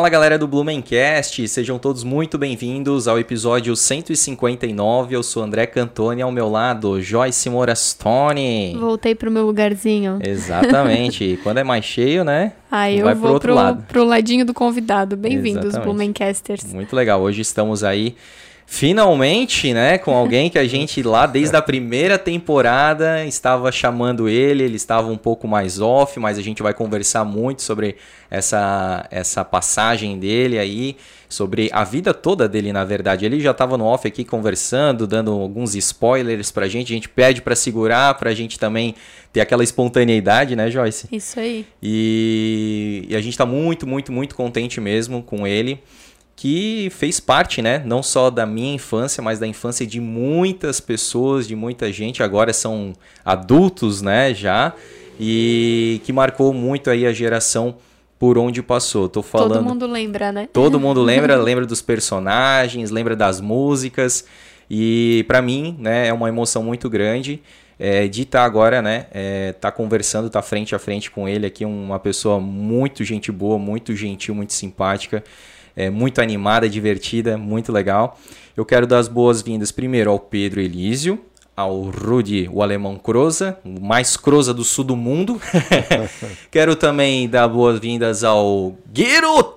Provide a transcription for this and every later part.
Fala galera do Blumencast, sejam todos muito bem-vindos ao episódio 159. Eu sou André Cantoni, ao meu lado, Joyce Morastone. Voltei pro meu lugarzinho. Exatamente. Quando é mais cheio, né? Aí eu Vai vou pro outro pro, lado. pro ladinho do convidado. Bem-vindos. Blumencasters. Muito legal. Hoje estamos aí finalmente, né, com alguém que a gente lá desde a primeira temporada estava chamando ele, ele estava um pouco mais off, mas a gente vai conversar muito sobre essa essa passagem dele aí, sobre a vida toda dele, na verdade. Ele já estava no off aqui conversando, dando alguns spoilers pra gente. A gente pede pra segurar, pra gente também ter aquela espontaneidade, né, Joyce? Isso aí. E, e a gente está muito, muito, muito contente mesmo com ele, que fez parte, né, não só da minha infância, mas da infância de muitas pessoas, de muita gente. Agora são adultos, né, já, e que marcou muito aí a geração por onde passou. Tô falando. Todo mundo lembra, né? Todo mundo lembra, lembra dos personagens, lembra das músicas. E pra mim, né, é uma emoção muito grande é, de estar agora, né, é, tá conversando, tá frente a frente com ele aqui, uma pessoa muito gente boa, muito gentil, muito simpática, é, muito animada, divertida, muito legal. Eu quero dar as boas-vindas primeiro ao Pedro Elísio, ao Rudi, o alemão Croza, o mais Croza do sul do mundo. quero também dar boas-vindas ao Guiro,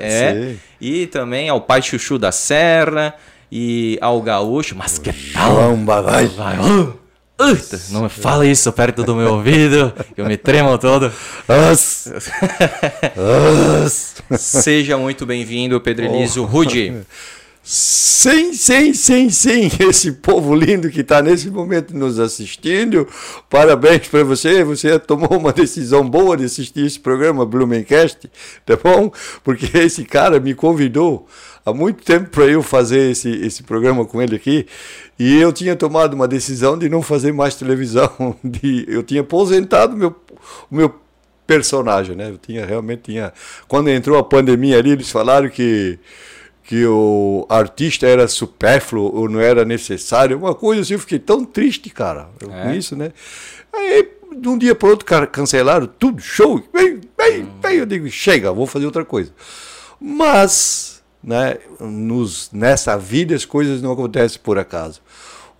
é, sim. e também ao Pai Chuchu da Serra e ao Gaúcho, mas que tal? Bagage. Vai, Eita, não me fala isso perto do meu ouvido, que eu me tremo todo. Seja muito bem-vindo, Pedro Elísio Rudi. Sim, sim, sim, sim. Esse povo lindo que está nesse momento nos assistindo. Parabéns para você. Você tomou uma decisão boa de assistir esse programa Blumencast, tá bom? Porque esse cara me convidou há muito tempo para eu fazer esse, esse programa com ele aqui. E eu tinha tomado uma decisão de não fazer mais televisão. De, eu tinha aposentado meu, o meu personagem, né? Eu tinha realmente tinha. Quando entrou a pandemia ali, eles falaram que que o artista era supérfluo ou não era necessário, uma coisa assim, eu fiquei tão triste, cara, eu- É? com isso, né? Aí, de um dia para outro, cara, cancelaram tudo, show, bem, bem, bem, eu digo, chega, vou fazer outra coisa. Mas, né, nos, nessa vida as coisas não acontecem por acaso.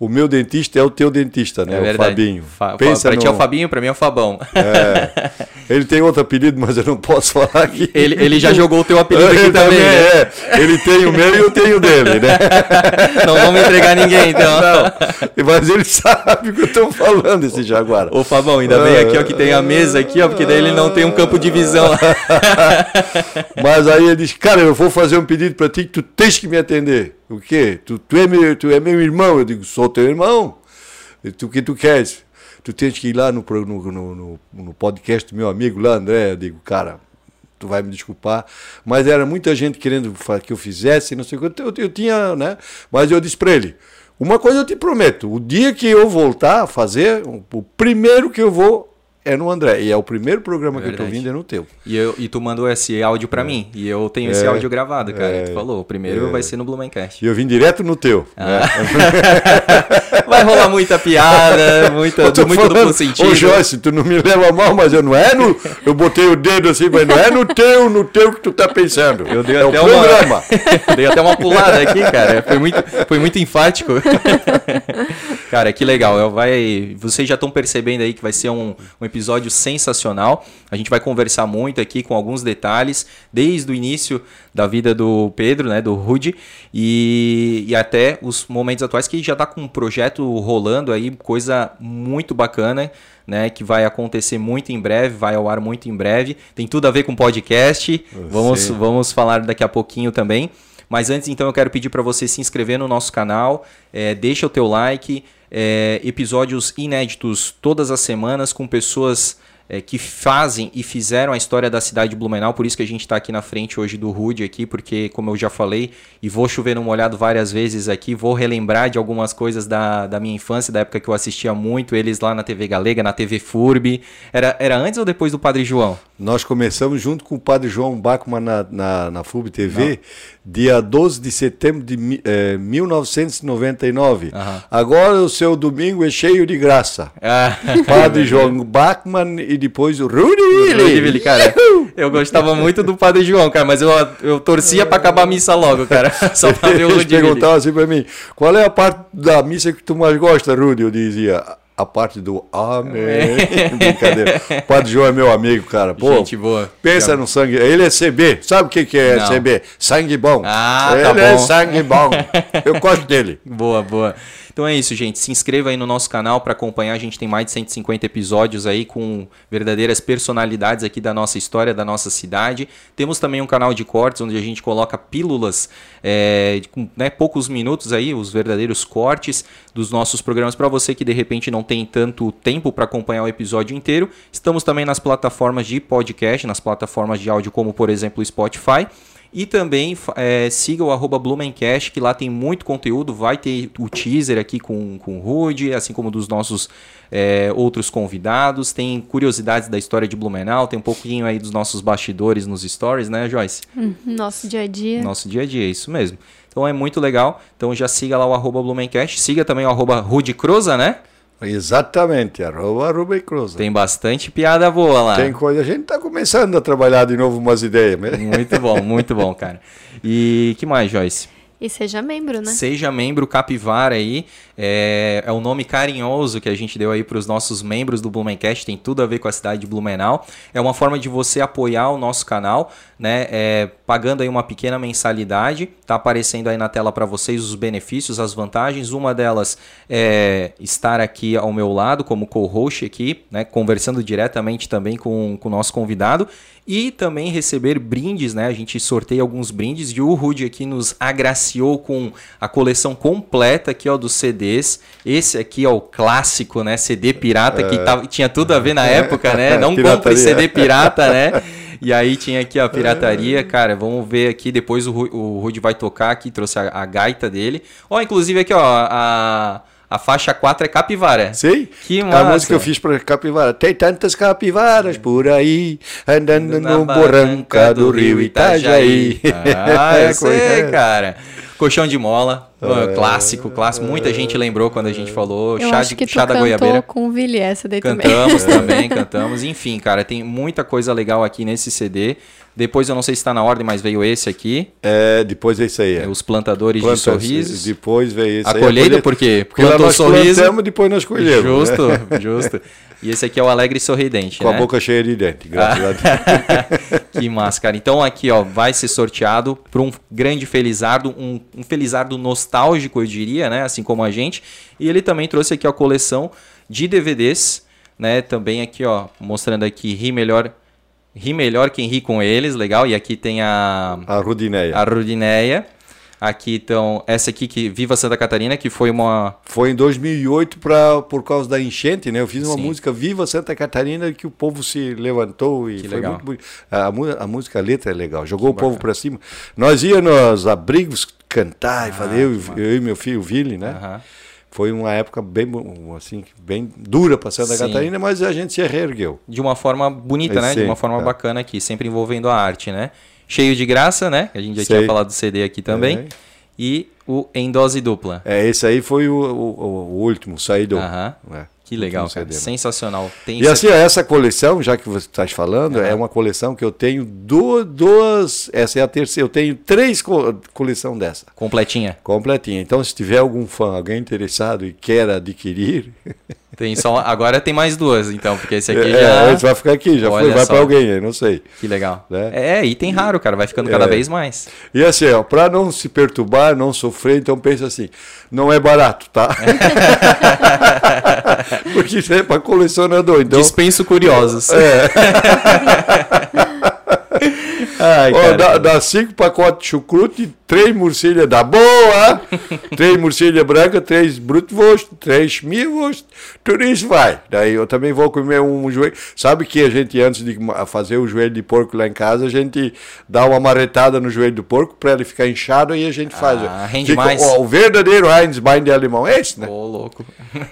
O meu dentista é o teu dentista, né? É o verdade. Fabinho. Fa Pensa pra ti é o no- Fabinho, pra mim é o Fabão. é. Ele tem outro apelido, mas eu não posso falar aqui. Ele, ele já jogou o teu apelido aqui Ele também, né? é. Ele tem o meu e eu tenho o dele, né? Não vamos entregar ninguém, então. Não, mas ele sabe o que eu estou falando, esse Jaguar. Ô Fabão, ainda bem aqui, ó, que tem a mesa aqui, ó, porque daí ele não tem um campo de visão lá. Mas aí ele disse, cara, eu vou fazer um pedido para ti que tu tens que me atender. O quê? Tu, tu, é meu, tu é meu irmão. Eu digo, sou teu irmão. E tu, que tu queres? Tu tens que ir lá no, no, no, no, podcast do meu amigo lá, André. Eu digo, cara, tu vai me desculpar. Mas era muita gente querendo que eu fizesse, não sei o que. Eu, eu, tinha, né? Mas eu disse para ele, uma coisa eu te prometo, o dia que eu voltar a fazer, o primeiro que eu vou é no André. E é o primeiro programa É que eu tô vindo é no teu. E, eu, e tu mandou esse áudio pra mim, e eu tenho esse É. áudio gravado, cara. É. Tu falou, o primeiro É. vai ser no Blumencast. E eu vim direto no teu. né? Vai rolar muita piada, muita, muito falando, duplo sentido. Ô Joyce, tu não me leva mal, mas eu não é no. Eu botei o dedo assim, mas não é no teu, no teu que tu tá pensando. Eu dei é até o uma- programa. Dei até uma pulada aqui, cara. Foi muito, foi muito enfático. cara, que legal. Vai, vocês já estão percebendo aí que vai ser um, um episódio sensacional. A gente vai conversar muito aqui com alguns detalhes, desde o início da vida do Pedro, né, do Rude, e, e até os momentos atuais que já está com um projeto rolando aí, coisa muito bacana. Né, que vai acontecer muito em breve, vai ao ar muito em breve. Tem tudo a ver com podcast. Vamos, vamos falar daqui a pouquinho também. Mas antes, então, eu quero pedir para você se inscrever no nosso canal, é, deixa o teu like, é, episódios inéditos todas as semanas com pessoas é, que fazem e fizeram a história da cidade de Blumenau, por isso que a gente está aqui na frente hoje do Rude aqui, porque como eu já falei, e vou chover no molhado várias vezes aqui, vou relembrar de algumas coisas da, da minha infância, da época que eu assistia muito eles lá na TV Galega, na TV Furb. Era, era antes ou depois do Padre João? Nós começamos junto com o padre João Bachmann na, na, na FUB TV, dia 12 de setembro de eh, 1999. Aham. Agora o seu domingo é cheio de graça. Ah, Padre João Bachmann e depois o Rudy Rudy Willi. Willi, cara. Eu gostava muito do Padre João, cara, mas eu, eu torcia pra acabar a missa logo, cara. Só pra ver o Eles Rudy Willi. perguntavam assim pra mim, qual é a parte da missa que tu mais gosta, Rudy? Eu dizia, a parte do Amém. Brincadeira. O Padre João é meu amigo, cara. Pô, Gente boa. pensa no sangue. Ele é CB. Sabe o que, que é Não. CB? Sangue bom. Ah, Ele tá é bom. sangue bom. Eu gosto dele. Boa, boa. Então é isso, gente. Se inscreva aí no nosso canal para acompanhar. A gente tem mais de 150 episódios aí com verdadeiras personalidades aqui da nossa história, da nossa cidade. Temos também um canal de cortes onde a gente coloca pílulas é, com né, poucos minutos aí, os verdadeiros cortes dos nossos programas para você que de repente não tem tanto tempo para acompanhar o episódio inteiro. Estamos também nas plataformas de podcast, nas plataformas de áudio como por exemplo o Spotify. E também é, siga o arroba Blumencast, que lá tem muito conteúdo. Vai ter o teaser aqui com, com o Rude, assim como dos nossos é, outros convidados. Tem curiosidades da história de Blumenau, tem um pouquinho aí dos nossos bastidores nos stories, né, Joyce? Nosso dia a dia. Nosso dia a dia, isso mesmo. Então é muito legal. Então já siga lá o arroba Blumencast. Siga também o arroba Rude Cruza, né? Exatamente. Arroba Rubem Cruz. Tem bastante piada boa lá. Tem coisa. A gente tá começando a trabalhar de novo umas ideias. Muito bom, muito bom, cara. E que mais, Joyce? E seja membro, né? Seja membro Capivara aí. É, é um nome carinhoso que a gente deu aí para os nossos membros do Blumencast. Tem tudo a ver com a cidade de Blumenau. É uma forma de você apoiar o nosso canal, né? É, pagando aí uma pequena mensalidade. Tá aparecendo aí na tela para vocês os benefícios, as vantagens. Uma delas é estar aqui ao meu lado como co-host aqui, né? Conversando diretamente também com, com o nosso convidado. E também receber brindes, né? A gente sorteia alguns brindes e o Rude aqui nos agraciou com a coleção completa aqui, ó, dos CDs. Esse aqui, ó, o clássico, né? CD pirata, que tava, tinha tudo a ver na época, né? Não compre. CD pirata, né? E aí tinha aqui a pirataria, cara. Vamos ver aqui. Depois o, Ru- o Rude vai tocar aqui, trouxe a, a gaita dele. Ó, inclusive aqui, ó, a, a faixa 4 é capivara. Sei. Que A massa. música que eu fiz para capivara. Tem tantas capivaras por aí, andando Na no barranca do rio Itajaí. Ah, eu sei, coisa- cara. Colchão de mola, ó, clássico, clássico. Muita gente lembrou quando a gente falou. Eu chá acho de, que tu chá da cantou goiabeira. com o Vili essa daí também. Cantamos também, cantamos. Enfim, cara, tem muita coisa legal aqui nesse CD. Depois eu não sei se tá na ordem, mas veio esse aqui. É, depois é isso aí. é. Os plantadores Planta- de sorrisos. Depois veio esse A aí. colheita, por quê? Porque Plantou nós sorriso. plantamos, depois nós colhemos. né? Justo, justo. E esse aqui é o Alegre Sorridente, Com né? a boca cheia de dente, graças a Deus. que massa, cara. Então aqui, ó, vai ser sorteado para um grande felizardo, um, um felizardo nostálgico, eu diria, né? Assim como a gente. E ele também trouxe aqui a coleção de DVDs, né? Também aqui, ó, mostrando aqui Ri Melhor, Ri Melhor Quem Ri Com Eles, legal. E aqui tem a, A Rudineia. a Rudineia. Aqui, então, essa aqui que Viva Santa Catarina, que foi uma... Foi em 2008 pra, por causa da enchente, né? Eu fiz uma Sim. música Viva Santa Catarina que o povo se levantou e Que foi legal. muito bonito. A, a música, a letra é legal, jogou o povo pra cima. Nós ia nos abrigos cantar e fazer, eu, eu e meu filho, o Vili, né? Aham. Foi uma época bem, assim, bem dura para Santa Sim. Catarina, mas a gente se reergueu. de uma forma bonita, É, né? De uma forma é. bacana aqui, sempre envolvendo a arte, né? Cheio de graça, né? A gente já Sei. tinha falado do CD aqui também. É. E o Em Dose Dupla. É, esse aí foi o, o, o último, saído. Aham. É, Que legal, cara. Sensacional. Tem E assim, essa coleção, já que você está falando, é uma coleção que eu tenho du- duas. Essa é a terceira. Eu tenho três co coleção dessa. completinha. Completinha. Então, se tiver algum fã, alguém interessado e quer adquirir, Tem só agora tem mais duas, então, porque esse aqui é, já esse vai ficar aqui, já Olha foi, vai para alguém aí, não sei. que legal. Né? É, item raro, cara, vai ficando cada É. vez mais. E assim, ó, para não se perturbar, não sofrer, então pensa assim, não é barato, tá? Porque isso é para colecionador, então. Dispenso curiosos. É. Ai, Ó, dá, dá cinco pacotes de chucrute, três morcilhas da boa, três morcilhas brancas, três brutwurst, três schmierwurst, tudo isso vai. Daí eu também vou comer um joelho. Sabe que a gente, antes de fazer o joelho de porco lá em casa, a gente dá uma marretada no joelho do porco para ele ficar inchado e a gente faz. Ah, rende Fica- mais. ó, o verdadeiro Heinz de alemão é esse, né? Ô, louco.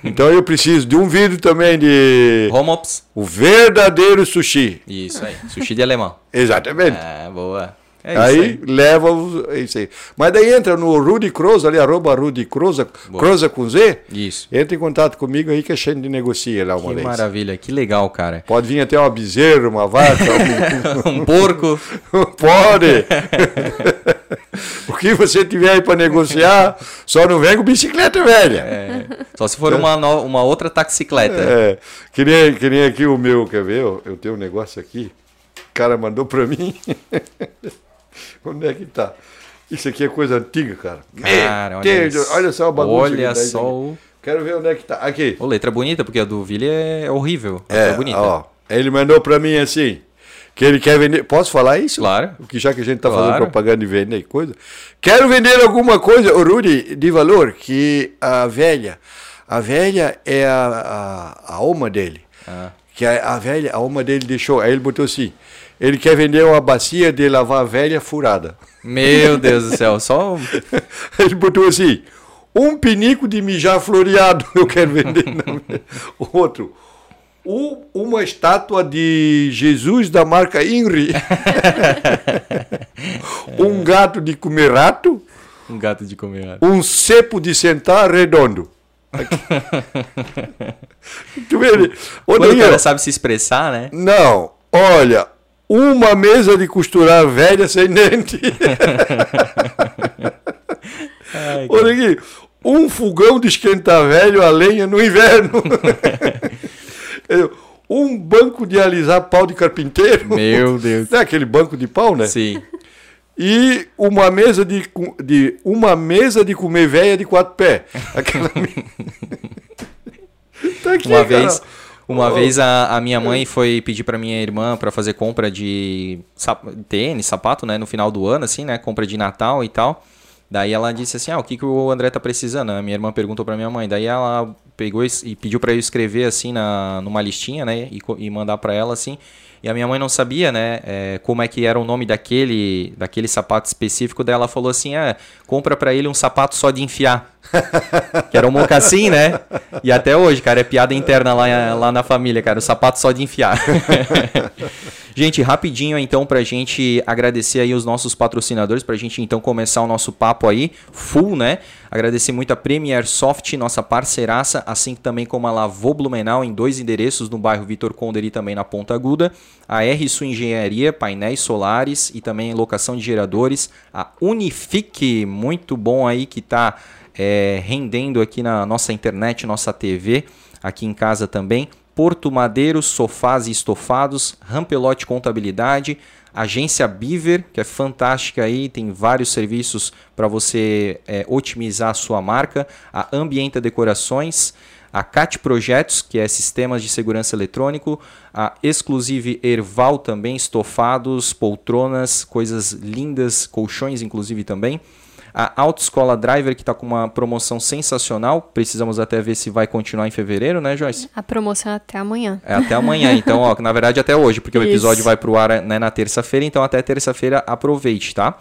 Então eu preciso de um vídeo também de Homops. o verdadeiro sushi. Isso aí. Sushi de alemão. Exatamente. É, boa. É aí, aí. leva os, é isso aí. Mas daí entra no Rudy Croza, ali, arroba Rudy Croza, Croza com Z. Isso. Entra em contato comigo aí que a gente negocia lá uma Que vez. maravilha, que legal, cara. Pode vir até uma bezerra, uma vaca, Um porco. pode. o que você tiver aí para negociar, só não vem com bicicleta velha. É, só se for uma, no- uma outra taxicleta. É, que, nem, que nem aqui o meu, quer ver? Eu, eu tenho um negócio aqui, o cara mandou para mim. Onde é que tá? Isso aqui é coisa antiga, cara. Cara, olha Deus, isso. olha só a bagunça. Olha que isso só o- Quero ver onde é que tá. Aqui. Ô, letra bonita, porque a do Ville é horrível. A É, bonita. ó. Ele mandou para mim assim, que ele quer vender... Posso falar isso? Claro. Que já que a gente tá fazendo Claro. propaganda e vender coisa. Quero vender alguma coisa, ô de valor, que a velha... A velha é a, a, a alma dele. Ah. Que a, a velha, a alma dele deixou. Aí ele botou assim: ele quer vender uma bacia de lavar velha furada. Meu Deus do céu, só. Ele botou assim: um pinico de mijar floreado eu quero vender. Não. Outro. um- uma estátua de Jesus da marca Inri. um gato de comer rato. Um gato de comer. Um cepo de sentar redondo. Tu vê? ele- Quando o cara sabe se expressar, né? Não, olha, uma mesa de costurar velha sem dente. Ai, Olha aqui, um fogão de esquentar velho a lenha no inverno. um banco de alisar pau de carpinteiro. Meu Deus. É aquele banco de pau, né? Sim. E uma mesa de, de uma mesa de comer velha de quatro pés. Aquela tá aqui, Uma cara. vez, uma Oh. vez a, a minha mãe foi pedir pra minha irmã pra fazer compra de sap- tênis, sapato, né, no final do ano, assim, né, compra de Natal e tal. Daí ela disse assim, ah, o que, que o André tá precisando? A minha irmã perguntou pra minha mãe. Daí ela pegou e pediu pra eu escrever, assim, na, numa listinha, né, e, e mandar pra ela, assim. E a minha mãe não sabia, né, é, como é que era o nome daquele, daquele sapato específico. Daí ela falou assim, ah, compra pra ele um sapato só de enfiar. Que era um mocassim, né? E até hoje, cara, é piada interna lá, lá na família, cara. O sapato só de enfiar. gente, rapidinho então pra gente agradecer aí os nossos patrocinadores, pra gente então começar o nosso papo aí, full, né? Agradecer muito a Premier Soft, nossa parceiraça, assim também como a Lavô Blumenau em dois endereços no bairro Vitor Conder e também na Ponta Aguda, a R Sul Engenharia, painéis solares e também locação de geradores, a Unifique, muito bom aí que tá é, rendendo aqui na nossa internet, nossa TV, aqui em casa também. Porto Madeiros, sofás e estofados, Rampelote Contabilidade, Agência Beaver, que é fantástica aí, tem vários serviços para você é, otimizar a sua marca, a Ambienta Decorações, a CAT Projetos, que é sistemas de segurança eletrônico, a Exclusive Erval também, estofados, poltronas, coisas lindas, colchões inclusive também. A Autoescola Driver, que está com uma promoção sensacional. Precisamos até ver se vai continuar em fevereiro, né, Joyce? A promoção é até amanhã. É até amanhã, então, ó, na verdade até hoje, porque o Isso. episódio vai pro ar né, na terça-feira, então até terça-feira aproveite, tá?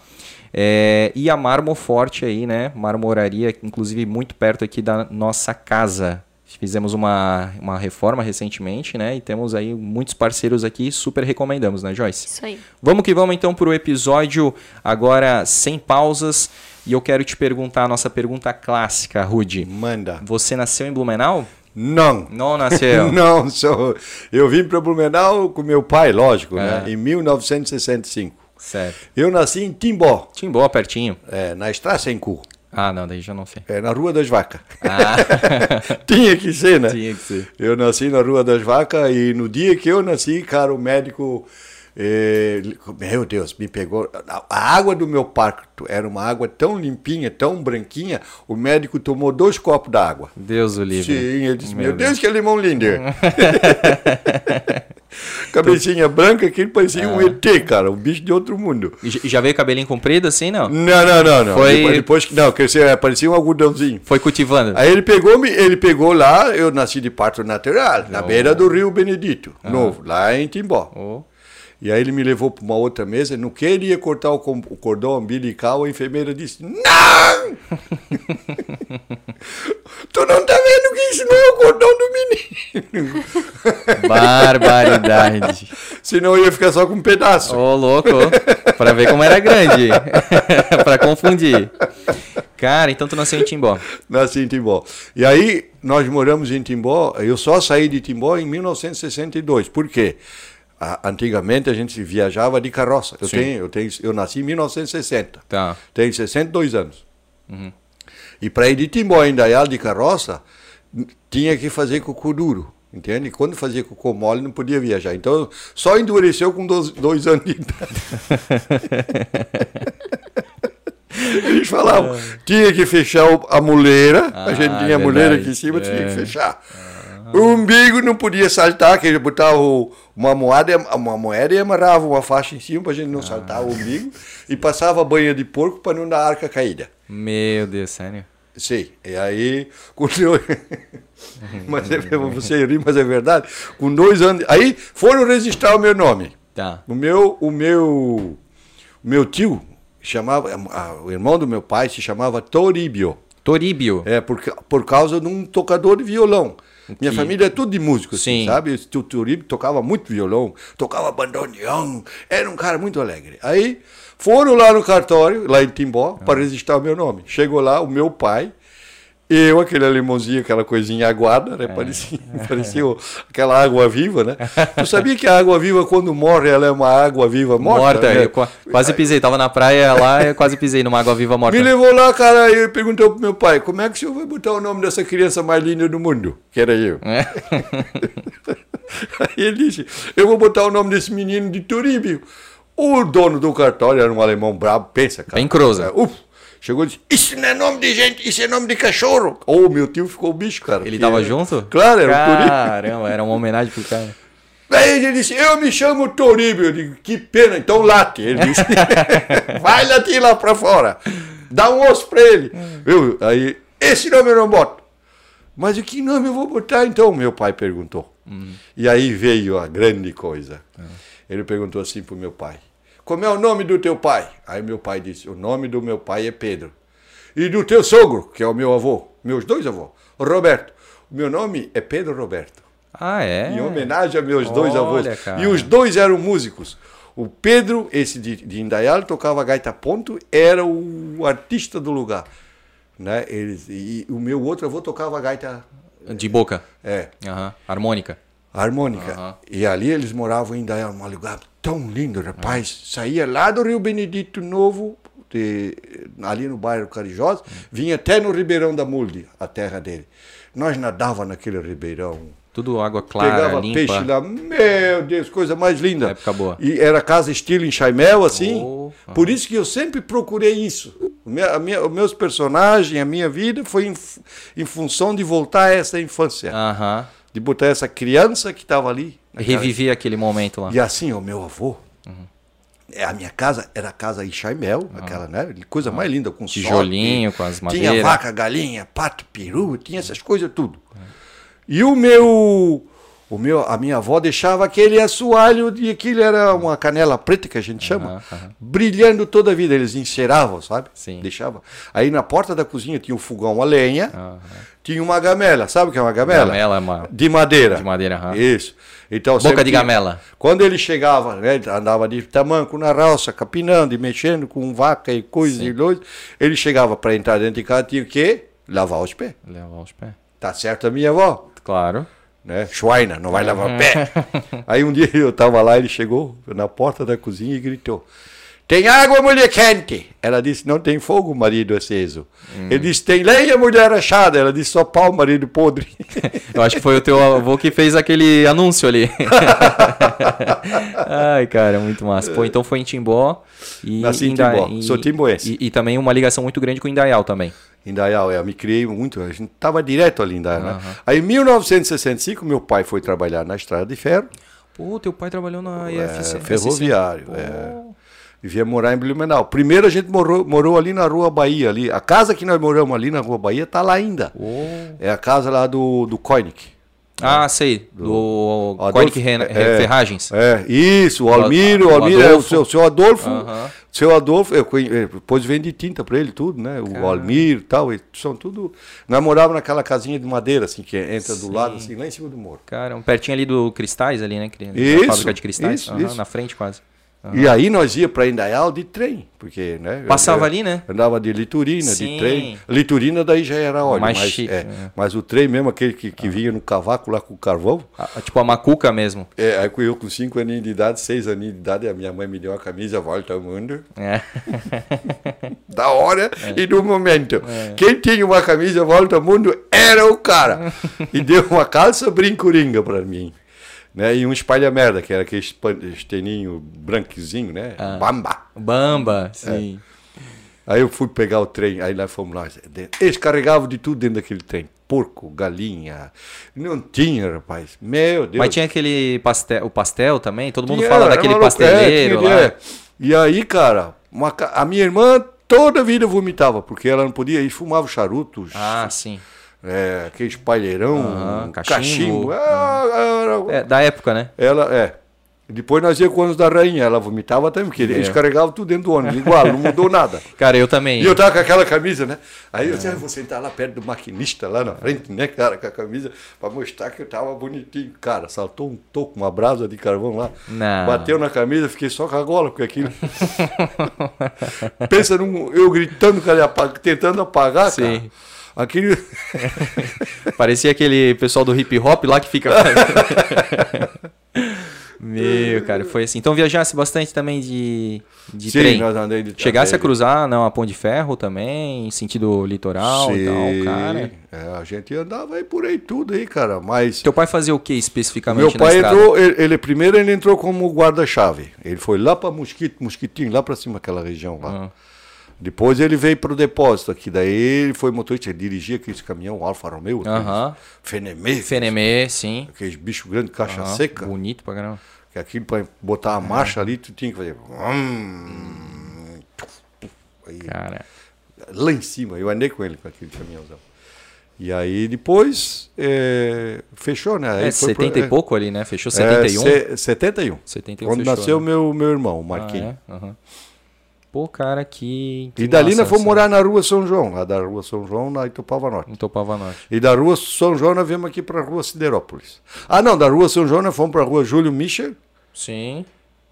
É, e a Marmoforte aí, né? Marmoraria, inclusive muito perto aqui da nossa casa. Fizemos uma, uma reforma recentemente, né? E temos aí muitos parceiros aqui, super recomendamos, né, Joyce? Isso aí. Vamos que vamos então para o episódio agora sem pausas. E eu quero te perguntar a nossa pergunta clássica, Rude. Manda. Você nasceu em Blumenau? Não. Não nasceu. Não, sou. Eu vim para Blumenau com meu pai, lógico, É. né? Em 1965. certo. Eu nasci em Timbó, Timbó, pertinho. é, na Cu, Ah, não, daí já não sei. é, na Rua das Vacas. Ah, Tinha que ser, né? tinha que ser. Eu nasci na Rua das Vacas e no dia que eu nasci, cara, o médico. Meu Deus, me pegou. A água do meu parto era uma água tão limpinha, tão branquinha, o médico tomou dois copos d'água. Deus o livre. Sim, ele disse: Meu, Meu Deus, que é limão linder. Cabecinha branca que ele parecia um ET, cara, um bicho de outro mundo. E já veio cabelinho comprido assim, não? Não, não, não, não. Foi- Depois, depois que não, cresceu, parecia um algodãozinho. Foi cultivando. Aí ele pegou, ele pegou lá, eu nasci de parto natural, na Oh. beira do Rio Benedito, novo, lá em Timbó. Oh. E aí ele me levou para uma outra mesa, no que ele ia cortar o, cordão umbilical, a enfermeira disse, não! tu não tá vendo que isso não é o cordão do menino? Barbaridade. Senão eu ia ficar só com um pedaço. Ô, louco. Pra ver como era grande. pra confundir. Cara, então tu nasceu em Timbó. Nasci em Timbó. E aí, nós moramos em Timbó. Eu só saí de Timbó em 1962. Por quê? A- antigamente a gente viajava de carroça. Eu, Sim. tenho, eu, tenho, eu nasci em 1960. Tá. Tenho 62 anos. E para ir de Timbó em Indaial de carroça, tinha que fazer cocô duro. Entende? Quando fazia cocô mole, não podia viajar. Então, só endureceu com dois, dois anos de idade. Eles falavam, tinha que fechar a muleira, a Ah, gente tinha a muleira verdade. aqui em cima, tinha É. que fechar. O umbigo não podia saltar, que ele botava uma, moeda, uma moeda e amarrava uma faixa em cima para a gente não saltar o umbigo e passava banha de porco para não dar arca caída. Meu Deus, sério. Sim, e aí, com dois... mas é, você ri, mas é verdade. Com dois anos, aí foram registrar o meu nome. Tá. O meu, o meu, o meu tio chamava, ah, o irmão do meu pai se chamava Toribio. Toríbio. É, por, por causa de um tocador de violão. Minha Que- família é tudo de músico, assim, Sim. sabe? O tio Toribio tocava muito violão, tocava bandoneão, era um cara muito alegre. Aí foram lá no cartório, lá em Timbó, Ah. para registrar o meu nome. Chegou lá o meu pai, eu, aquele alemãozinho, aquela coisinha aguada, É. né? Parecia, parecia o- aquela água viva, né? Tu sabia que a água viva, quando morre, ela é uma água viva morta? Morta. né? Quase pisei. Tava na praia lá eu quase pisei numa água viva morta. Me levou lá, cara, e perguntou pro meu pai, como é que o senhor vai botar o nome dessa criança mais linda do mundo? Que era eu. É. Aí ele disse, eu vou botar o nome desse menino de Turíbio. O dono do cartório era um alemão brabo, pensa, cara. Bem croza. É, Uf, chegou e disse, isso não é nome de gente, isso é nome de cachorro. Ô, meu tio ficou bicho, cara. Ele tava era- junto? Claro, era o Turíbio. Caramba, era uma homenagem pro cara. Aí ele disse, eu me chamo Toribio. Eu digo, que pena, então late. Ele disse, vai latir lá pra fora. Dá um osso pra ele. Eu, aí, esse nome eu não boto. Mas o que nome eu vou botar então? Meu pai perguntou. E aí veio a grande coisa. Ele perguntou assim pro meu pai, como é o nome do teu pai? Aí meu pai disse, o nome do meu pai é Pedro. E do teu sogro, que é o meu avô, meus dois avós, Roberto. O meu nome é Pedro Roberto Ah, é? em homenagem a meus dois Olha, avós. cara. E os dois eram músicos. O Pedro, esse de, de Indaial, tocava gaita ponto, era o artista do lugar. Né? Eles, e o meu outro avô tocava gaita De boca. é, Aham. Harmônica. Harmônica. Aham. E ali eles moravam em Indaial, um lugar tão lindo, rapaz. Saía lá do Rio Benedito Novo, de- ali no bairro Carijosa, vinha até no Ribeirão da Mulde, a terra dele. Nós nadava naquele ribeirão, Tudo água clara, pegava limpa. peixe lá, meu Deus, coisa mais linda. Época boa. E era casa estilo em Chaimel, assim. Oh, Por isso que eu sempre procurei isso. O a minha- os meus personagens, a minha vida foi em, em função de voltar a essa infância. Aham. De botar essa criança que estava ali. Reviver aquele momento lá. E assim, o meu avô. Uhum. A minha casa era a casa em Chaimel, aquela, né? Coisa mais linda, com Tijolinho, com as Tinha madeiras. vaca, galinha, pato, peru, tinha essas coisas tudo. E o meu, o meu, a minha avó deixava aquele assoalho e aquilo era uma canela preta que a gente chama, Aham, aham. brilhando toda a vida. Eles enceravam, sabe? Sim. Deixava. Aí na porta da cozinha tinha um fogão a lenha, Aham. tinha uma gamela. Sabe o que é uma gamela? Gamela é uma- De madeira. De madeira. Isso. Então, Boca sempre de gamela. Quando ele chegava, né, andava de tamanco na roça, capinando e mexendo com vaca e coisas e coisas, ele chegava para entrar dentro de casa, tinha o quê? Lavar os pés. Levar os pés. Tá certo a minha avó? Claro. Né? Schweiner, não vai lavar Uhum. pé. Aí um dia eu tava lá, ele chegou na porta da cozinha e gritou: Tem água, mulher quente? Ela disse: Não tem fogo, marido aceso. Hum. Ele disse: Tem lenha, mulher achada? Ela disse: Só pau, marido podre. Eu acho que foi o teu avô que fez aquele anúncio ali. Ai, cara, muito massa. Pô, então foi em Timbó. E Nasci em Inda- Timbó, sou timboense. E, e também uma ligação muito grande com o Indaial também. Indaial, eu me criei muito, a gente tava direto ali em Indaial, né? Aham. Aí em 1965, meu pai foi trabalhar na estrada de ferro. Pô, teu pai trabalhou na É, IFC. ferroviário. Pô. é. E vinha morar em Blumenau. Primeiro a gente morou, morou ali na Rua Bahia. Ali. A casa que nós moramos ali na Rua Bahia tá lá ainda. Pô. É a casa lá do, do Koenig. Ah, sei. Do, Ren- é, Ferragens. É, isso, o Almir, o Almir é o seu, seu Adolfo. Aham. Seu Adolfo, eu eh, depois vende tinta pra ele, tudo, né? O Almir e tal, eles são tudo. Nós morávamos naquela casinha de madeira, assim, que entra do Sim. lado, assim, lá em cima do morro. Cara, um pertinho ali do Cristais ali, né? da Isso, fábrica de cristais. isso, Aham, isso. Na frente quase. E aí nós ia para Indaial de trem, porque, né? Passava eu- ali, né? Andava de liturina, Sim. de trem. Liturina daí já era óleo, Mais mas, chique, é, é. mas o trem mesmo, aquele que, que vinha no cavaco lá com o carvão, Ah, tipo a macuca mesmo. é, aí eu com cinco aninhos de idade, seis aninhos de idade, a minha mãe me deu uma camisa Volta ao Mundo, É. da hora É. e do momento. Quem tinha uma camisa Volta ao Mundo era o cara. e deu uma calça brincoringa para mim. Né? E um espalha-merda, que era aquele esteninho branquezinho, né? Ah. Bamba. Bamba, sim. Aí eu fui pegar o trem, aí nós fomos lá. Eles carregavam de tudo dentro daquele trem. Porco, galinha. Não tinha, rapaz. Meu Deus. Mas tinha aquele pastel, o pastel também? Todo mundo Tinha, fala daquele é, pasteleiro lá. é. E aí, cara, uma a minha irmã toda a vida vomitava, porque ela não podia, eles fumavam charutos, Ah, sim. É, aquele espalheirão, Aham, cachimbo. cachimbo. Era- É, da época, né? Ela, é. Depois nós íamos com o ônibus da rainha, ela vomitava também, porque eles É. carregavam tudo dentro do ônibus, igual, não mudou nada. Cara, eu também. E eu tava com aquela camisa, né? Aí eu disse, ah, vou sentar lá perto do maquinista, lá na frente, né, cara, com a camisa, pra mostrar que eu tava bonitinho. Cara, saltou um toco, uma brasa de carvão lá, Não. bateu na camisa, fiquei só com a gola, porque aquilo. Pensa num, eu gritando, cara, tentando apagar, Sim. cara. Aquele. Parecia aquele pessoal do hip hop lá que fica. Meu, cara, foi assim. Então viajasse bastante também de, de Sim, trem. nós andei de Chegasse a cruzar, não, a Ponte de Ferro também, em sentido litoral e Sim, tal, cara. é, a gente andava aí por aí tudo aí, cara, mas. Teu pai fazia o que especificamente Meu pai estrada? entrou, ele, ele- primeiro ele entrou como guarda-chave. Ele foi lá para Mosquito, Mosquitinho, lá para cima aquela região lá. Ah. Depois ele veio para o depósito aqui, daí ele foi motorista, ele dirigia aqueles caminhão Alfa Romeo, Aham. Fenemê, Fenemê, sim. aqueles bichos grandes, caixa seca, Bonito pra caramba. que aquilo para botar a marcha ali, tu tinha que fazer hum, aí, Cara. lá em cima, eu andei com ele com aquele caminhãozão. E aí depois é, fechou, né? Aí É, foi pro- 70 é, e pouco ali, né? Fechou é, 71? se- 71. 71 Quando fechou, nasceu né? meu, meu irmão, o Ah, Marquinhos. é? Aham. Pô, cara, que. que E dali nós fomos morar na rua São João, lá da rua São João, na Itupava Norte. Em Topava Norte. E da rua São João nós viemos aqui para a rua Siderópolis. Ah, não, da rua São João nós fomos para a rua Júlio Michel. Sim.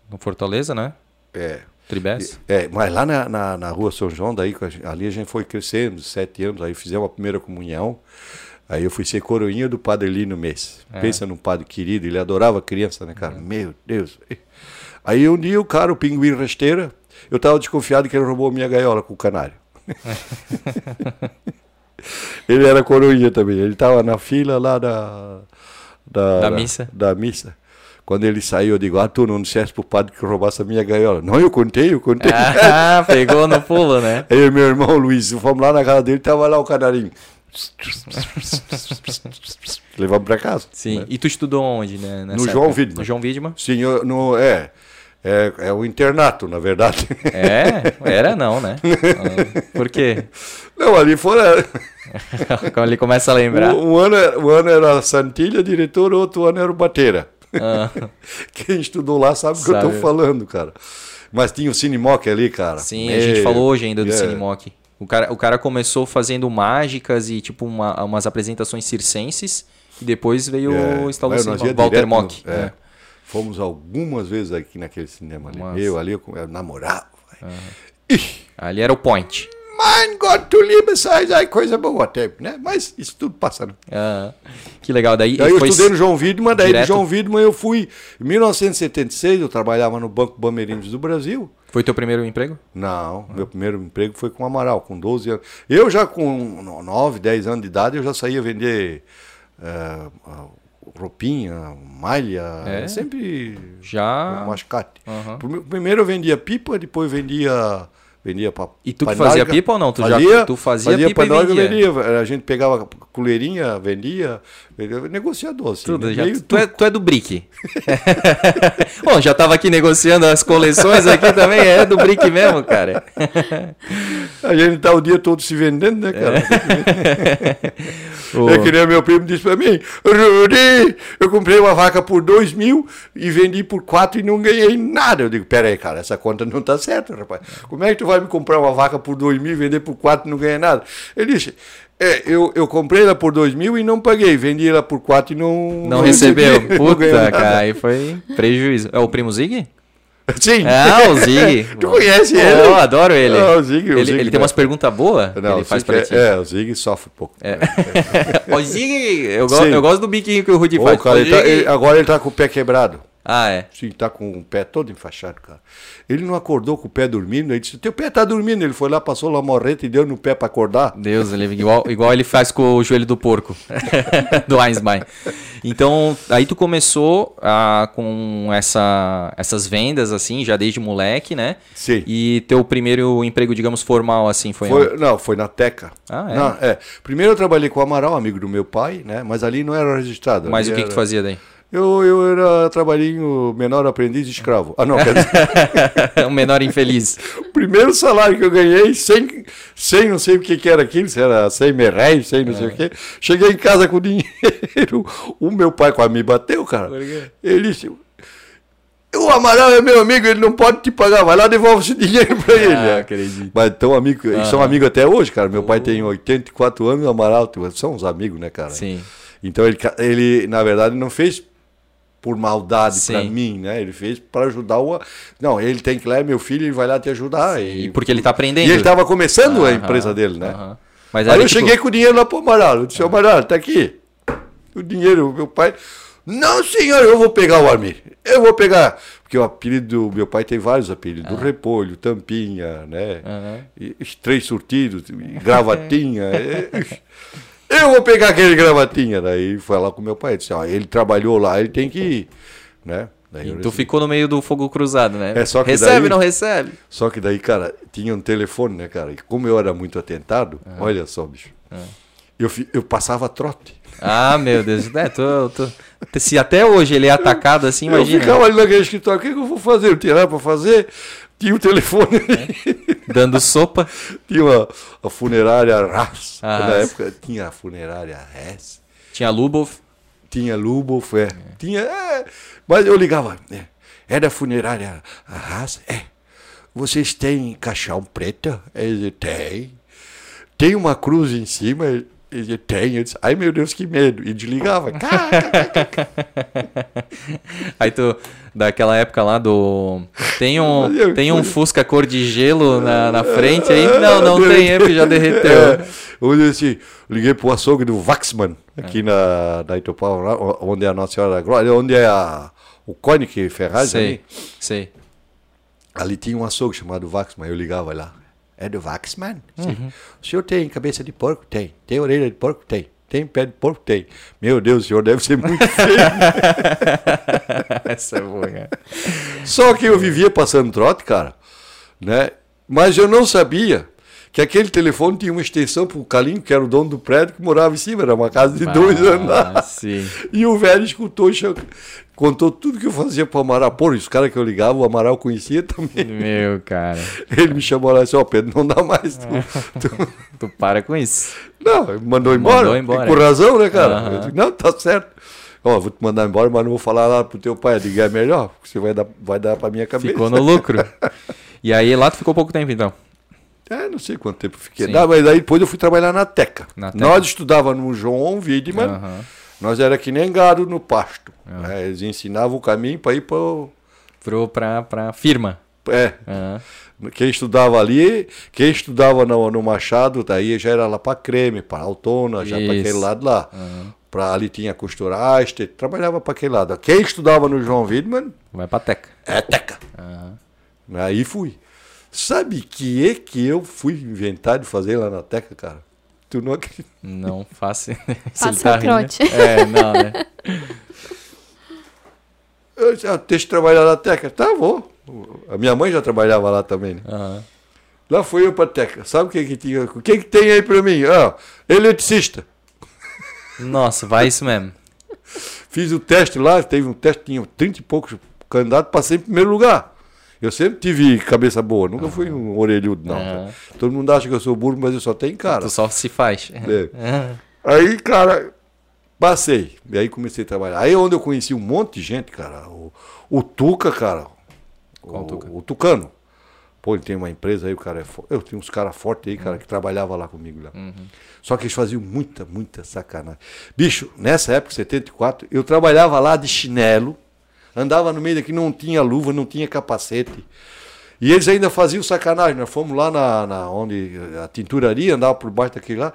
No Fortaleza, né? É, Tribés. é, mas lá na, na, na rua São João, daí, ali a gente foi crescendo, sete anos, aí fizemos a primeira comunhão. Aí eu fui ser coroinha do padre Lino Mês. É. Pensa num padre querido, ele adorava criança, né, cara? Meu Deus. Aí um dia o cara, o pinguim rasteira, eu tava desconfiado que ele roubou minha gaiola com o canário. ele era coroinha também. Ele tava na fila lá da... Da, Da missa. Da missa. Quando ele saiu, eu digo, ah, tu não disseste pro padre que roubasse a minha gaiola. Não, eu contei, eu contei. Ah, pegou no pulo, né? Aí eu meu irmão Luiz, fomos lá na casa dele, tava lá o canarinho. Levamos pra casa. Sim. né? E tu estudou onde, né? No João? Widmer. No João Widman? Sim, eu, no, é, é. É o internato, na verdade. É, era não, né? Por quê? Não, ali fora. Quando ele começa a lembrar. Um, um ano, era- um ano era Santilha, diretor, outro ano era o Bateira. Ah, Quem estudou lá sabe o que eu tô Sabe. falando, cara. Mas tinha o Cinemoc ali, cara. sim, a gente falou hoje ainda do é. Cinemoc. O cara, o cara começou fazendo mágicas e tipo uma- umas apresentações circenses e depois veio É, o instalou o mas nós Cinemoc. ia Walter direto no- Mock. é. é. Fomos algumas vezes aqui naquele cinema ali. Massa. Eu ali, eu, eu namorava. Ih, Ali era o point. Mein Gott, du liebes Eis, ai, coisa boa até, né? Mas isso tudo passa, né? Ah, que legal. Daí Aí eu estudei no João Widman, daí direto- do João Widman eu fui. Em 1976, eu trabalhava no Banco Bamerindos do Brasil. Foi teu primeiro emprego? Não, meu primeiro emprego foi com o Amaral, com 12 anos. Eu já com 9, 10 anos de idade, eu já saía vender eh, roupinha, malha, É? sempre Já. mascate. Prime- Primeiro eu vendia pipa, depois vendia vendia para E tu que fazia pipa ou não? Tu já- tu fazia pipa e vendia? vendia. A gente pegava coleirinha, vendia, vendia negociador, assim. Tudo, né? já- tu, é, tu é do Brick. Bom, já tava aqui negociando as coleções aqui também, é do Brick mesmo, cara. A gente tá o dia todo se vendendo, né, cara? O- É que nem meu primo disse pra mim, Rudy, eu comprei uma vaca por dois mil e vendi por quatro e não ganhei nada. Eu digo, pera aí, cara, essa conta não tá certa, rapaz. Como é que tu vai me comprar uma vaca por dois mil vender por quatro e não ganhar nada? Ele disse, é, eu, eu comprei ela por dois mil e não paguei, vendi ela por quatro e não... Não recebeu. recebi, não ganhei Puta, nada." cara, aí foi prejuízo. É o primo Zig? Sim. Ah, o Zig. Tu conhece ele? Eu adoro ele. Ah, o Zig, o ele, Zig, ele tem umas perguntas boas que Não, ele o faz Zig pra é, ti. é, o Zig sofre um pouco. É. o Zig, eu, gosto, Sim. eu gosto do biquinho que o Rudy faz. cara, O ele tá- Zig- ele- agora ele tá com o pé quebrado. Ah, é. Sim, tá com o pé todo enfaixado, cara. Ele não acordou com o pé dormindo, ele disse, teu pé tá dormindo. Ele foi lá, passou lá uma morreta e deu no pé pra acordar. Deus, ele, igual, igual ele faz com o joelho do porco, do Einstein. Então, aí tu começou ah, com essa, essas vendas, assim, já desde moleque, né? Sim. E teu primeiro emprego, digamos, formal, assim, foi, onde? Foi, não, foi na Teca. Ah, é? Não, é. Primeiro eu trabalhei com o Amaral, amigo do meu pai, né? Mas ali não era registrado. Mas o que, que tu era- fazia daí? Eu, eu era trabalhinho menor aprendiz escravo. Ah, não, quer dizer, um menor infeliz. o primeiro salário que eu ganhei, sem, sem não sei o que, que era aquilo, se era 100 mil reais, sem não É. sei o que. Cheguei em casa com dinheiro. O meu pai quase me bateu, cara. Por quê? Ele disse. O Amaral é meu amigo, ele não pode te pagar, vai lá devolve esse dinheiro pra ele. Ah, acredito. Mas tão amigo, eles são amigos até hoje, cara. Meu pai tem 84 anos, o Amaral tem- são uns amigos, né, cara? Sim. Então ele, ele na verdade, não fez por maldade pra Sim. mim, né? Ele fez para ajudar o. Não, ele tem que lá, é meu filho, ele vai lá te ajudar. E E, porque ele tá aprendendo. e ele tava começando a empresa dele, né? Mas Aí eu tipo- cheguei com o dinheiro lá pro Amaral. Eu disse, Amaral, tá aqui. O dinheiro, meu pai. Não, senhor, eu vou pegar o Armir. Eu vou pegar. Porque o apelido do meu pai tem vários apelidos. Do Repolho, Tampinha, né? Aham. E, três surtidos, gravatinha. é. eu vou pegar aquele gravatinha. Daí foi lá com meu pai. Disse, ó, ele trabalhou lá, ele tem que ir. Né? Daí E eu tu ficou no meio do fogo cruzado, né? É, só que recebe, daí- não recebe? Só que daí, cara, tinha um telefone, né, cara? E como eu era muito atentado, olha só, bicho. Eu, fi- eu passava trote. Ah, meu Deus. É, tu, tu- se até hoje ele é atacado assim, Eu imagina. ficava ali naquele escritório, o que, que eu vou fazer? Eu tinha nada pra fazer. Tinha o telefone, Dando sopa. tinha uma, a funerária RAS. Ah, Na Haas. época tinha a funerária RAS. Tinha Lubov. Tinha Lubov, é. Tinha. é, mas eu ligava. É, é da funerária Arras? É. Vocês têm caixão preto? Ele tem. Tem uma cruz em cima? Ele tem. Eu disse, Ai meu Deus, que medo. E desligava. Aí tu, daquela época lá do. Tem um, tem um Fusca cor de gelo na, na frente aí? Não, não tem, é já derreteu. É, eu disse, liguei pro açougue do Waxman, aqui na, na Itopava, onde é a Nossa Senhora da Glória, onde é a, o Koenig Ferraz Sei, ali. sei. Ali tinha um açougue chamado Waxman, eu ligava lá. É do Waxman? Sim. O senhor tem cabeça de porco? Tem. Tem orelha de porco? Tem. Tem pé de porco? Tem. Meu Deus, o senhor deve ser muito feio. Essa é boa, cara. Só que eu vivia passando trote, cara, né? Mas eu não sabia que aquele telefone tinha uma extensão pro Calinho, que era o dono do prédio, que morava em cima, era uma casa de dois andares. sim. E o velho escutou, contou tudo que eu fazia pro Amaral. Pô, os caras que eu ligava, o Amaral conhecia também. Meu, cara. Ele me chamou lá e disse, ó, Pedro, não dá mais. Tu, tu- Tu para com isso. Não, mandou embora. Mandou embora. E Com razão, né, cara? Eu disse, não, tá certo. Ó, vou te mandar embora, mas não vou falar lá pro teu pai. Eu digo, é melhor, porque você vai dar, vai dar pra minha cabeça. Ficou no lucro. E aí lá tu ficou pouco tempo então. É, não sei quanto tempo eu fiquei. Não, mas aí depois eu fui trabalhar na Teca. Na Teca. Nós estudávamos no João Widman, Aham. Nós era que nem gado no pasto. né? Eles ensinavam o caminho para ir para Pro, pra, pra firma. É, Aham. quem estudava ali, quem estudava no, no Machado, daí já era lá para Creme, para Altona, já para aquele lado lá. Pra, ali tinha costura Aster, trabalhava para aquele lado. Quem estudava no João Widman, Vai pra teca. é Teca. Aí fui. Sabe que é que eu fui inventar de fazer lá na Teca, cara? Tu não acredita. Não faço. Se Passa tá o rindo, né? trote. É, não, né? Eu disse, ah, deixa eu trabalhar na Teca. Tá, vou. A minha mãe já trabalhava lá também, né? Aham. Lá fui eu pra Teca. Sabe o que que tinha? O que que tem aí pra mim? Ah, eletricista. Nossa, vai isso mesmo. Fiz o teste lá, teve um teste, tinha 30 e poucos candidatos, passei em primeiro lugar. Eu sempre tive cabeça boa, nunca fui um orelhudo, não. Aham. Todo mundo acha que eu sou burro, mas eu só tenho cara. Tu só se faz. É. Aí, cara, passei. E aí comecei a trabalhar. Aí é onde eu conheci um monte de gente, cara. O, o Tuca, cara. Qual o, Tuca? o Tucano. Pô, ele tem uma empresa aí, o cara é forte. Eu tinha uns caras fortes aí, cara, Uhum. que trabalhava lá comigo lá. Só que eles faziam muita, muita sacanagem. Bicho, nessa época, 74, eu trabalhava lá de chinelo, andava no meio daqui, não tinha luva, não tinha capacete. E eles ainda faziam sacanagem. Nós fomos lá na, na onde a tinturaria, andava por baixo daquele lá,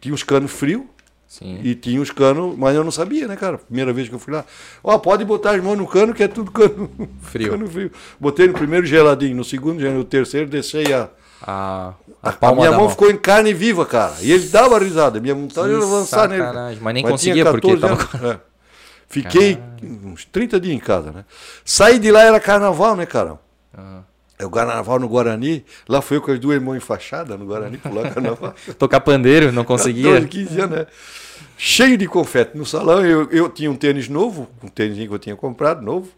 tinha os canos frios. Sim. E tinha os canos, mas eu não sabia, né, cara? Primeira vez que eu fui lá. Ó, pode botar as mãos no cano, que é tudo cano Frio. cano frio. Botei no primeiro geladinho, no segundo, no terceiro, deixei a. A, A, a minha mão, mão. ficou em carne viva, cara. E ele dava risada. Minha vontade era avançar nele. mas nem tinha conseguia porque 14 tava anos, é. Fiquei uns 30 dias em casa, né? Saí de lá, era carnaval, né, cara? Aham. É o carnaval no Guarani. Lá fui eu com as duas mãos enfaixadas no Guarani, pular carnaval. Tocar pandeiro, não conseguia. 14, 15 anos, né? Cheio de confete no salão. Eu, eu tinha um tênis novo, um tênis que eu tinha comprado, novo.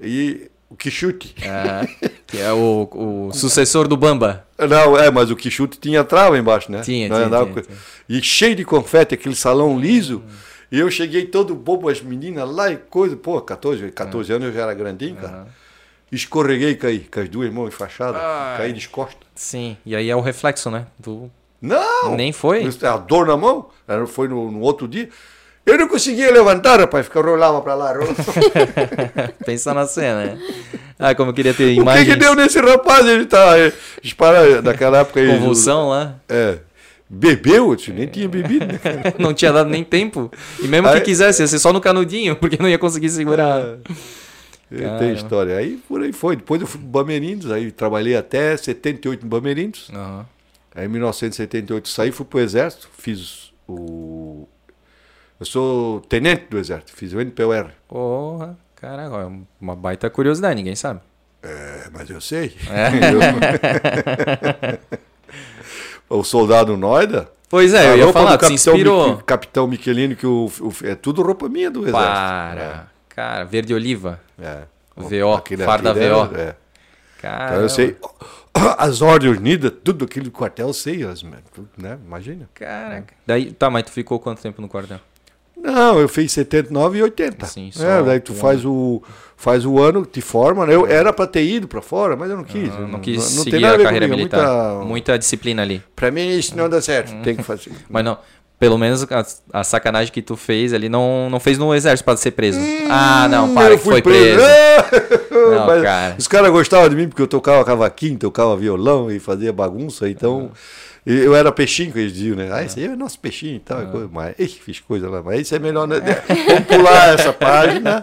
E o Quixute. Ah, que é o, o sucessor do Bamba. Não, é, mas o Quixute tinha trava embaixo, né? Tinha, tinha, tinha, com- tinha. E cheio de confete, aquele salão liso. E eu cheguei todo bobo, as meninas lá e coisa. Pô, 14, 14 anos eu já era grandinho, cara. Escorreguei e caí, com as duas mãos enfaixadas. Ai. Caí descosta. Sim, e aí é o reflexo, né? Do... Não! Nem foi? Isso, A dor na mão, foi no, no outro dia. Eu não conseguia levantar, rapaz, ficava rolava pra lá. rolava. Pensa na cena, né? Ah, como eu queria ter o que, imagens. que deu nesse rapaz? Ele tá. eh, Dispara, naquela época aí. Convulsão lá. É. Bebeu, eu disse, nem tinha bebido, né? Não tinha dado nem tempo. E mesmo Aí- que quisesse, ia ser só no canudinho, porque não ia conseguir segurar. É, Caramba. Tem história. Aí por aí foi. Depois eu fui pro Bamerindos, aí trabalhei até 78 no Bamerindos. Aham. Aí em 1978 saí, fui pro Exército, fiz o. Eu sou tenente do Exército, fiz o NPR. Porra, caraca, é uma baita curiosidade, ninguém sabe. É, mas eu sei. É. Eu- o soldado Noida. Pois é, a eu ia roupa falar, do capitão, inspirou. Mi- capitão Michelini, que o, o- é tudo roupa minha do Exército. Para. Cara, verde oliva. É. VO, Aquele- farda aquele VO. era- é. Cara, Então eu sei. As ordens unidas, tudo aquilo do quartel, eu sei, as, né? Imagina. Caraca. Daí, tá, mas tu ficou quanto tempo no quartel? Não, eu fiz 79 e 80. Sim, é, só daí tu um faz o faz o ano, te forma, né? Eu era pra ter ido pra fora, mas eu não quis. Ah, eu não quis não seguir nada a ver carreira comigo, é militar. Muita... Muita disciplina ali. Pra mim isso não dá certo, tem que fazer. Mas não, pelo menos a, a sacanagem que tu fez ali não, não fez no exército pra ser preso. ah, não, para, Hum, que foi preso. preso. Não, Mas cara. Os caras gostavam de mim porque eu tocava cavaquinho, tocava violão e fazia bagunça, então e eu era peixinho que eles diziam, né? Ah, esse aí é nosso peixinho e tal. e coisa, mas ixi, fiz coisa lá, mas isso é melhor, né? Vamos pular essa página.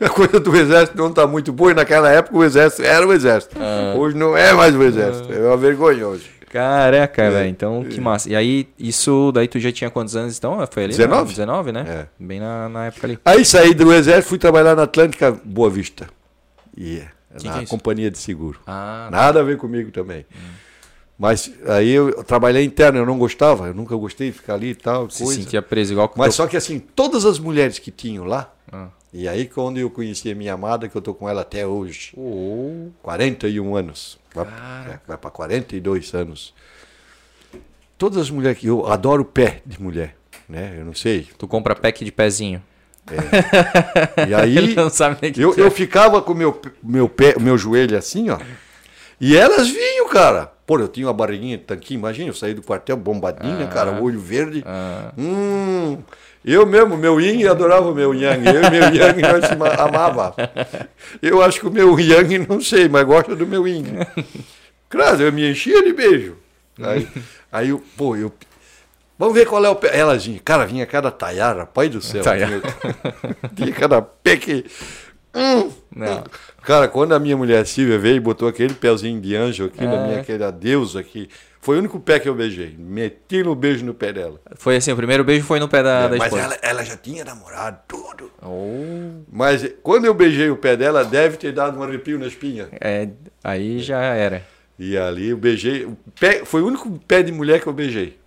A coisa do exército não está muito boa e naquela época o exército era o exército. Hoje não é mais o exército, é uma vergonha hoje. Caraca, É. velho, então que massa. E aí, isso, daí tu já tinha quantos anos então? Foi ali? 19. Não, 19, né? É. Bem na, na época ali. Aí saí do exército, fui trabalhar na Atlântica Boa Vista. E é, Que na que é companhia de seguro. Ah, Nada a ver comigo também. Mas aí eu trabalhei interno, eu não gostava, eu nunca gostei de ficar ali e tal, se coisa. sentia preso igual com Mas teu... só que assim, todas as mulheres que tinham lá, Ah. e aí quando eu conheci a minha amada, que eu tô com ela até hoje, Oh, 41 anos, vai, é, vai para 42 anos. Todas as mulheres que eu adoro pé de mulher, né? Eu não sei. tu compra pack de pezinho. E aí eu, que é. eu ficava com o meu, meu pé, meu joelho assim, ó. E elas vinham, cara. Pô, eu tinha uma barriguinha de tanquinho, imagina, eu saí do quartel bombadinha, cara, olho verde. Ah. Hum, eu mesmo, meu yin, adorava o meu yang. Eu e meu yang, nós amava. Eu acho que o meu yang, não sei, mas gosta do meu yin. Claro, eu me enchia de beijo. Aí, aí eu, pô, eu... Vamos ver qual é o pé. Vinham, cara, vinha cada taiara, pai do céu. Taiara. Tinha, cada pé que... Hum. Cara, quando a minha mulher Silvia veio e botou aquele pezinho de anjo aqui na É. minha, aquele adeus aqui, Foi o único pé que eu beijei. Meti no beijo no pé dela. Foi assim, o primeiro beijo foi no pé da, É, da mas esposa. ela, ela já tinha namorado, tudo. Oh, Mas quando eu beijei o pé dela, deve ter dado um arrepio na espinha. é, aí já era. E ali eu beijei. O pé, foi o único pé de mulher que eu beijei.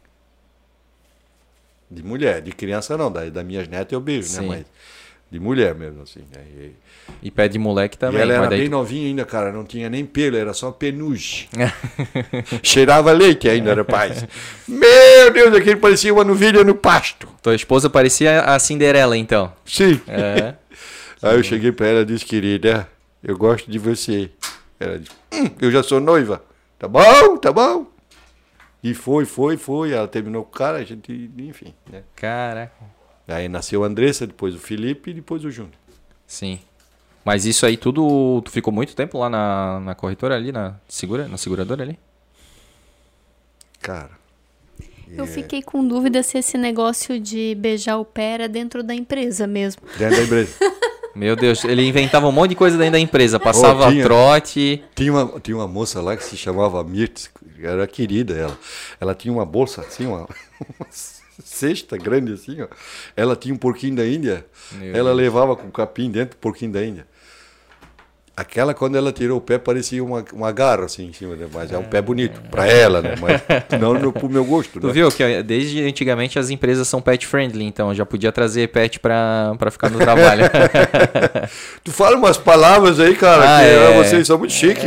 De mulher, de criança não, da, da minhas netas eu beijo, Sim. né? Mas de mulher mesmo, assim. né? E, E pé de moleque e também. ela era daí bem novinha ainda, cara, não tinha nem pelo, era só penugem. Cheirava leite ainda, rapaz. Meu Deus, aquele parecia uma novilha no pasto. Tua esposa parecia a Cinderela, então. Sim. É. Aí eu cheguei pra ela e disse, querida, eu gosto de você. Ela disse, "Hum, eu já sou noiva. Tá bom, tá bom. E foi, foi, foi. Ela terminou com o cara, a gente, enfim. Né? Caraca. Aí nasceu a Andressa, depois o Felipe e depois o Júnior. Sim. Mas isso aí tudo. Tu ficou muito tempo lá na, na corretora ali, na, segura, na seguradora ali? Cara, Eu fiquei com dúvida se esse negócio de beijar o pé era dentro da empresa mesmo. dentro da empresa. Meu Deus, ele inventava um monte de coisa dentro da empresa. Passava Oh, tinha. trote. tinha, uma, tinha uma moça lá que se chamava Mirtz, era querida ela. Ela tinha uma bolsa assim, uma, uma cesta grande assim, ó. Ela tinha um porquinho da Índia. Meu ela levava com o capim dentro, porquinho da Índia. Aquela, quando ela tirou o pé, parecia uma, uma garra assim em cima, né? Mas é um pé bonito, pra ela, né? Mas não no, pro meu gosto, Tu né? viu que desde antigamente as empresas são pet friendly, então já podia trazer pet pra, pra ficar no trabalho. Tu fala umas palavras aí, cara, Ah, que é. vocês são muito chique.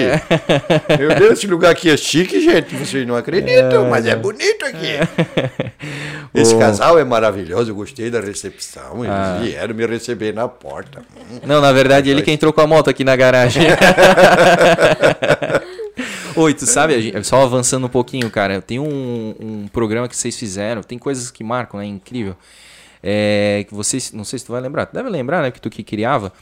Meu Deus, esse lugar aqui é chique, gente. Vocês não acreditam, mas é bonito aqui. Esse casal é maravilhoso, eu gostei da recepção. Eles Ah. vieram me receber na porta. Não, na verdade, ele que entrou com a moto aqui na garagem. Oi, tu sabe, a gente- só avançando um pouquinho, cara, tem um, um programa que vocês fizeram, tem coisas que marcam, né? Incrível. É, que vocês, não sei se tu vai lembrar, tu deve lembrar, né? Que tu que criava.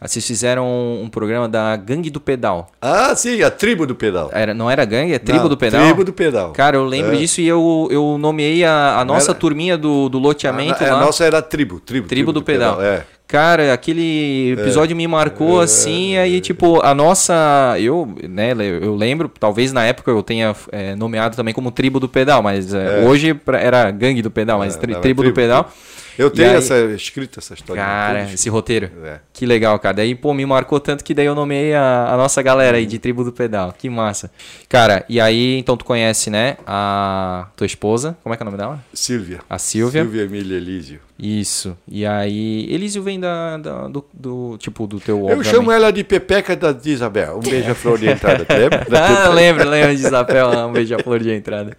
Ah, Vocês fizeram um programa da Gangue do Pedal. Ah, sim, a tribo do pedal. Era, não era gangue, é Tribo Não, do Pedal? Tribo do pedal. Cara, eu lembro É. disso e eu, eu nomeei a, a nossa era- turminha do, do loteamento a, a lá. nossa era a tribo, tribo. Tribo do Pedal. É. Cara, aquele episódio me marcou assim, aí tipo, a nossa, eu, né, eu lembro, talvez na época eu tenha é, nomeado também como Tribo do Pedal, mas é, hoje pra- era Gangue do Pedal, mas É, tri- não, é Tribo do tribo, Pedal. Eu tenho aí- essa escrita essa história. Cara, esse roteiro. É. Que legal, cara. Daí, pô, me marcou tanto que daí eu nomeei a, a nossa galera aí de Tribo do Pedal. Que massa. Cara, e aí, então tu conhece, né, a tua esposa, como é que é o nome dela? Silvia. A Silvia. Silvia Emília Elísio. Isso. E aí, Elísio vem da, da- do, do, tipo, do teu, Eu obviamente. chamo ela de Pepeca da de Isabel. Um beijo a flor de entrada, lembra? Ah, lembro, lembro de Isabel, um beija-flor de entrada.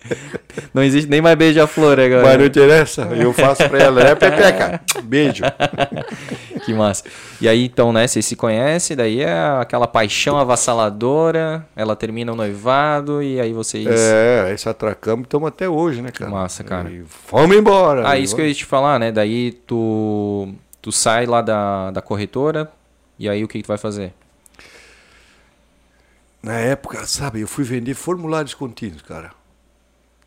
Não existe nem mais beija-flor agora. Mas não interessa, eu faço pra ela, né, Pepeca? Beijo. Que massa. E aí, então, né, vocês se conhecem, daí é aquela paixão avassaladora, ela termina o noivado e aí vocês... É, aí se atracamos, estamos até hoje, né, cara? massa, cara. E vamos embora. Ah, isso que eu ia te falar, né, daí tu, tu sai lá da, da corretora e aí o que, que tu vai fazer? Na época, sabe, eu fui vender formulários contínuos, cara.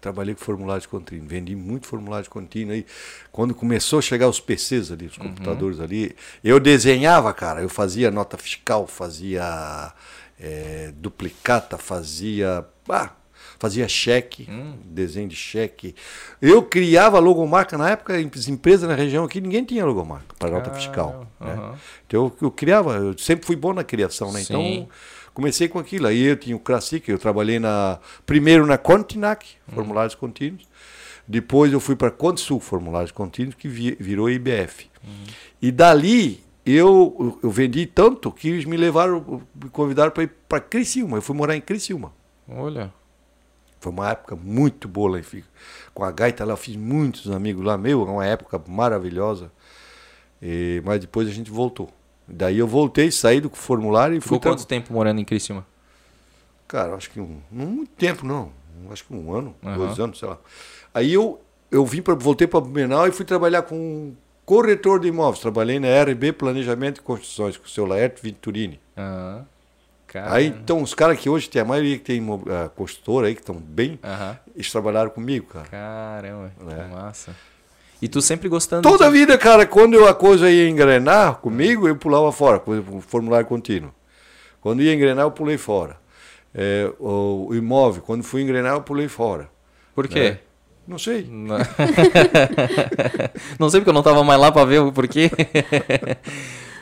Trabalhei com formulários contínuos, vendi muito formulários contínuos. Aí, quando começou a chegar os PCs ali, os computadores ali, eu desenhava, cara. Eu fazia nota fiscal, fazia eh, duplicata, fazia. Ah, fazia cheque, desenho de cheque. Eu criava logomarca na época, em as empresas na região aqui, ninguém tinha logomarca para nota fiscal. né? aham. Então eu, eu criava, eu sempre fui bom na criação, né? Sim. Então comecei com aquilo. Aí eu tinha o Classic, eu trabalhei na primeiro na Continac, formulários contínuos. Depois eu fui para Consul, formulários contínuos, que vi- virou IBF. E dali eu, eu, eu vendi tanto que eles me levaram, me convidaram para ir para Criciúma. Eu fui morar em Criciúma. Olha, Foi uma época muito boa lá em Fica. Com a gaita lá, eu fiz muitos amigos lá. Meu, é uma época maravilhosa. E- mas depois a gente voltou. Daí eu voltei, saí do formulário e fui. ficou tra- quanto tempo morando em Criciúma? Cara, acho que um, não muito tempo, não. Acho que um ano, Aham. dois anos, sei lá. Aí eu, eu vim pra, voltei para Blumenau e fui trabalhar com um corretor de imóveis. Trabalhei na RB Planejamento e Construções, com o seu Laerte Venturini. Ah, cara. Aí, então, os caras que hoje tem a maioria que tem ah, construtora aí, que estão bem, eles trabalharam comigo, cara. Caramba, É. que massa. E tu sempre gostando Toda a de... vida, cara, quando eu- a coisa ia engrenar comigo, eu pulava fora, exemplo, o formulário contínuo. Quando ia engrenar, eu pulei fora. É, o, o imóvel, quando fui engrenar, eu pulei fora. Por quê? Né? Não sei. Não... não sei porque eu não tava mais lá pra ver o porquê.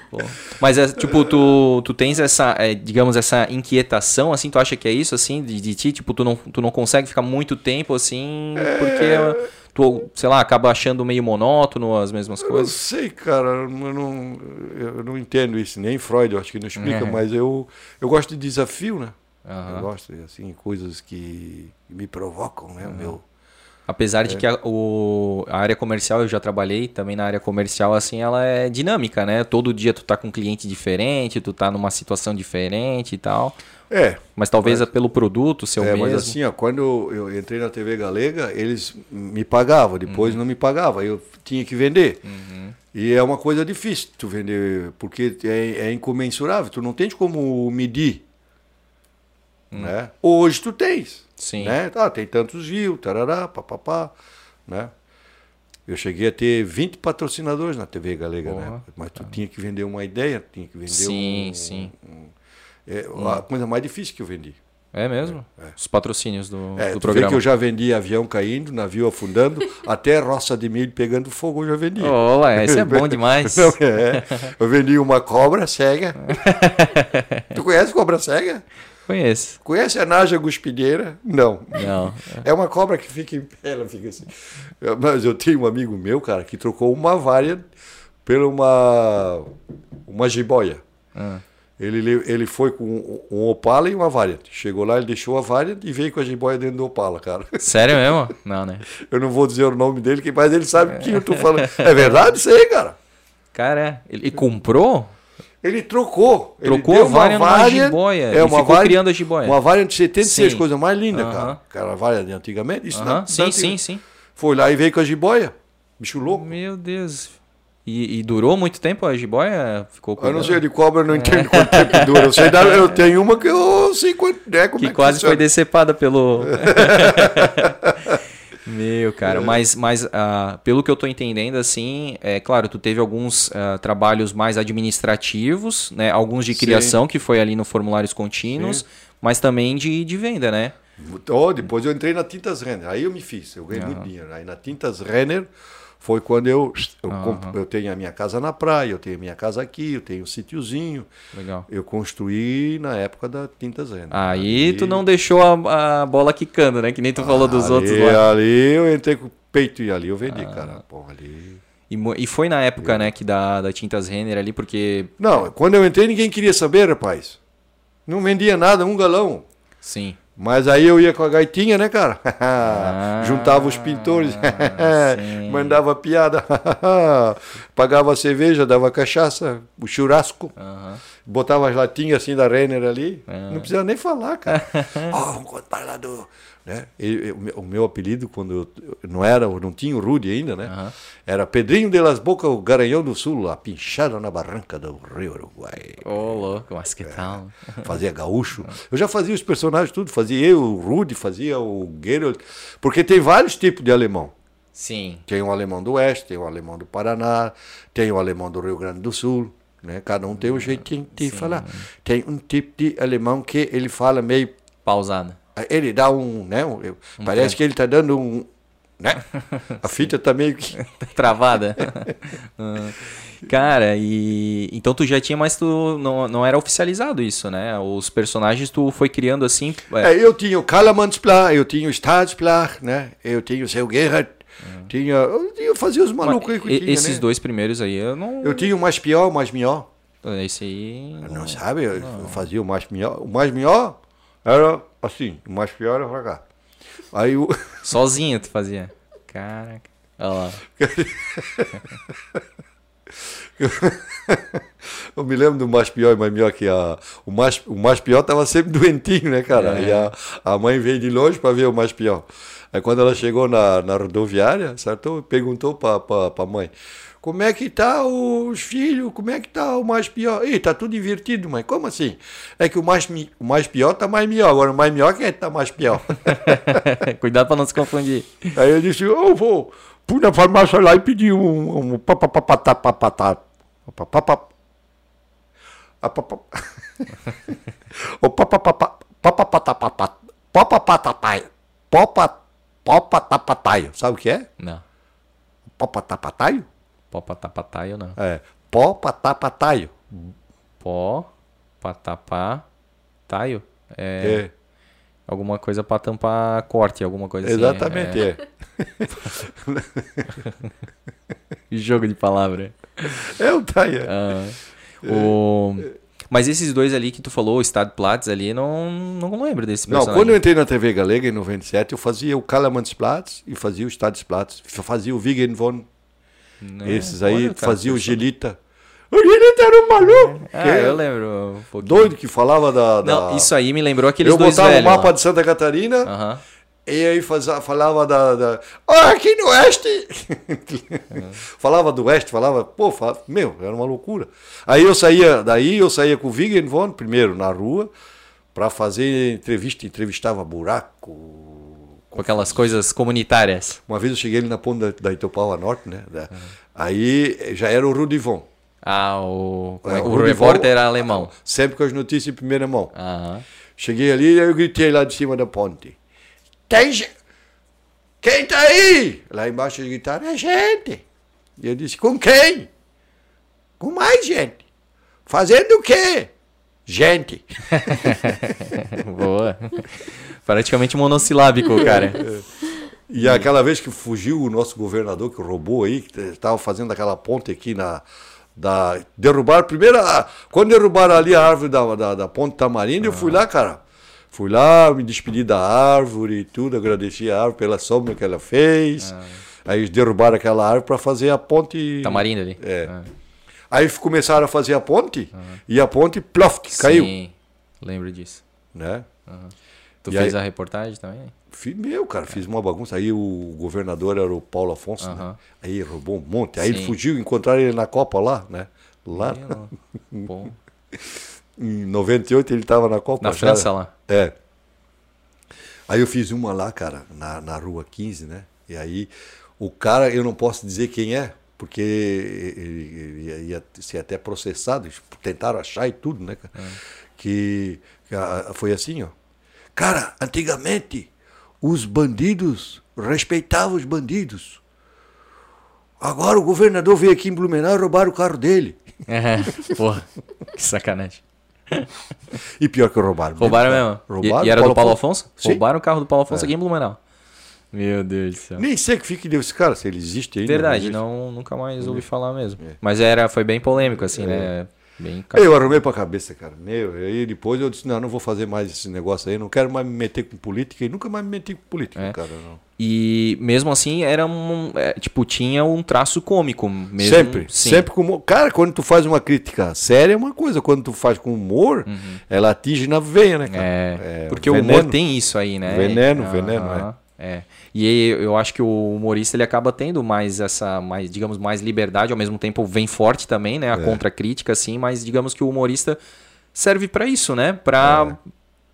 Mas é tipo, tu, tu tens essa, é, digamos, essa inquietação, assim, tu acha que é isso, assim, de, de ti? Tipo, tu não, tu não consegue ficar muito tempo, assim, porque É. tu, sei lá, acaba achando meio monótono as mesmas Eu coisas? sei, cara. Eu não, eu não entendo isso. Nem Freud, eu acho que não explica, É. mas eu, eu gosto de desafio, né? Aham. Eu gosto, assim, coisas que me provocam, né? Meu, Apesar É. de que a, o, a área comercial, eu já trabalhei também na área comercial, assim, ela é dinâmica, né? Todo dia tu tá com um cliente diferente, tu tá numa situação diferente e tal. É, Mas talvez é pelo produto, seu é mesmo. mas assim, ó, quando eu entrei na TV Galega, eles me pagavam, depois Uhum. não me pagavam, eu tinha que vender. E é uma coisa difícil tu vender, porque é, é incomensurável, tu não tens como medir. Né? Hoje tu tens. Hum. Sim. Né? Tá, tem tantos views, tarará, papapá, né? Eu cheguei a ter 20 patrocinadores na TV Galega, né? Mas tu tinha que vender uma ideia, tinha que vender Sim, um... sim. É a coisa mais difícil que eu vendi. É mesmo? Os patrocínios do, É, do tu vê programa. que eu já vendi avião caindo, navio afundando, até roça de milho pegando fogo eu já vendi. Olá, esse é bom demais. Não, é. Eu vendi uma cobra cega. tu conhece cobra cega? Conheço. Conhece a naja guspideira? Não. Não. É uma cobra que fica em pé, ela fica assim. Mas eu tenho um amigo meu, cara, que trocou uma varia pela uma, uma jiboia. Ah. Ele, le- ele foi com um- Opala e uma Variant. Chegou lá, ele deixou a Variant e veio com a jiboia dentro do Opala, cara. Sério mesmo? Não, né? Eu não vou dizer o nome dele, que- mas ele sabe quem eu tô falando. É verdade isso aí, cara? Cara, ele ele comprou? Ele trocou. Ele Trocou deu a Variant numa jiboia, e ficou criando a jiboia. Uma Variant de 76, Sim. coisa mais linda, Aham. cara. Aquela Variant de antigamente. Isso não, Sim, não sim, tinha. sim. Foi lá e veio com a jiboia. Bicho louco. Meu Deus. E, e durou muito tempo a jiboia? Ficou Eu não sei de cobra, eu não entendo quanto tempo dura. Eu, sei da- eu tenho uma que eu sei quanto é, como Que é que quase foi decepada pelo. Meu, cara, mas, mas ah, pelo que eu tô entendendo, assim, é claro, tu teve alguns ah, trabalhos mais administrativos, né? Alguns de Sim. criação, que foi ali no Formulários Contínuos, mas também de, de venda, né? Oh, depois eu entrei na Tintas Renner. Aí eu me fiz, eu ganhei muito dinheiro. Aí na Tintas Renner foi quando eu, eu, comp- eu tenho a minha casa na praia, eu tenho a minha casa aqui, eu tenho um sítiozinho. Legal. Eu construí na época da Tintas Renner. Aí tu não deixou a, a bola quicando, né? Que nem tu falou dos ali, outros lá. Ali eu entrei com o peito e ali eu vendi, cara. Pô, ali... E, e foi na época, né, que da, da Tintas Renner ali, porque. Não, quando eu entrei ninguém queria saber, rapaz. Não vendia nada, um galão. Sim. Mas aí eu ia com a gaitinha, né, cara? Ah, Juntava os pintores, sim. mandava piada, pagava cerveja, dava cachaça, o churrasco, botava as latinhas assim da Renner ali. Ah. Não precisava nem falar, cara. Ó, vamos contar lá do. Né? E- e- o meu- apelido, quando eu, não era, eu não tinha o Rude ainda, né? Aham. Era Pedrinho de las Bocas, o Garanhão do Sul, a pinchada na barranca do Rio Uruguai. Ô, louco, mas que tal? Fazia gaúcho. Eu já fazia os personagens tudo, fazia eu, o Rude, fazia o Geralt, porque tem vários tipos de alemão. Sim. Tem o alemão do Oeste, tem o alemão do Paraná, tem o alemão do Rio Grande do Sul, né? Cada um tem um jeitinho de falar. Tem um tipo de alemão que ele fala meio Pausada. Ele dá um, né? um- eu- parece que ele tá dando um, né? A fita tá meio que Travada. Ah. Cara, e. Então tu já tinha, mas tu não, não era oficializado isso, né? Os personagens tu foi criando assim. é, É, eu tinha o Kalamansplar, eu tinha o Stadsplar, né? Eu tinha o seu Gerhard, tinha, eu, tinha- eu fazia os malucos aí que tinha, esses né? dois primeiros aí, eu não. Eu tinha o mais pior, o mais melhor. Esse aí. Não sabe? Eu, eu fazia o mais melhor. O mais melhor era assim, o mais pior era pra cá. Aí o. Sozinho tu fazia. Caraca. Olha lá. Eu me lembro do mais pior e mais melhor que a, o, mais, o mais pior estava sempre doentinho, né, cara? É. E a, a mãe veio de longe para ver o mais pior. Aí quando ela chegou na, na rodoviária, certo? Perguntou para a mãe: Como é que tá os filhos? Como é que tá o mais pior? Ih, tá tudo invertido, mãe. Como assim? É que o mais, o mais pior tá mais melhor. Agora o mais melhor quem é que tá mais pior? Cuidado pra não se confundir. Aí eu disse, eu vou, fui na farmácia lá e pedi um, um papapapatá, papatá, papapá, o papapapá, papapatapatá, papapatapai, papa, Popatapataio. Sabe o que é? Não. Popatapataio? Popatapataio, não. É. Popatapataio. Pó, patapá, taio. É, É. alguma coisa pra tampar corte, alguma coisa assim. Exatamente, É, é. é. Jogo de palavra. É o taio. Ah, o... Mas esses dois ali que tu falou, o Estado Platz ali, não, não lembro desse Não, personagem. quando eu entrei na TV Galega em 97, eu fazia o Kalamansplatz e fazia o Stadsplatz. Fazia o Wigen von. Não, Esses aí, olha, cara, fazia o. Gelita. O Gelita era um maluco. Ah, que eu lembro um. Doido que falava da. da- Não, isso aí me lembrou aqueles eu dois botava o mapa lá. de Santa Catarina Aham. e aí fazia, falava da. da "Ah, aqui no oeste! falava do oeste, falava. Pô, fa- meu, era uma loucura. Aí eu saía, daí eu saía com o Wigen von, primeiro na rua, para fazer entrevista, entrevistava buraco. Com aquelas coisas comunitárias. Uma vez eu cheguei ali na ponta da, da Itopava Norte, né? Da- Aí já era o Rudivon. Ah, o, É, é, o o repórter era alemão. Sempre com as notícias em primeira mão. Aham. Cheguei ali e eu gritei lá de cima da ponte. Tem gente? Quem tá aí? Lá embaixo eles gritaram, é gente. E eu disse, com quem? Com mais gente. Fazendo o quê? Gente. Boa. Praticamente monossilábico, cara. E aquela vez que fugiu o nosso governador, que roubou aí, que estava fazendo aquela ponte aqui na. Da, derrubaram primeiro. a- Quando derrubaram ali a árvore da, da, da Ponte Tamarindo, eu fui lá, cara. Fui lá, me despedi da árvore e tudo, agradeci a árvore pela sombra que ela fez. Aí eles derrubaram aquela árvore para fazer a ponte. Tamarindo ali. É. Ah. Aí começaram a fazer a ponte e a ponte, plof, caiu. Sim, lembro disso. Né? Tu E fez aí- a reportagem também? Fiz meu, cara, fiz uma bagunça. Aí o governador era o Paulo Afonso, né? Aí roubou um monte. Aí ele Sim. fugiu, encontraram ele na Copa lá, né? Lá Bom, em 98 ele estava na Copa. na já- França lá. É. Aí eu fiz uma lá, cara, na, na rua 15, né? E aí o cara, eu não posso dizer quem é, porque ele, ele ia, ser até processado. Tentaram achar e tudo, né, cara? Que, que a- foi assim, ó. Cara, antigamente os bandidos respeitavam os bandidos. Agora o governador veio aqui em Blumenau e roubaram o carro dele. É, porra, que sacanagem. E pior que roubaram. Roubaram cara. mesmo. Roubaram e, e era do Paulo Afonso. Afonso? Roubaram o carro do Paulo Afonso É. aqui em Blumenau. Meu Deus do céu. Nem sei que fique desse cara, se ele existe ainda. Verdade, não, nunca mais ouvi falar mesmo. É. Mas era, foi bem polêmico, assim, né? Bem Eu arrumei pra cabeça, cara. Meu, aí depois eu disse, não, não vou fazer mais esse negócio aí, não quero mais me meter com política e nunca mais me meti com política, É. cara. Não. E mesmo assim, era um. é, tipo, tinha um traço cômico mesmo. sempre, sim. sempre com. Cara, quando tu faz uma crítica séria é uma coisa, quando tu faz com humor, ela atinge na veia, né, cara? Uhum. É, É, porque o humor veneno. tem isso aí, né? Veneno, veneno, é. E eu acho que o humorista ele acaba tendo mais essa, mais, digamos, mais liberdade, ao mesmo tempo vem forte também, né? A É. contracrítica, assim, mas digamos que o humorista serve pra isso, né? Pra,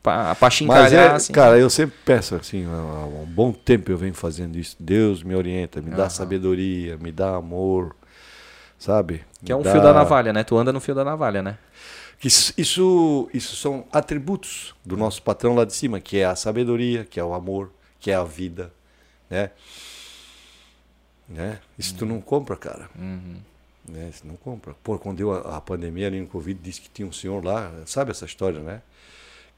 pra, pra Mas chincalhar, é, assim. cara, eu sempre peço assim, há um bom tempo eu venho fazendo isso. Deus me orienta, me dá sabedoria, me dá amor, sabe? que é Me um dá- fio da navalha, né? Tu anda no fio da navalha, né? Isso, isso, isso são atributos do nosso patrão lá de cima, que é a sabedoria, que é o amor, que é a vida, né? né? Isso tu não compra, cara. Uhum. Né? Isso não compra. Pô, quando deu a, a pandemia ali no Covid, disse que tinha um senhor lá, sabe essa história, né?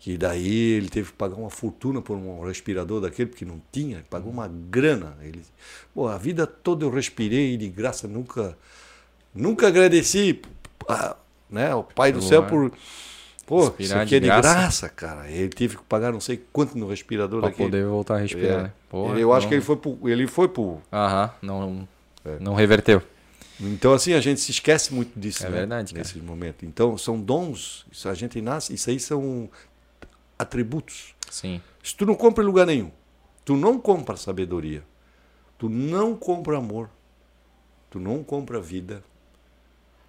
Que daí ele teve que pagar uma fortuna por um respirador daquele, porque não tinha, ele pagou uma grana. Ele, pô, a vida toda eu respirei e de graça nunca, nunca agradeci a, né, ao Pai do céu ar. por. Pô, isso aqui é de de graça. graça, cara. Ele teve que pagar não sei quanto no respirador Pra daquele. poder voltar a respirar, É. né? Porra, eu acho que ele foi pro, ele foi pro. Aham, não, É. não reverteu. Então, assim, a gente se esquece muito disso, É né? verdade, cara. Nesse momento. Então, são dons. Isso a gente nasce, isso aí são atributos. Sim. Isso tu não compra em lugar nenhum. Tu não compra sabedoria. Tu não compra amor. Tu não compra vida.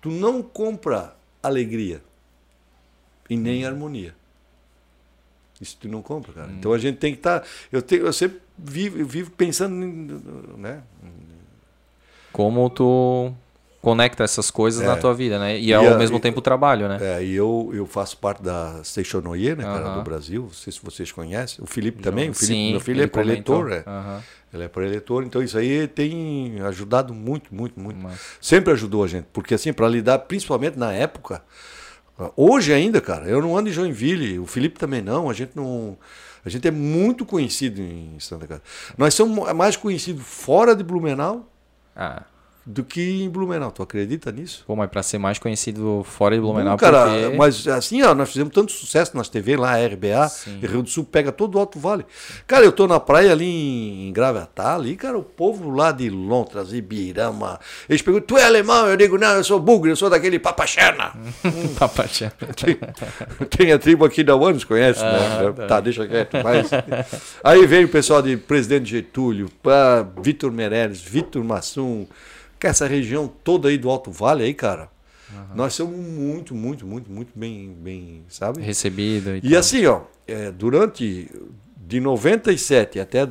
Tu não compra alegria. E nem harmonia. Isso tu não compra, cara. Então a gente tem que estar. eu, tenho, eu sempre vivo, eu vivo pensando, né? Como tu conecta essas coisas é. na tua vida, né? E, ao mesmo e, tempo o trabalho, né? É, e eu, eu faço parte da Station Oye, né, cara, do Brasil. Não sei se vocês conhecem. O Felipe também. O Felipe, Sim, meu filho é preletor, é. Ele é preletor, então isso aí tem ajudado muito, muito, muito. Mas... Sempre ajudou a gente, porque assim, para lidar, principalmente na época, hoje ainda, cara, eu não ando em Joinville, o Felipe também não, a gente não. A gente é muito conhecido em Santa Casa. Nós somos mais conhecidos fora de Blumenau. Ah do que em Blumenau. Tu acredita nisso? Pô, mas para ser mais conhecido fora de Blumenau, Não, cara, porque... mas assim, ó, nós fizemos tanto sucesso nas TV lá, RBA, Rio do Sul pega todo o Alto Vale. Cara, eu tô na praia ali em Gravatá, ali, cara, o povo lá de Lontras, Ibirama, eles perguntam, tu é alemão? Eu digo, não, eu sou bugre, eu sou daquele Papachana. Papachana. tem, tem, a tribo aqui da UANOS, conhece, ah, né? Tá. tá, deixa quieto. Mas... Aí vem o pessoal de Presidente Getúlio, Vitor Meirelles, Vitor Massum, que essa região toda aí do Alto Vale aí, cara, uhum. nós somos muito, muito, muito, muito bem, bem sabe? Recebido. E, e assim, ó, é, durante de 97 até uh,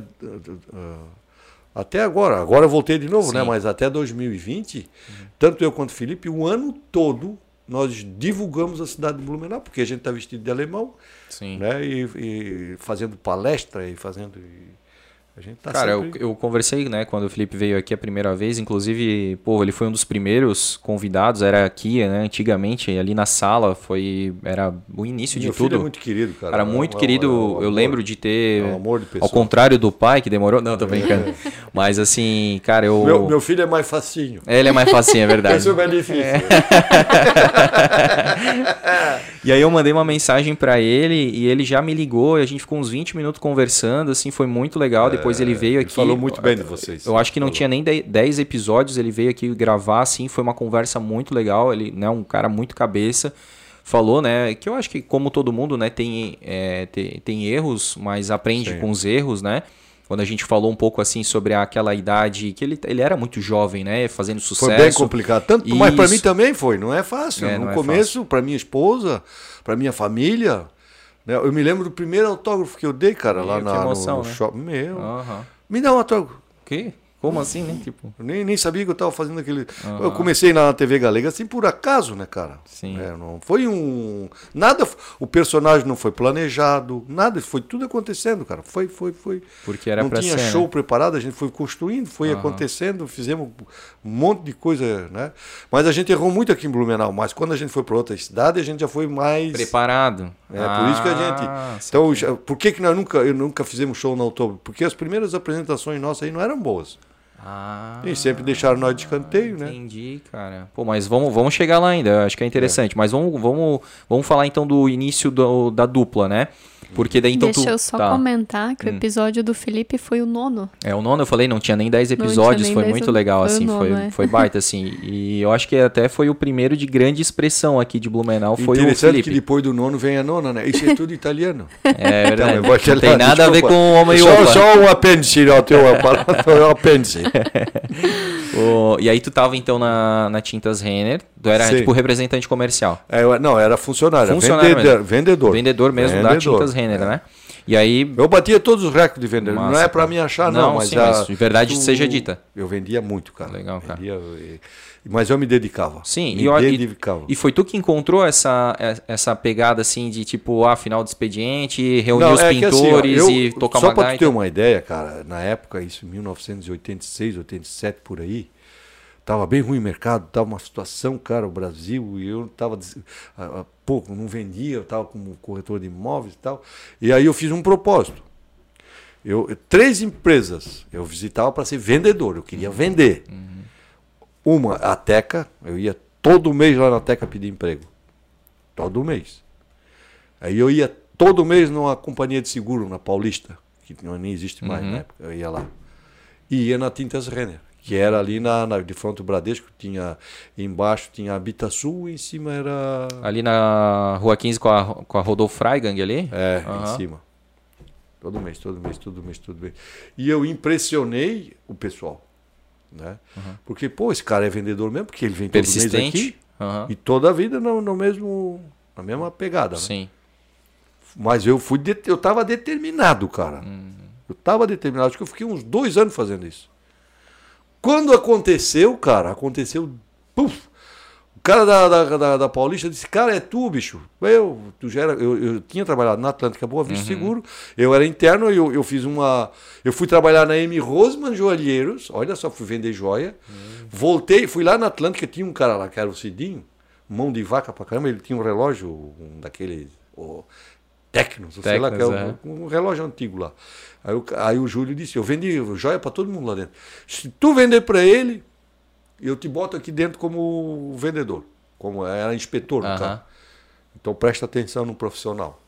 até agora, agora eu voltei de novo, né? Sim. né? Mas até 2020, uhum. tanto eu quanto o Felipe, o ano todo nós divulgamos a cidade de Blumenau, porque a gente está vestido de alemão, Sim. né? E, e, fazendo palestra e fazendo e Tá Cara, sempre... eu, eu, conversei, né, quando o Felipe veio aqui a primeira vez, inclusive, pô, ele foi um dos primeiros convidados, era aqui, né, antigamente, ali na sala, foi, era o início Meu de tudo. é muito querido, cara. Era muito é, querido, é, é, eu lembro de ter, é amor de ao contrário do pai, que demorou, não, tô brincando, mas assim, cara, eu... Meu, meu, filho é mais facinho. Ele é mais facinho, é verdade. Esse é mais difícil. e aí eu mandei uma mensagem para ele, e ele já me ligou, e a gente ficou uns 20 minutos conversando, assim, foi muito legal, depois depois ele veio aqui. Falou muito bem de vocês. Eu acho que não falou. tinha nem 10 episódios, ele veio aqui gravar, assim, foi uma conversa muito legal. Ele, né, um cara muito cabeça. Falou, né, que eu acho que como todo mundo, né, tem, é, tem, tem, erros, mas aprende Sim. com os erros, né? Quando a gente falou um pouco assim sobre aquela idade que ele, ele era muito jovem, né? Fazendo sucesso. Foi bem complicado. Tanto, Isso. mas para mim também foi. Não é fácil. É, no é começo, para minha esposa, para minha família? Eu me lembro do primeiro autógrafo que eu dei, cara, lá na, emoção, no, né? shopping. Meu. Uhum. Me dá um autógrafo. Que? Como assim, né? Tipo... Eu nem, nem sabia que eu estava fazendo aquele. Uhum. Eu comecei na TV Galega assim por acaso, né, cara? Sim. É, não foi um. Nada. O personagem não foi planejado, nada. Foi tudo acontecendo, cara. Foi, foi, foi. Porque era Não tinha ser, show né? preparado, a gente foi construindo, foi uhum. acontecendo, fizemos um monte de coisa, né? Mas a gente errou muito aqui em Blumenau. Mas quando a gente foi para outra cidade, a gente já foi mais. Preparado. É, ah, por isso que a gente. Ah, então, já, por que, que nós nunca, eu nunca fizemos show na outubro? Porque as primeiras apresentações nossas aí não eram boas. Ah, e sempre deixaram nós de escanteio, né? Entendi, cara. Pô, mas vamos, vamos chegar lá ainda, acho que é interessante. É. Mas vamos, vamos, vamos falar então do início do, da dupla, né? Porque daí então Deixa tu, eu só tá. comentar que hum. o episódio do Felipe foi o nono. É, o nono eu falei, não tinha nem 10 episódios, nem foi dez, muito legal, foi assim, nono, foi, é. foi baita, assim. E eu acho que até foi o primeiro de grande expressão aqui de Blumenau, foi o Felipe. que depois do nono vem a nona, né? Isso é tudo italiano. É verdade. Então, não tem nada a ver com o homem só, só um apêndice, ó, teu apêndice. o, e aí tu tava então na, na Tintas Renner, tu era Sim. tipo representante comercial. É, não, era funcionário, funcionário vendedor, vendedor. Vendedor mesmo vendedor. da Tintas Renner, é. né? E aí. Eu batia todos os recordes de vender. Massa, não é para mim achar, não, não mas, sim, a, mas de verdade tu, seja dita. Eu vendia muito, cara. Legal, cara. Vendia, mas eu me dedicava. Sim, me e, dedicava. E, e, foi tu que encontrou essa, essa pegada assim de tipo, ah, final do expediente, reunir não, os é pintores assim, ó, eu, e tocar uma gaita? Só para ter uma ideia, cara, na época, isso 1986, 87 por aí, Tava bem ruim o mercado, tava uma situação, cara, o Brasil, e eu tava pouco, não vendia, eu tava como corretor de imóveis e tal. E aí eu fiz um propósito. Eu, três empresas eu visitava para ser vendedor, eu queria vender. Uhum. Uma, a Teca, eu ia todo mês lá na Teca pedir emprego. Todo mês. Aí eu ia todo mês numa companhia de seguro na Paulista, que não, nem existe mais uhum. na época, eu ia lá. E ia na Tintas Renner que era ali na, na de frente do Bradesco, tinha embaixo tinha a Bitasul e em cima era ali na Rua 15 com a com a Rodolfo Freigang ali? É, uhum. em cima. Todo mês, todo mês, todo mês, todo mês. E eu impressionei o pessoal, né? Uhum. Porque pô, esse cara é vendedor mesmo, porque ele vem todo mês aqui uhum. e toda a vida no, no mesmo na mesma pegada, né? Sim. Mas eu fui eu estava determinado, cara. Uhum. Eu estava determinado, acho que eu fiquei uns dois anos fazendo isso. Quando aconteceu, cara, aconteceu Puf! O cara da, da, da, da, Paulista disse, cara, é tu, bicho. Eu, tu já era, eu, eu tinha trabalhado na Atlântica Boa Vista uhum. Seguro, eu era interno, eu, eu fiz uma. Eu fui trabalhar na M. Rosman Joalheiros, olha só, fui vender joia. Uhum. Voltei, fui lá na Atlântica, tinha um cara lá que era o Cidinho, mão de vaca pra caramba, ele tinha um relógio, um daquele. Oh, Tecnos, sei lá, que é um, um, relógio antigo lá. Aí, o, aí o Júlio disse: Eu vendi joia para todo mundo lá dentro. Se tu vender para ele, eu te boto aqui dentro como vendedor, como era inspetor no carro. Então presta atenção no profissional.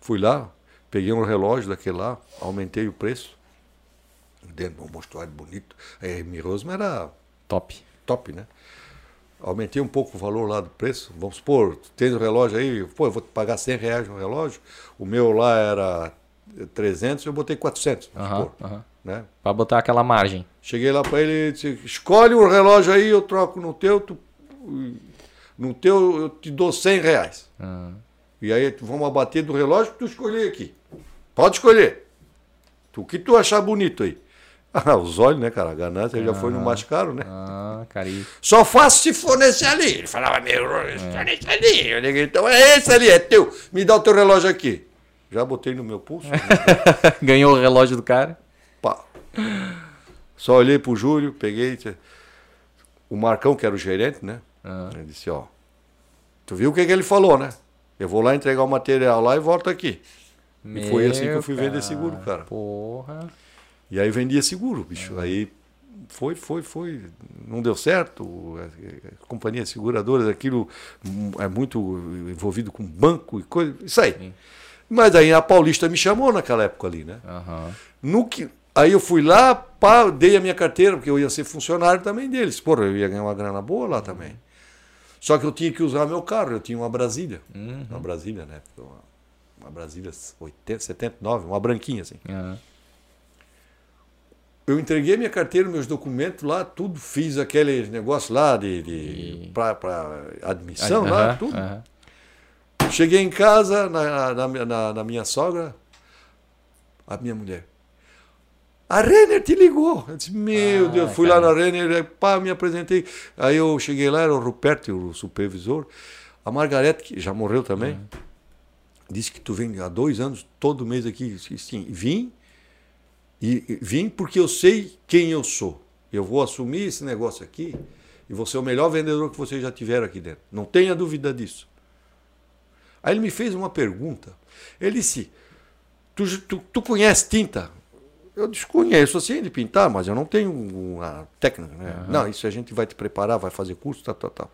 Fui lá, peguei um relógio daquele lá, aumentei o preço. Dentro de um mostruário bonito. A M. Rosma era top. Top, né? Aumentei um pouco o valor lá do preço. Vamos supor, tem o relógio aí, pô, eu vou pagar 100 reais no relógio. O meu lá era 300, eu botei 400. Vamos uhum, supor. Uhum. Né? Para botar aquela margem. Cheguei lá para ele e disse: escolhe o relógio aí, eu troco no teu, tu, no teu eu te dou 100 reais. Uhum. E aí vamos abater do relógio que tu escolher aqui. Pode escolher. O que tu achar bonito aí. Ah, os olhos, né, cara? A ganância ah, já foi no mais caro, né? Ah, carinho. Só faço se for nesse ali. Ele falava, meu, é. nesse ali. Eu liguei, então é esse ali, é teu. Me dá o teu relógio aqui. Já botei no meu pulso. Né? Ganhou o relógio do cara? Pá. Só olhei pro Júlio, peguei. O Marcão, que era o gerente, né? Uhum. Ele disse, ó. Tu viu o que, que ele falou, né? Eu vou lá entregar o material lá e volto aqui. Meu e foi assim que eu fui cara. vender seguro, cara. Porra. E aí vendia seguro, bicho. Uhum. Aí foi, foi, foi. Não deu certo. A companhia seguradora, aquilo é muito envolvido com banco e coisa. Isso aí. Sim. Mas aí a Paulista me chamou naquela época ali, né? Uhum. No que, aí eu fui lá, pá, dei a minha carteira, porque eu ia ser funcionário também deles. Porra, eu ia ganhar uma grana boa lá também. Só que eu tinha que usar meu carro, eu tinha uma Brasília. Uhum. Uma Brasília, né? Uma, uma Brasília 80, 79, uma branquinha assim. Uhum. Eu entreguei minha carteira, meus documentos lá, tudo, fiz aquele negócio lá de, de e... para admissão lá, tudo. Cheguei em casa, na, na, na, na, minha sogra, a minha mulher. A Renner te ligou. Eu disse, meu ah, Deus, fui cara. lá na Renner, pá, me apresentei. Aí eu cheguei lá, era o Ruperto, o supervisor. A Margarete, que já morreu também, disse que tu vem há dois anos, todo mês aqui. Sim, vim, e vim porque eu sei quem eu sou. Eu vou assumir esse negócio aqui e vou ser o melhor vendedor que vocês já tiveram aqui dentro. Não tenha dúvida disso. Aí ele me fez uma pergunta. Ele disse: Tu, tu, tu conhece tinta? Eu desconheço assim de pintar, mas eu não tenho uma técnica. Né? Uhum. Não, isso a gente vai te preparar, vai fazer curso, tal, tal, tal.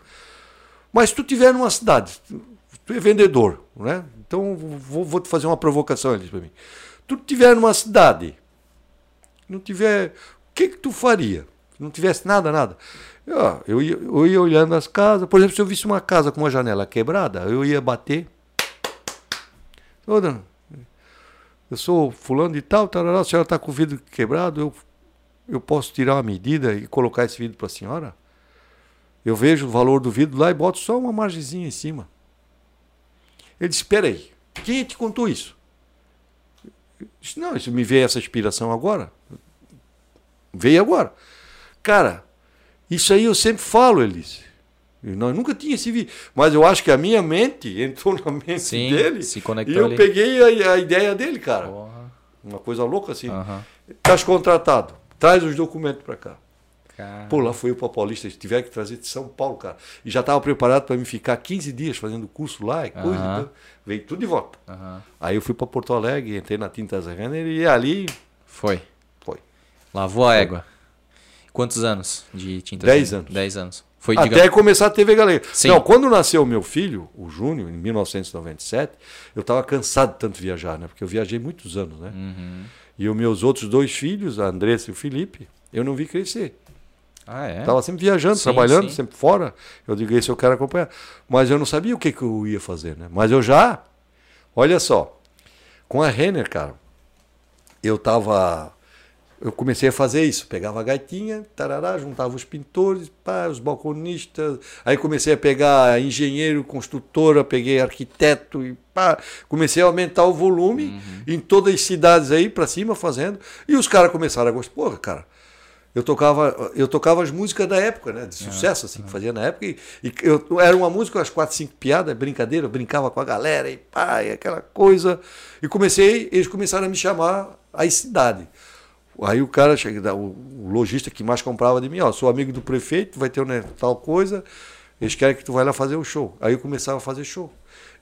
Mas tu tiver numa cidade, tu, é vendedor, né? Então vou, vou te fazer uma provocação, ele disse para mim. Tu tiver numa cidade, não tiver, o que que tu faria? Se não tivesse nada, nada. Eu, eu, ia, eu ia olhando as casas, por exemplo, se eu visse uma casa com uma janela quebrada, eu ia bater dona, eu sou fulano de tal, tarará, a senhora está com o vidro quebrado, eu, eu posso tirar uma medida e colocar esse vidro para a senhora? Eu vejo o valor do vidro lá e boto só uma margezinha em cima. Ele disse, espera aí, quem te contou isso? Eu disse, não, isso me veio essa inspiração agora. Veio agora. Cara, isso aí eu sempre falo, ele disse. Nós nunca tinha esse vídeo. Mas eu acho que a minha mente entrou na mente Sim, dele. Se conectou e eu ali. peguei a, a, ideia dele, cara. Porra. Uma coisa louca assim. Uhum. Estás contratado. Traz os documentos para cá. Cara. Pô, lá fui eu para Paulista, tiver que trazer de São Paulo, cara. E já estava preparado para me ficar 15 dias fazendo curso lá e coisa. Uhum. Então, veio tudo de volta. Uhum. Aí eu fui para Porto Alegre, entrei na Tintas Renner e ali. Foi. Lavou a égua. Quantos anos de Tintas Dez anos. Dez anos. Foi, Até digamos... começar a TV Galega. Sim. Não, quando nasceu o meu filho, o Júnior, em 1997, eu estava cansado de tanto viajar, né? Porque eu viajei muitos anos, né? Uhum. E os meus outros dois filhos, a Andressa e o Felipe, eu não vi crescer. Ah, é? Tava sempre viajando, sim, trabalhando, sim. sempre fora. Eu digo, esse eu quero acompanhar. Mas eu não sabia o que, que eu ia fazer, né? Mas eu já, olha só, com a Renner, cara, eu tava eu comecei a fazer isso. Pegava a gaitinha, tarará, juntava os pintores, pá, os balconistas. Aí comecei a pegar engenheiro, construtora, peguei arquiteto e pá. Comecei a aumentar o volume uhum. em todas as cidades aí para cima fazendo. E os caras começaram a gostar. Porra, cara, eu tocava, eu tocava as músicas da época, né? De sucesso, assim, que fazia na época. E, e eu, era uma música, as quatro, cinco piadas, brincadeira, eu brincava com a galera e pá, e aquela coisa. E comecei, eles começaram a me chamar a cidade. Aí o cara, chega, o, lojista que mais comprava de mim, ó, sou amigo do prefeito, vai ter né, tal coisa, eles querem que tu vai lá fazer o show. Aí eu começava a fazer show.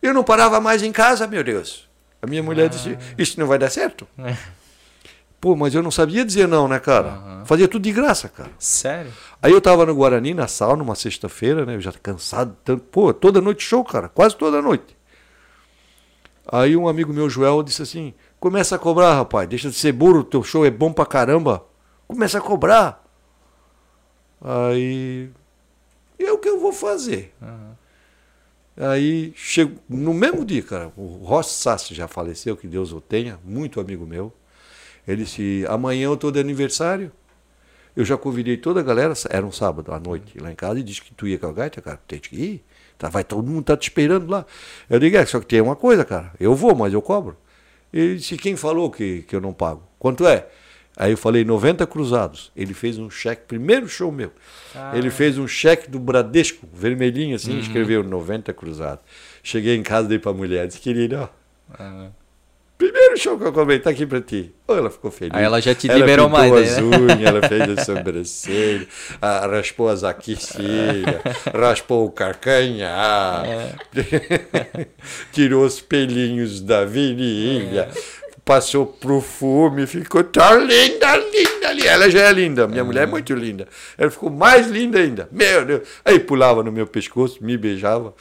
Eu não parava mais em casa, meu Deus. A minha mulher ah. disse, isso não vai dar certo. É. Pô, mas eu não sabia dizer não, né, cara? Uhum. Fazia tudo de graça, cara. Sério? Aí eu tava no Guarani, na sala, numa sexta-feira, né? Eu já cansado tanto. Pô, toda noite show, cara. Quase toda noite. Aí um amigo meu, Joel, disse assim: começa a cobrar, rapaz. Deixa de ser burro, teu show é bom pra caramba. Começa a cobrar. Aí. É o que eu vou fazer? Uhum. Aí, chego, no mesmo dia, cara, o Ross Sassi já faleceu, que Deus o tenha, muito amigo meu. Ele disse: amanhã eu estou de aniversário. Eu já convidei toda a galera, era um sábado à noite, lá em casa, e disse que tu ia com a gaita, cara, tem que ir. Tá, vai, todo mundo tá te esperando lá. Eu digo, é, só que tem uma coisa, cara, eu vou, mas eu cobro. Ele disse, quem falou que, que eu não pago? Quanto é? Aí eu falei 90 cruzados. Ele fez um cheque, primeiro show meu. Ah. Ele fez um cheque do Bradesco, vermelhinho assim, uhum. escreveu 90 cruzados. Cheguei em casa, dei pra mulher, disse, querida, ó. Ah. Primeiro show que eu comentei tá aqui pra ti. Oh, ela ficou feliz. Aí ela já te ela liberou mais, né? as unhas, ela fez a sobrancelha, ah, raspou as aquecidas, raspou o carcanhar, é. tirou os pelinhos da virilha, é. passou perfume, ficou tão linda, linda, linda. Ela já é linda, minha é. mulher é muito linda. Ela ficou mais linda ainda. Meu Deus. Aí pulava no meu pescoço, me beijava.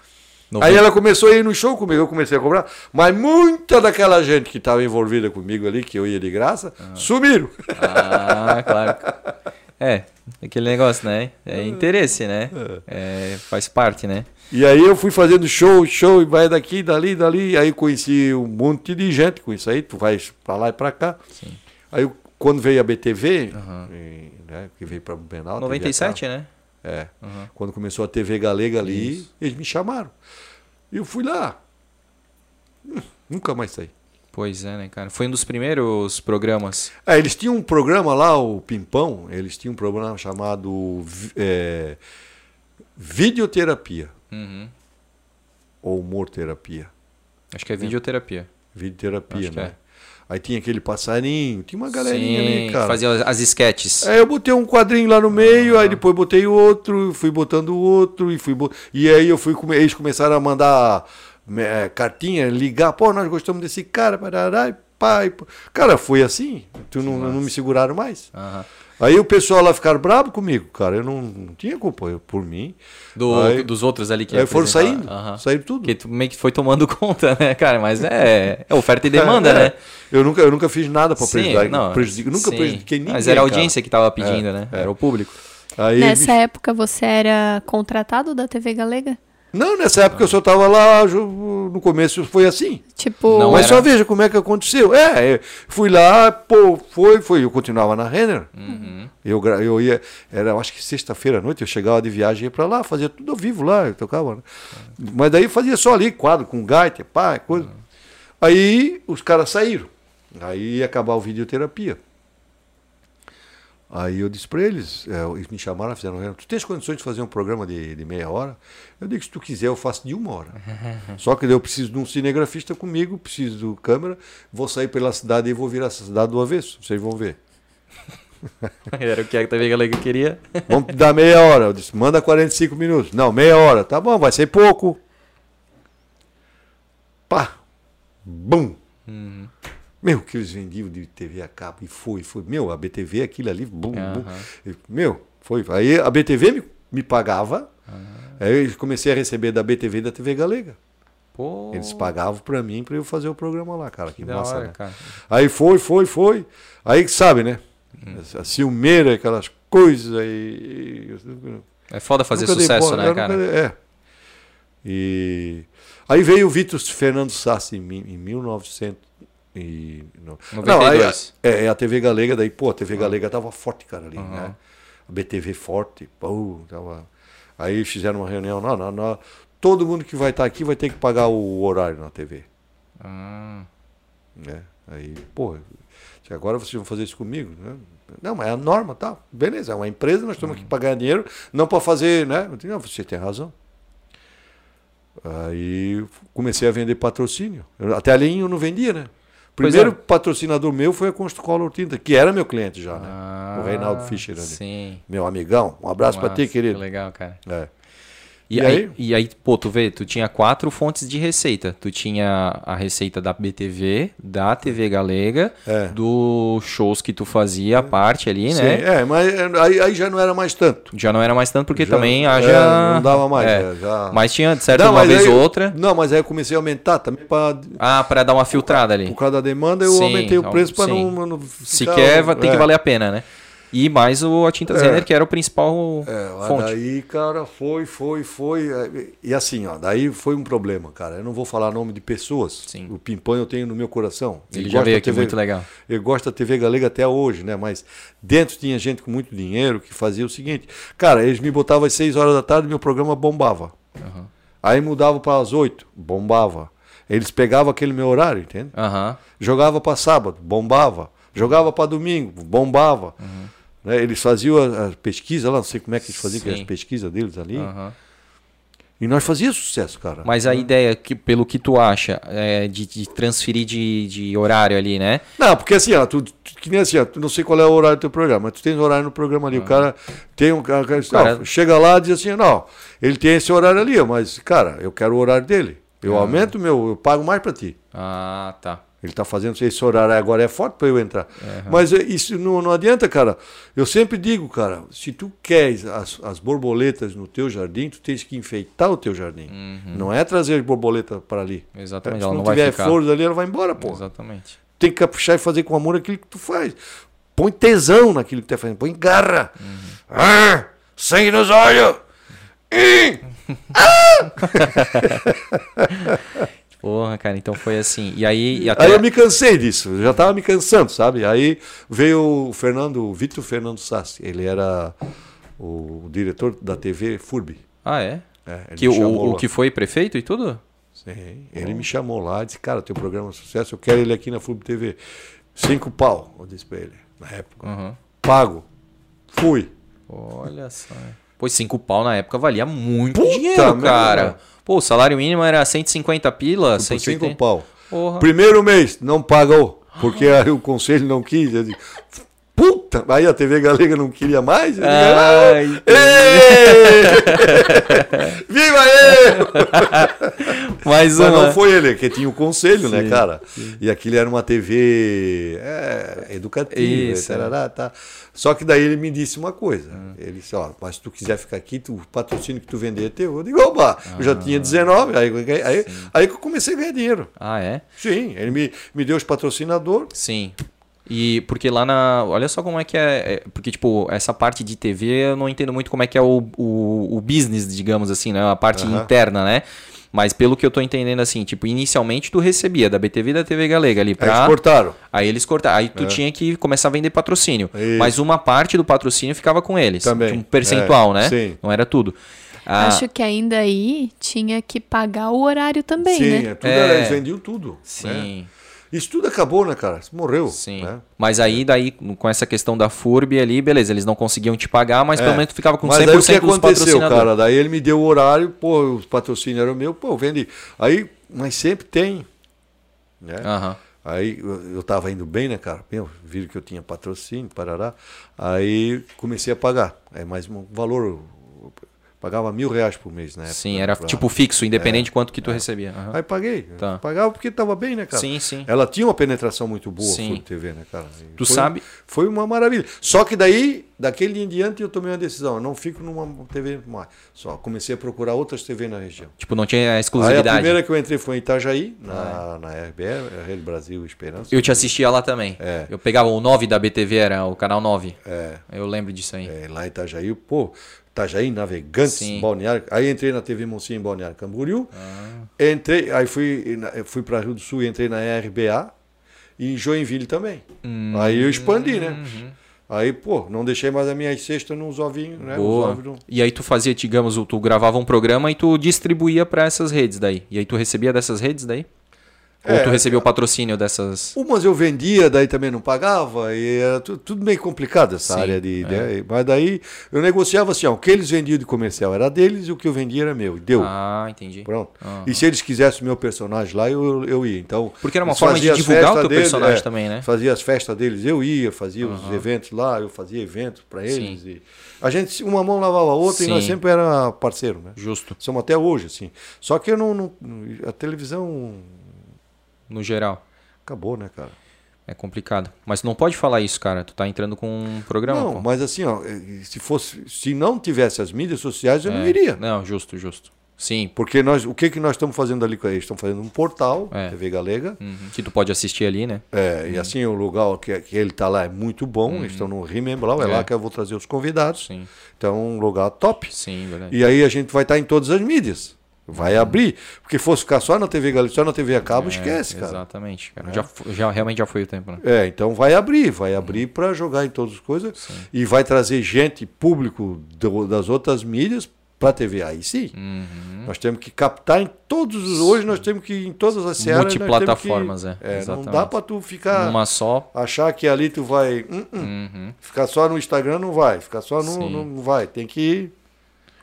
Aí ela começou a ir no show comigo, eu comecei a cobrar. Mas muita daquela gente que estava envolvida comigo ali, que eu ia de graça, ah. sumiram. Ah, claro. É, aquele negócio, né? É interesse, né? É. é, faz parte, né? E aí eu fui fazendo show, show, e vai daqui, dali, dali. Aí conheci um monte de gente com isso aí, tu vai pra lá e pra cá. Sim. Aí quando veio a BTV, uhum. e, né, que veio pra Blumenau. 97, né? É. Uhum. Quando começou a TV Galega ali, Isso. eles me chamaram. E eu fui lá. Nunca mais saí. Pois é, né, cara? Foi um dos primeiros programas. É, eles tinham um programa lá, o Pimpão, eles tinham um programa chamado é, Videoterapia. Uhum. Ou Humorterapia. Acho que é videoterapia. Videoterapia, Acho né? É. Aí tinha aquele passarinho, tinha uma galerinha Sim, ali, cara. Fazia as sketches. Aí eu botei um quadrinho lá no meio, ah. aí depois botei outro, fui botando outro, e fui bot... E aí eu fui, eles começaram a mandar é, cartinha, ligar, pô, nós gostamos desse cara, parará, pai. Cara, foi assim, tu não, não me seguraram mais. Aham. Aí o pessoal lá ficaram bravo comigo, cara. Eu não, não tinha culpa eu, por mim. Do, aí, dos outros ali que Aí foram saindo, uhum. saíram tudo. Que tu meio que foi tomando conta, né, cara? Mas é, é oferta e demanda, é, né? Eu nunca, eu nunca fiz nada para prejudicar. Não, prejudicar nunca sim. prejudiquei ninguém. Mas era a audiência cara. que tava pedindo, é, né? É. Era o público. Aí, Nessa época você era contratado da TV Galega? Não, nessa época eu só estava lá, no começo foi assim. Tipo. Não mas era... só veja como é que aconteceu. É, fui lá, pô, foi, foi. Eu continuava na Renner. Uhum. Eu, eu ia, era acho que sexta-feira à noite, eu chegava de viagem ia para lá, fazia tudo ao vivo lá, eu tocava. Né? Uhum. Mas daí fazia só ali, quadro com gaita, pá, coisa. Uhum. Aí os caras saíram. Aí ia acabar o videoterapia. Aí eu disse para eles, é, eles me chamaram, fizeram, tu tens condições de fazer um programa de, de meia hora? Eu digo, se tu quiser, eu faço de uma hora. Só que eu preciso de um cinegrafista comigo, preciso do câmera, vou sair pela cidade e vou virar essa cidade do avesso, vocês vão ver. Era o que a TV Galega queria. Vamos dar meia hora. Eu disse, manda 45 minutos. Não, meia hora. Tá bom, vai ser pouco. Pá. Bum. Uhum. Meu, que eles vendiam de TV a cabo. E foi, foi. Meu, a BTV, aquilo ali, bum, uhum. bum. Meu, foi. Aí a BTV me, me pagava. Uhum. Aí eu comecei a receber da BTV e da TV Galega. Pô. Eles pagavam para mim para eu fazer o programa lá, cara. Que, que massa, hora, né? Cara. Aí foi, foi, foi. Aí sabe, né? Hum. A ciumeira, aquelas coisas aí. É foda fazer sucesso, né, cara? Nunca, é. E aí veio o Vitor Fernando Sassi em, em 1900 e, não, 92. Não, é, é, a TV Galega, daí, pô, a TV uhum. Galega tava forte, cara, ali, uhum. né? A BTV forte, pô, tava. Aí fizeram uma reunião, não, não, não. Todo mundo que vai estar tá aqui vai ter que pagar o horário na TV. Uhum. Né? Aí, pô, agora vocês vão fazer isso comigo, né? Não, mas é a norma, tá? Beleza, é uma empresa, nós estamos aqui para ganhar dinheiro, não para fazer, né? Não, você tem razão. Aí comecei a vender patrocínio. Até ali eu não vendia, né? Primeiro é. patrocinador meu foi a Construcolor Tinta, que era meu cliente já, né? Ah, o Reinaldo Fischer ali. Sim. Meu amigão. Um abraço para ti, querido. Que legal, cara. É. E, E aí, aí? e aí, pô, tu vê, tu tinha quatro fontes de receita. Tu tinha a receita da BTV, da TV Galega, É. dos shows que tu fazia, a parte ali, Sim, né? é, mas é, aí, aí já não era mais tanto. Já não era mais tanto, porque Já- também é, haja... não dava mais, É. é, já- Mas tinha, de certo, Não, uma vez ou outra. Não, mas aí eu comecei a aumentar também para Ah, pra dar uma filtrada ali. por causa da demanda, eu Sim, aumentei o preço para sim. não, não Se ficar- quer, tem que é. valer a pena, né? E mais o, a tinta É. Zener, que era o principal É, fonte. daí, cara, foi, foi, foi. é, E assim, ó, daí foi um problema, cara. Eu não vou falar nome de pessoas. Sim. O Pimpão eu tenho no meu coração. Ele E já veio aqui, muito legal. Ele gosta da TV Galega até hoje, né? Mas dentro tinha gente com muito dinheiro que fazia o seguinte. Cara, eles me botavam às 6 horas da tarde e meu programa bombava. Aham. Aí mudava para as 8, bombava. Eles pegavam aquele meu horário, entende? Aham. Jogava para sábado, bombava. Jogava para domingo, bombava. Né? Eles faziam a, a pesquisa lá, não sei como é que eles faziam, as pesquisas deles ali. aham. E nós fazia sucesso, cara. Mas a ideia, que, pelo que tu acha, é de, de transferir de, de horário ali, né? Não, porque assim, ó, tu, tu- que nem assim, ó, tu não sei qual é o horário do teu programa, mas tu tens horário no programa ali. O cara tem um cara, cara, Cara- chega lá e diz assim, não, ele tem esse horário ali, mas, cara, eu quero o horário dele. Eu aumento o meu, eu pago mais para ti. Ah, tá. Ele está fazendo esse horário agora é forte para eu entrar. Mas é, isso não, não adianta, cara. Eu sempre digo, cara, se tu queres as, as borboletas no teu jardim, tu tens que enfeitar o teu jardim. Não é trazer borboleta para ali. Exatamente, Se ela não não tiver flores ali, ela vai embora, pô. Exatamente. Tem que caprichar e fazer com amor aquilo que tu faz. Põe tesão naquilo que tu tá fazendo. Põe garra. Ah, sangue nos olhos. Ih! Porra, cara, então foi assim. E aí, e até... Aí eu me cansei disso, eu já estava me cansando, sabe? Aí veio o Fernando, o Vitor Fernando Sassi, ele era o diretor da TV FURB. Ah, é? É, Que o, o que foi prefeito e tudo? Sim, ele me chamou lá e disse, cara, teu programa é um sucesso, eu quero ele aqui na FURB TV. Cinco pau, eu disse pra ele, na época. Uhum. Pago. Fui. Olha só. Pô, cinco pau na época valia muito Puta dinheiro, merda. Pô, o salário mínimo era 150 pila, Por cinco 180. pau. Porra. Primeiro mês, não pagou, porque aí o conselho não quis. Eu Puta! Aí a TV Galega não queria mais. eu Ai, Ei! Viva ele! mais Mas não foi ele, que tinha o conselho, né, Sim, cara? E aquilo era uma TV é, educativa, Isso, é. tarará, tá. Só que daí ele me disse uma coisa. Hum. Ele disse, ó, mas se tu quiser ficar aqui, tu, o patrocínio que tu vender é teu. Eu digo, opa, eu já Ah, tinha 19, aí, aí, aí que eu comecei a ganhar dinheiro. Ah, é? Sim, ele me, me deu os patrocinadores. Sim. E porque lá na. Olha só como é que é, é- Porque, tipo, essa parte de TV eu não entendo muito como é que é o, o, o business, digamos assim, né? A parte Aham. interna, né? Mas pelo que eu tô entendendo, assim, tipo, inicialmente tu recebia da BTV e da TV Galega ali Aí pra. eles cortaram. Aí eles cortaram. Aí tu É. tinha que começar a vender patrocínio. Isso. Mas uma parte do patrocínio ficava com eles. Também. Um percentual, É, né? sim. Não era tudo. Ah, Acho que ainda aí tinha que pagar o horário também, Sim, né? é tudo, É. eles vendiam tudo. né? Isso tudo acabou, né, cara? Isso morreu. Sim. né? Mas aí, daí, com essa questão da FURB ali, beleza, eles não conseguiam te pagar, mas pelo É. menos tu ficava com Mas 100% aí o que aconteceu, cara? Daí ele me deu o horário, pô, os patrocínios eram meu, pô, eu vendi. Aí, mas sempre tem. Né? Aham. Aí eu, eu tava indo bem, né, cara? Meu, viram que eu tinha patrocínio, parará. Aí comecei a pagar. É mais um valor. Pagava mil reais por mês, né? Sim, era tipo fixo, independente de quanto que tu recebia. Aham. Aí paguei. Tá. Pagava porque tava bem, né, cara? Sim, sim. Ela tinha uma penetração muito boa, Sim. TV, né, cara? E Tu foi- sabe- Foi uma maravilha. Só que daí, daquele dia em diante, eu tomei uma decisão. Eu não fico numa TV mais. Só comecei a procurar outras TV na região. Tipo, não tinha Aí a exclusividade. primeira que eu entrei foi em Itajaí, na, na RBR, Rede Brasil Esperança. Eu te assistia lá também. É. Eu pegava o 9 da BTV, era o canal 9. É, Eu lembro disso aí. é, lá em Itajaí, pô, Itajaí, Navegantes, Sim. Balneário. Aí entrei na TV Monsinho em Balneário Camboriú. Ah. Entrei, aí fui, fui para Rio do Sul e entrei na RBA. E em Joinville também. Hum. Aí eu expandi, né? Uhum. Aí, pô, não deixei mais as minhas cestas nos ovinhos, né? Boa. não- E aí tu fazia, digamos, tu gravava um programa e tu distribuía pra essas redes daí. E aí tu recebia dessas redes daí? Ou tu recebeu o patrocínio dessas. Umas eu vendia, daí também não pagava, e era tudo, tudo meio complicado essa Sim, área de. é. né? Mas daí eu negociava assim: ó, o que eles vendiam de comercial era deles e o que eu vendia era meu. Deu. Ah, entendi. Pronto. Aham. E se eles quisessem o meu personagem lá, eu, eu ia. Então, Porque era uma forma de divulgar o teu deles, personagem é, também, né? Fazia as festas deles, eu ia, fazia os eventos lá, eu fazia eventos para eles. Sim. E a gente, uma mão lavava a outra e nós Sim. sempre era parceiro, né? Justo, Somos até hoje, assim. Só que eu não, não- a televisão no geral. acabou, né, cara? É complicado. Mas não pode falar isso, cara. Tu tá entrando com um programa. não, pô. mas assim, ó, eh, se fosse, se não tivesse as mídias sociais, eu não É. iria. Não, justo, justo. Sim. Porque nós, o que que nós estamos fazendo ali com eles? Estamos fazendo um portal, É. TV Galega, Uhum. Que tu pode assistir ali, né? É, e assim o lugar que, que ele está lá é muito bom. Eles estão no Remembral, é, É. lá que eu vou trazer os convidados. Sim. Então, um lugar top. Sim, verdade. E aí a gente vai estar em todas as mídias. Vai abrir. Porque fosse ficar só na TV Galera, só na TV a cabo, É, esquece, cara. Exatamente, cara. Já, fo- já, realmente já foi o tempo, né? É, então vai abrir, vai abrir para jogar em todas as coisas e vai trazer gente, público do- das outras mídias para a TV. Aí sim, Uhum. nós temos que captar em todos os. Hoje nós temos que ir em todas as temos Multiplataformas, que- é, é. Não dá para tu ficar. Numa só. Achar que ali tu vai. hum, hum. Uhum. Ficar só no Instagram não vai. Ficar só no. Sim. Não vai. Tem que ir.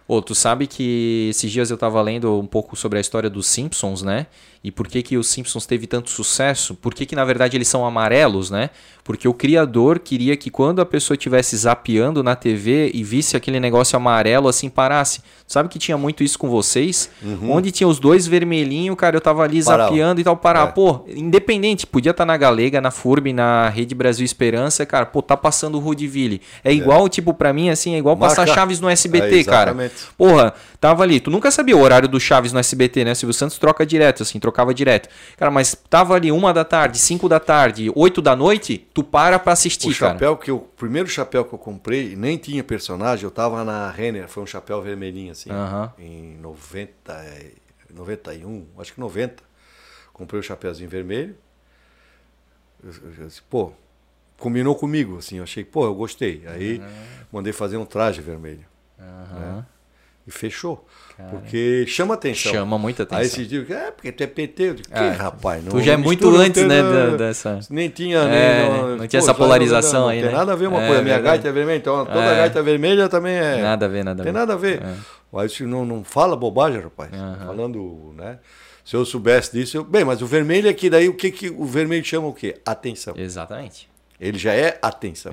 Ô, tu sabe que esses dias eu tava lendo um pouco sobre a história dos Simpsons, né? E por que que os Simpsons teve tanto sucesso? Por que que na verdade eles são amarelos, né? Porque o criador queria que quando a pessoa estivesse zapeando na TV e visse aquele negócio amarelo assim parasse. Sabe que tinha muito isso com vocês? Onde tinha os dois vermelhinhos, cara, eu tava ali Parava. zapeando e tal, parar. É. Pô, independente, podia estar na Galega, na FURB, na Rede Brasil Esperança, cara, pô, tá passando o Rudiville. É igual, tipo, pra mim, assim, é igual passar Marca. Chaves no SBT, É, cara. Porra, tava ali. Tu nunca sabia o horário do Chaves no SBT, né? Silvio Santos troca direto, assim, trocava direto. Cara, mas tava ali uma da tarde, cinco da tarde, oito da noite, tu para pra assistir, O cara. chapéu que eu. O primeiro chapéu que eu comprei, nem tinha personagem, eu tava na Renner, foi um chapéu vermelhinho assim. Aham. Em 90, e- 91, acho que 90. Comprei o chapéuzinho vermelho. Eu, eu- eu disse, pô, combinou comigo, assim, eu achei, pô, eu gostei. Aí mandei fazer um traje vermelho. Aham. E fechou. Porque chama atenção. Chama muita atenção. Aí esses dias, é, porque tu é PT. Eu digo, que É, rapaz? Não, tu já é não muito antes, não tem né, da- dessa- Nem tinha, É, nem. né? Não tinha essa só polarização não, aí, Não tem né? nada a ver uma É, coisa. Minha verdade. gaita é vermelha, então toda É. gaita vermelha também é. Nada a ver, nada a ver. Tem nada a ver. É. Mas isso não, não fala bobagem, rapaz. Falando, né? Se eu soubesse disso, eu... bem, mas o vermelho é que daí o que, que o vermelho chama o quê? Atenção. Exatamente. Ele já é atenção.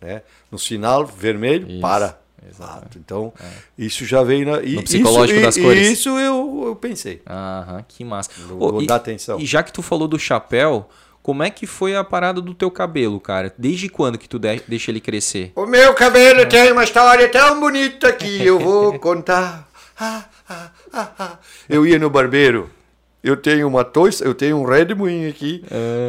Né? No sinal vermelho, Isso, para. Ah, então, isso já veio na. e- No psicológico isso, das e- cores. Isso eu, eu pensei. Aham, que massa. Vou- e, dar atenção. E já que tu falou do chapéu, como é que foi a parada do teu cabelo, cara? Desde quando que tu de- deixa ele crescer? O meu cabelo tem uma história tão bonita que eu vou contar. Ah, ah, ah, ah. Eu ia no barbeiro. Eu tenho uma toiça, eu tenho um redemoinho aqui.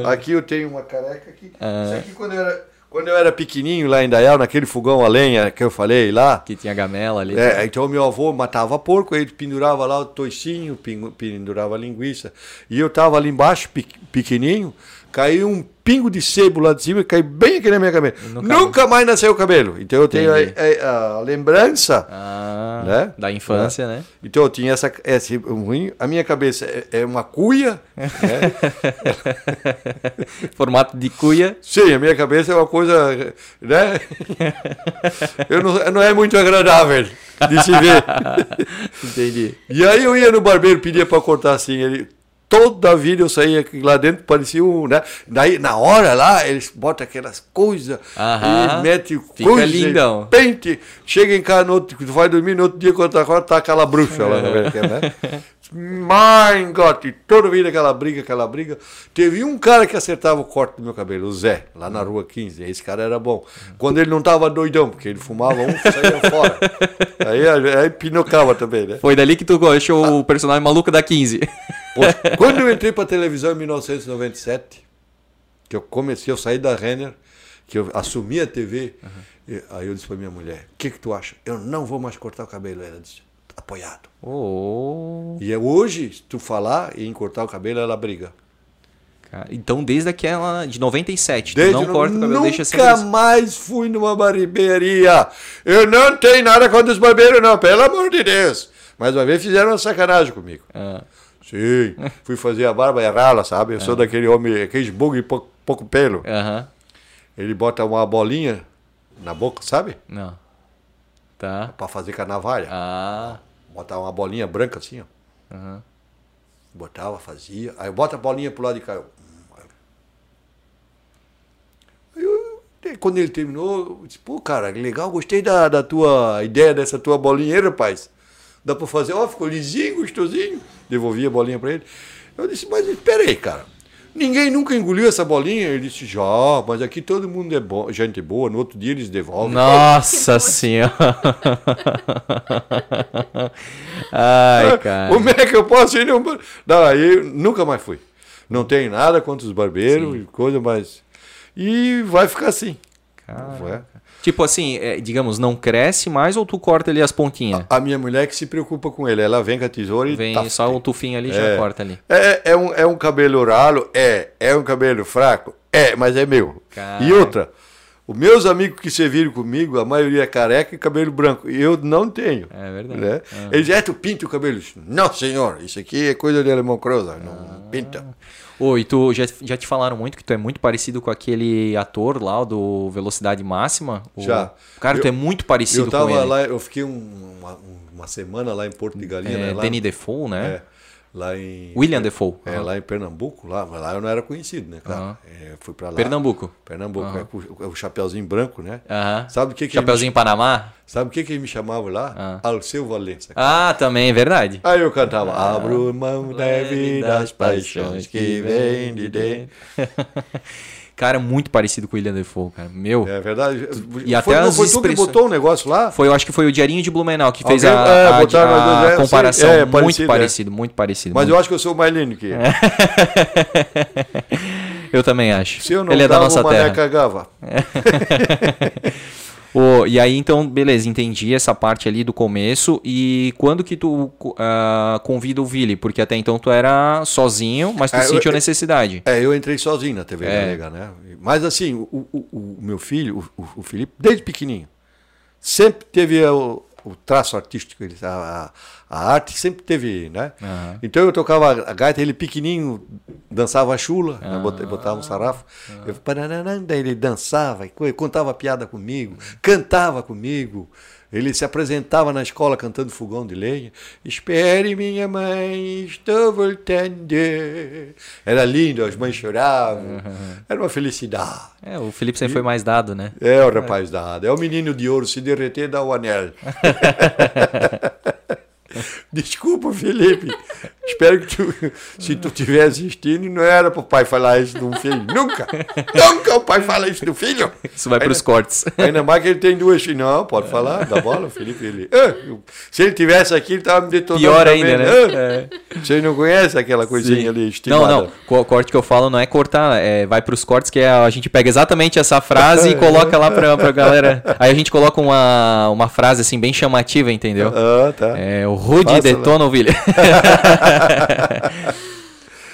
Aqui eu tenho uma careca aqui. Isso aqui quando eu era, quando eu era pequenininho lá em Dayal, naquele fogão a lenha que eu falei lá. Que tinha gamela ali. É, então meu avô matava porco, ele pendurava lá o toicinho, pendurava a linguiça. E eu tava ali embaixo, pe- pequenininho, caiu um pingo de sebo lá de cima e caiu bem aqui na minha cabeça. Nunca Nunca, mais nasceu o cabelo. Então eu tenho a, a- a lembrança. Ah, Né? da infância, né? Então eu tinha essa, esse ruim. A minha cabeça é, é uma cuia. né? Formato de cuia. Sim, a minha cabeça é uma coisa, né? Eu não, não é muito agradável de se ver. Entendi. E aí eu ia no barbeiro, pedia pra cortar assim, ele toda a vida eu saía lá dentro, parecia um, né? Daí na hora lá, eles botam aquelas coisas, e mete Fica coisa, lindão. pente, chega em casa no outro, tu vai dormir no outro dia quando tá agora tá aquela bruxa lá, né? My God, toda vida aquela briga, aquela briga. Teve um cara que acertava o corte do meu cabelo, o Zé, lá na rua 15. Esse cara era bom. Quando ele não tava doidão, porque ele fumava um, saía fora. Aí, aí pinocava também, né? Foi dali que tu achou o personagem maluco da 15. Quando eu entrei para televisão em 1997, que eu comecei, eu saí da Renner, que eu assumi a TV, e aí eu disse para minha mulher: O que, que tu acha? Eu não vou mais cortar o cabelo. Ela disse: Apoiado. Oh, E é hoje, se tu falar em cortar o cabelo, ela briga. Então, desde aquela de 97, Desde tu não no- corta o cabelo, nunca deixa sempre assim. mais fui numa barbearia. Eu não tenho nada contra os barbeiros, não, pelo amor de Deus. Mais uma vez fizeram uma sacanagem comigo. Ah, Sim, fui fazer a barba e rala, sabe? Eu sou daquele homem, aquele bug pouco, pouco pelo. Aham. Ele bota uma bolinha na boca, sabe? Não. Tá. Pra fazer carnavalha. Ah. Botar uma bolinha branca assim, ó. Aham. Botava, fazia. Aí bota a bolinha pro lado de cá. eu- Aí eu- quando ele terminou, eu disse, pô, cara, que legal, gostei da, da tua ideia dessa tua bolinha rapaz. Dá pra fazer, ó, ficou lisinho, gostosinho. Devolvi a bolinha pra ele. Eu disse, mas espera aí, cara. Ninguém nunca engoliu essa bolinha? Ele disse, já, mas aqui todo mundo é bom, gente boa, no outro dia eles devolvem. Nossa senhora. Ai, cara. Como é que eu posso ir? Não, não aí eu nunca mais fui. Não tem nada contra os barbeiros e coisa, mas. E vai ficar assim. Vai. Tipo assim, é, digamos, não cresce mais ou tu corta ali as pontinhas? A minha mulher que se preocupa com ele. Ela vem com a tesoura e Vem tá só um tufinho ali e já É. corta ali. É, é, um, é um cabelo ralo? É. É um cabelo fraco? É, mas é meu. Caraca. E outra, os meus amigos que serviram comigo, a maioria é careca e cabelo branco. E eu não tenho. É verdade. Né? Eles dizem, é, tu pinta o cabelo. Não, senhor, isso aqui é coisa de alemão croza. Não pinta. Ô, e tu já, já te falaram muito que tu é muito parecido com aquele ator lá, o do Velocidade Máxima? O- Já. Cara, tu Eu- é muito parecido Eu tava com ele. lá, eu fiquei um- uma, uma semana lá em Porto de Galinha, é, né? Danny Defoe, né? é, lá em William Defoe. É, Aham. lá em Pernambuco, lá, mas lá eu não era conhecido, né, cara? Aham. É, fui pra lá. Pernambuco. Pernambuco, é, com o, o chapeuzinho branco, né? Sabe o que que Chapeuzinho Panamá? Sabe o que que ele me chamava lá? Ah. Alceu Valença. Ah, também, é verdade. Aí eu cantava, abro mão leve das paixões que vem de dentro. Cara, muito parecido com o William Defoe, cara. Meu. É verdade. E até foi, não as foi tu que expressões- botou um negócio lá? Foi, eu acho que foi o Diarinho de Blumenau que fez Alguém- a, é, a- botaram a duas, é, comparação. É, muito parecido, parecido, é. muito parecido. Mas muito. eu acho que eu sou mais lindo que ele. Eu também acho. Se eu não Ele é da nossa o terra. cagava. Ô, e aí, então, beleza, entendi essa parte ali do começo. E quando que tu ah, convida o Vili? Porque até então tu era sozinho, mas tu É, sentiu eu- necessidade. É, eu entrei sozinho na TV É. Galega, né? Mas assim, o, o- o- meu filho, o, o- Felipe, desde pequenininho, sempre teve o, traço artístico, ele, a, a arte sempre teve, né? Aham. Então eu tocava a gaita, ele pequenininho dançava a chula, Ah. né? Bot- botava um sarrafo, eu, paranana, daí ele dançava, e co- contava piada comigo, cantava comigo. Ele se apresentava na escola cantando fogão de lenha. Espere, minha mãe, estou voltando. Era lindo, as mães choravam. Era uma felicidade. É, o Felipe sempre foi mais dado, né? É o rapaz dado. É o menino de ouro. Se derreter, dá o anel. Desculpa, Felipe. Espero que tu, se tu estiver assistindo, não era pro pai falar isso de um filho. Nunca! Nunca o pai fala isso do filho! Isso vai pros Ainda- cortes. Ainda mais que ele tem duas filhas. Não, pode falar, dá bola, Felipe. Ele, Ah, eu- se ele tivesse aqui, ele tava me detonando. Pior também, ainda, né? Ah, Vocês não conhecem aquela coisinha Sim. ali Não, estimada? não. O corte que eu falo não é cortar, é vai pros cortes, que é a gente pega exatamente essa frase e coloca lá pra, pra galera. Aí a gente coloca uma, uma frase assim bem chamativa, entendeu? Ah, tá. É, o Rude Faça, detona o William.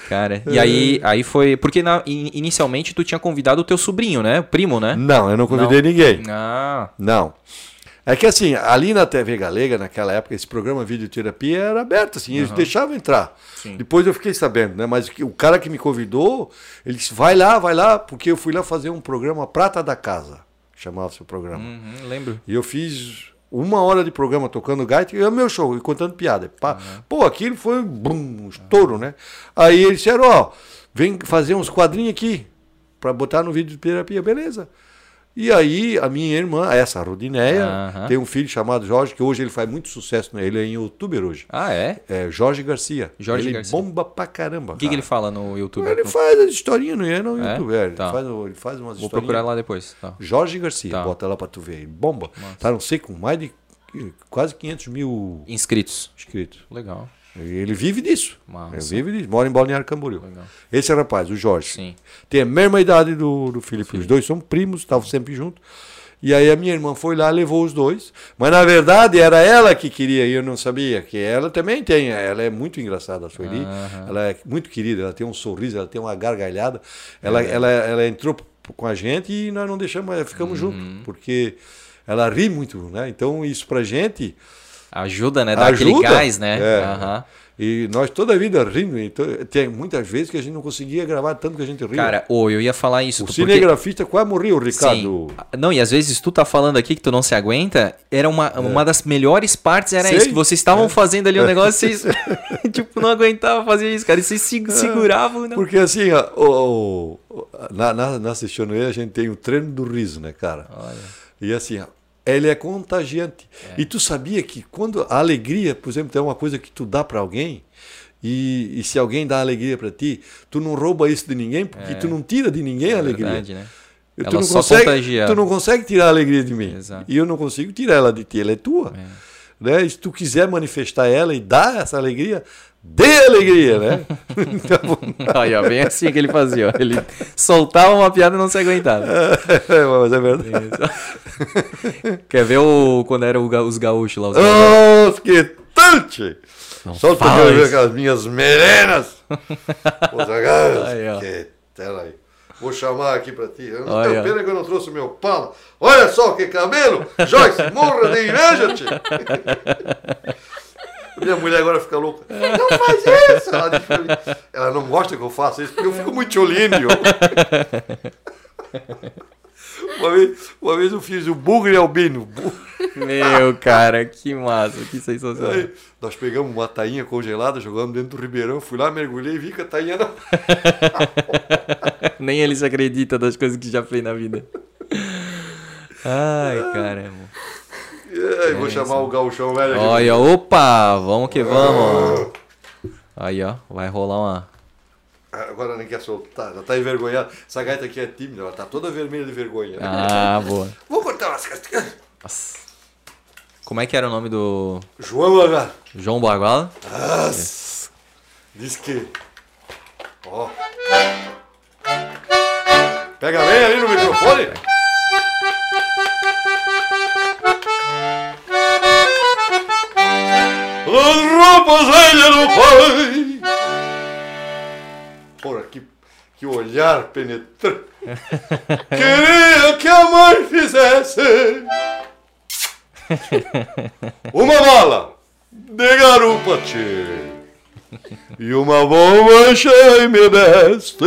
Cara, e aí, aí foi. Porque na- in- inicialmente tu tinha convidado o teu sobrinho, né? O primo, né? Não, eu não convidei ninguém. Ah, Não. É que assim, ali na TV Galega, naquela época, esse programa Videoterapia era aberto, assim, eles deixavam entrar. Sim. Depois eu fiquei sabendo, né? Mas o cara que me convidou, ele disse, vai lá, vai lá, porque eu fui lá fazer um programa Prata da Casa, chamava-se o programa. uhum, lembro. E eu fiz uma hora de programa tocando gaita e é o meu show, e contando piada. Pá. Pô, aquilo foi um, bum, um estouro, né? Aí eles disseram, ó, vem fazer uns quadrinhos aqui para botar no vídeo de terapia, beleza. E aí a minha irmã, essa, a Rudineia, Aham. tem um filho chamado Jorge, que hoje ele faz muito sucesso, né? ele é em youtuber hoje. Ah, é? É Jorge Garcia. Jorge ele Garcia. bomba pra caramba. O que, que ele fala no YouTube? Ele faz as historinhas, não é no É? YouTube. é, ele, Tá. faz, ele faz umas Vou procurar lá depois. Tá. Jorge Garcia, Tá. bota lá pra tu ver. Ele bomba. Tá, não sei, com mais de quase 500 mil Inscritos. inscritos. Legal. Ele vive disso. Massa. Ele vive disso. Mora em Balneário Camboriú. Legal. Esse rapaz, o Jorge, Sim. tem a mesma idade do, do Felipe. Os dois são primos, estavam sempre juntos. E aí a minha irmã foi lá, levou os dois. Mas na verdade era ela que queria e eu não sabia. Que ela também tem. Ela é muito engraçada, a Sueli. Ela é muito querida, ela tem um sorriso, ela tem uma gargalhada. Ela, ela, ela entrou com a gente e nós não deixamos, ficamos juntos. Porque ela ri muito, né? Então isso pra gente Ajuda, né? Dá Ajuda. aquele gás, né? É. Uhum. E nós toda a vida rindo. Então, tem muitas vezes que a gente não conseguia gravar tanto que a gente ria. Cara, ou eu ia falar isso. O cinegrafista porque... quase morreu, Ricardo. Sim. Não, e às vezes tu tá falando aqui que tu não se aguenta, era uma, é. uma das melhores partes, era Sei. isso, que vocês estavam é. fazendo ali o um negócio, vocês tipo, não aguentavam fazer isso, cara. E vocês se, é. seguravam. Não. Porque assim, ó, o, o, na, na, na a gente tem o treino do riso, né, cara? Olha. E assim, ó, ele é contagiante. É. E tu sabia que quando a alegria, por exemplo, é uma coisa que tu dá para alguém, e, e, se alguém dá alegria para ti, tu não rouba isso de ninguém, porque é. tu não tira de ninguém é a alegria. Verdade, né? Tu ela não, consegue, contagia. tu não consegue tirar a alegria de mim. Exato. E eu não consigo tirar ela de ti, ela é tua. É. Né? E se tu quiser manifestar ela e dar essa alegria, dê alegria, né? então... Aí, ó, bem assim que ele fazia. Ó. Ele soltava uma piada e não se aguentava. É, mas é verdade. Quer ver o, quando eram os gaúchos lá? Os oh, que tante! Solta que eu ver com as minhas merenas! Os agarros! Que tela aí. Vou chamar aqui pra ti. Eu não tenho pena que eu não trouxe o meu pala. Olha só que cabelo! Joyce, morra de inveja, tio! Minha mulher agora fica louca. Não faz isso! Ela, diz, ela não gosta que eu faça isso, porque eu fico muito olímpio. Uma vez, uma vez eu fiz o bugre albino. Meu, cara, que massa, que sensacional. Aí, nós pegamos uma tainha congelada, jogamos dentro do ribeirão, fui lá, mergulhei e vi que a tainha não... Nem ele se acredita das coisas que já fez na vida. Ai, caramba. Aí, vou é, chamar o gauchão velho aqui. Olha, opa, vamos que vamos. Aí, ó, vai rolar uma... Agora nem quer soltar, já tá envergonhado. Essa gaita aqui é tímida, ela tá toda vermelha de vergonha. Ah, boa. Vou cortar umas cascas. Como é que era o nome do. João Baguala. João Baguala? Nossa. Diz que. Ó. Pega bem ali no microfone. As roupas velhas do pai Porra, que, que olhar penetrante. Queria que a mãe fizesse uma bala de garupa e uma bomba cheia me desta.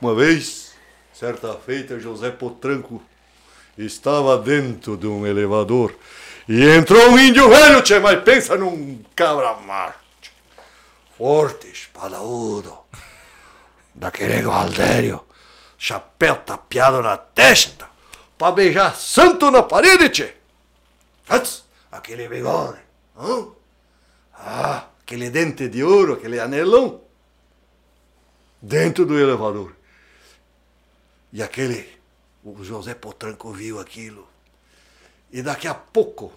Uma vez, certa feita, José Potranco estava dentro de um elevador e entrou um índio velho, tchê, mas pensa num cabra macho, forte, espadaúdo daquele Galdério, chapéu tapeado na testa, pra beijar santo na parede, tchê. Faz aquele bigode, hã? ah, aquele dente de ouro, aquele anelão, dentro do elevador. E aquele, o José Potranco viu aquilo. E daqui a pouco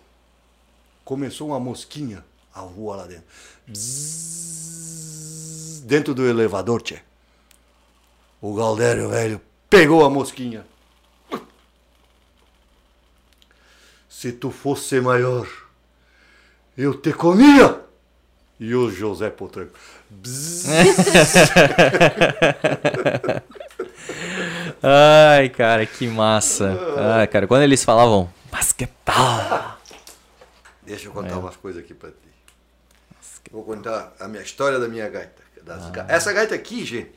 começou uma mosquinha a voar lá dentro. Bzzz, dentro do elevador, tchê. O Galdério velho pegou a mosquinha. Se tu fosse maior, eu te comia. E o José Potranco. Ai, cara, que massa. Ai, cara, quando eles falavam basquetal. Deixa eu contar é. umas coisas aqui pra ti. Vou contar a minha história da minha gaita. Ah. Essa gaita aqui, gente,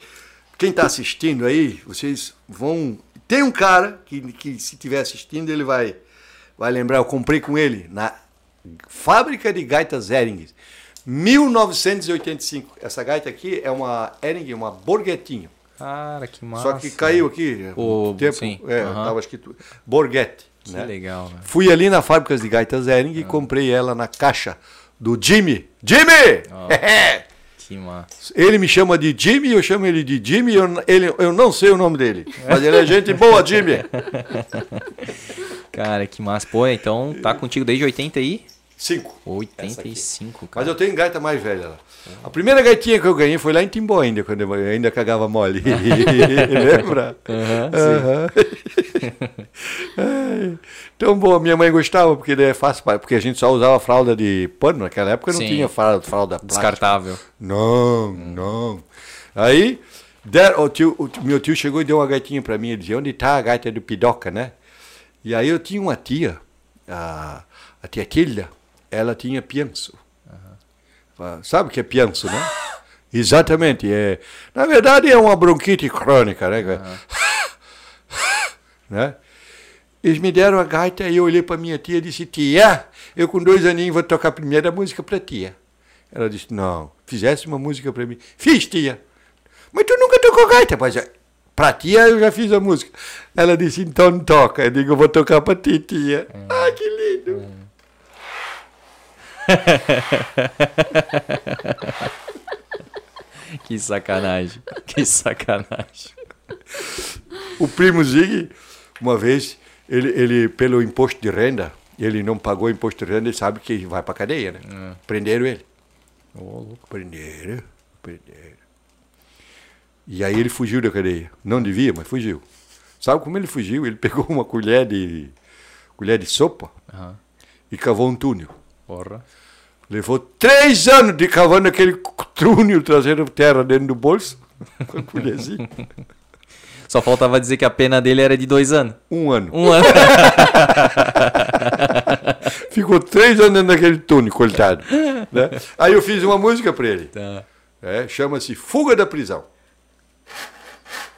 quem está assistindo aí, vocês vão. Tem um cara que, que se estiver assistindo, ele vai, vai lembrar. Eu comprei com ele na fábrica de gaitas Ering, 1985. Essa gaita aqui é uma Ering, uma Borghetinho. Cara, que massa. Só que caiu aqui. O tempo. Sim. É, uhum. tava escrito Borghetti. Que né? legal. Né? Fui ali na fábrica de gaitas Ering e comprei ela na caixa do Jimmy. Jimmy! Oh. Que massa. Ele me chama de Jimmy, eu chamo ele de Jimmy, eu, ele, eu não sei o nome dele. Mas ele é gente boa, Jimmy. Cara, que massa. Pô, então tá contigo desde 80 aí? 5. 85, cara. Mas eu tenho gaita mais velha lá. A primeira gaitinha que eu ganhei foi lá em Timbó ainda, quando eu ainda cagava mole. Lembra? Uhum, uhum. então, bom, minha mãe gostava, porque é fácil, porque a gente só usava fralda de pano. Naquela época não sim. tinha fralda, fralda plástica. Descartável. Não, não. Aí, der, o, tio, o meu tio chegou e deu uma gaitinha para mim. Ele dizia, onde está a gaita do Pidoca, né? E aí eu tinha uma tia, a, a tia Tilda, ela tinha pianço. Sabe o que é pianço, né? Exatamente. É, na verdade, é uma bronquite crônica, né? né? Eles me deram a gaita e eu olhei para minha tia e disse: Tia, eu com dois aninhos vou tocar a primeira música para tia. Ela disse: Não, fizesse uma música para mim. Fiz, tia. Mas tu nunca tocou gaita, mas para tia eu já fiz a música. Ela disse: Então toca. Eu digo: Eu vou tocar para ti, tia. Hum. Ah, que lindo. Hum. que sacanagem. Que sacanagem. O primo Zig, uma vez, ele, ele, pelo imposto de renda, ele não pagou imposto de renda, ele sabe que vai para cadeia, né? É. Prenderam ele. Oh, louco. Prenderam, prenderam. E aí ele fugiu da cadeia. Não devia, mas fugiu. Sabe como ele fugiu? Ele pegou uma colher de colher de sopa uhum. e cavou um túnel. Porra. Levou três anos de cavando aquele túnel, trazendo terra dentro do bolso, com a colherzinha. Só faltava dizer que a pena dele era de dois anos. Um ano. Um ano. Ficou três anos dentro daquele túnel, coitado. Né? Aí eu fiz uma música para ele. Tá. É, Chama-se Fuga da Prisão.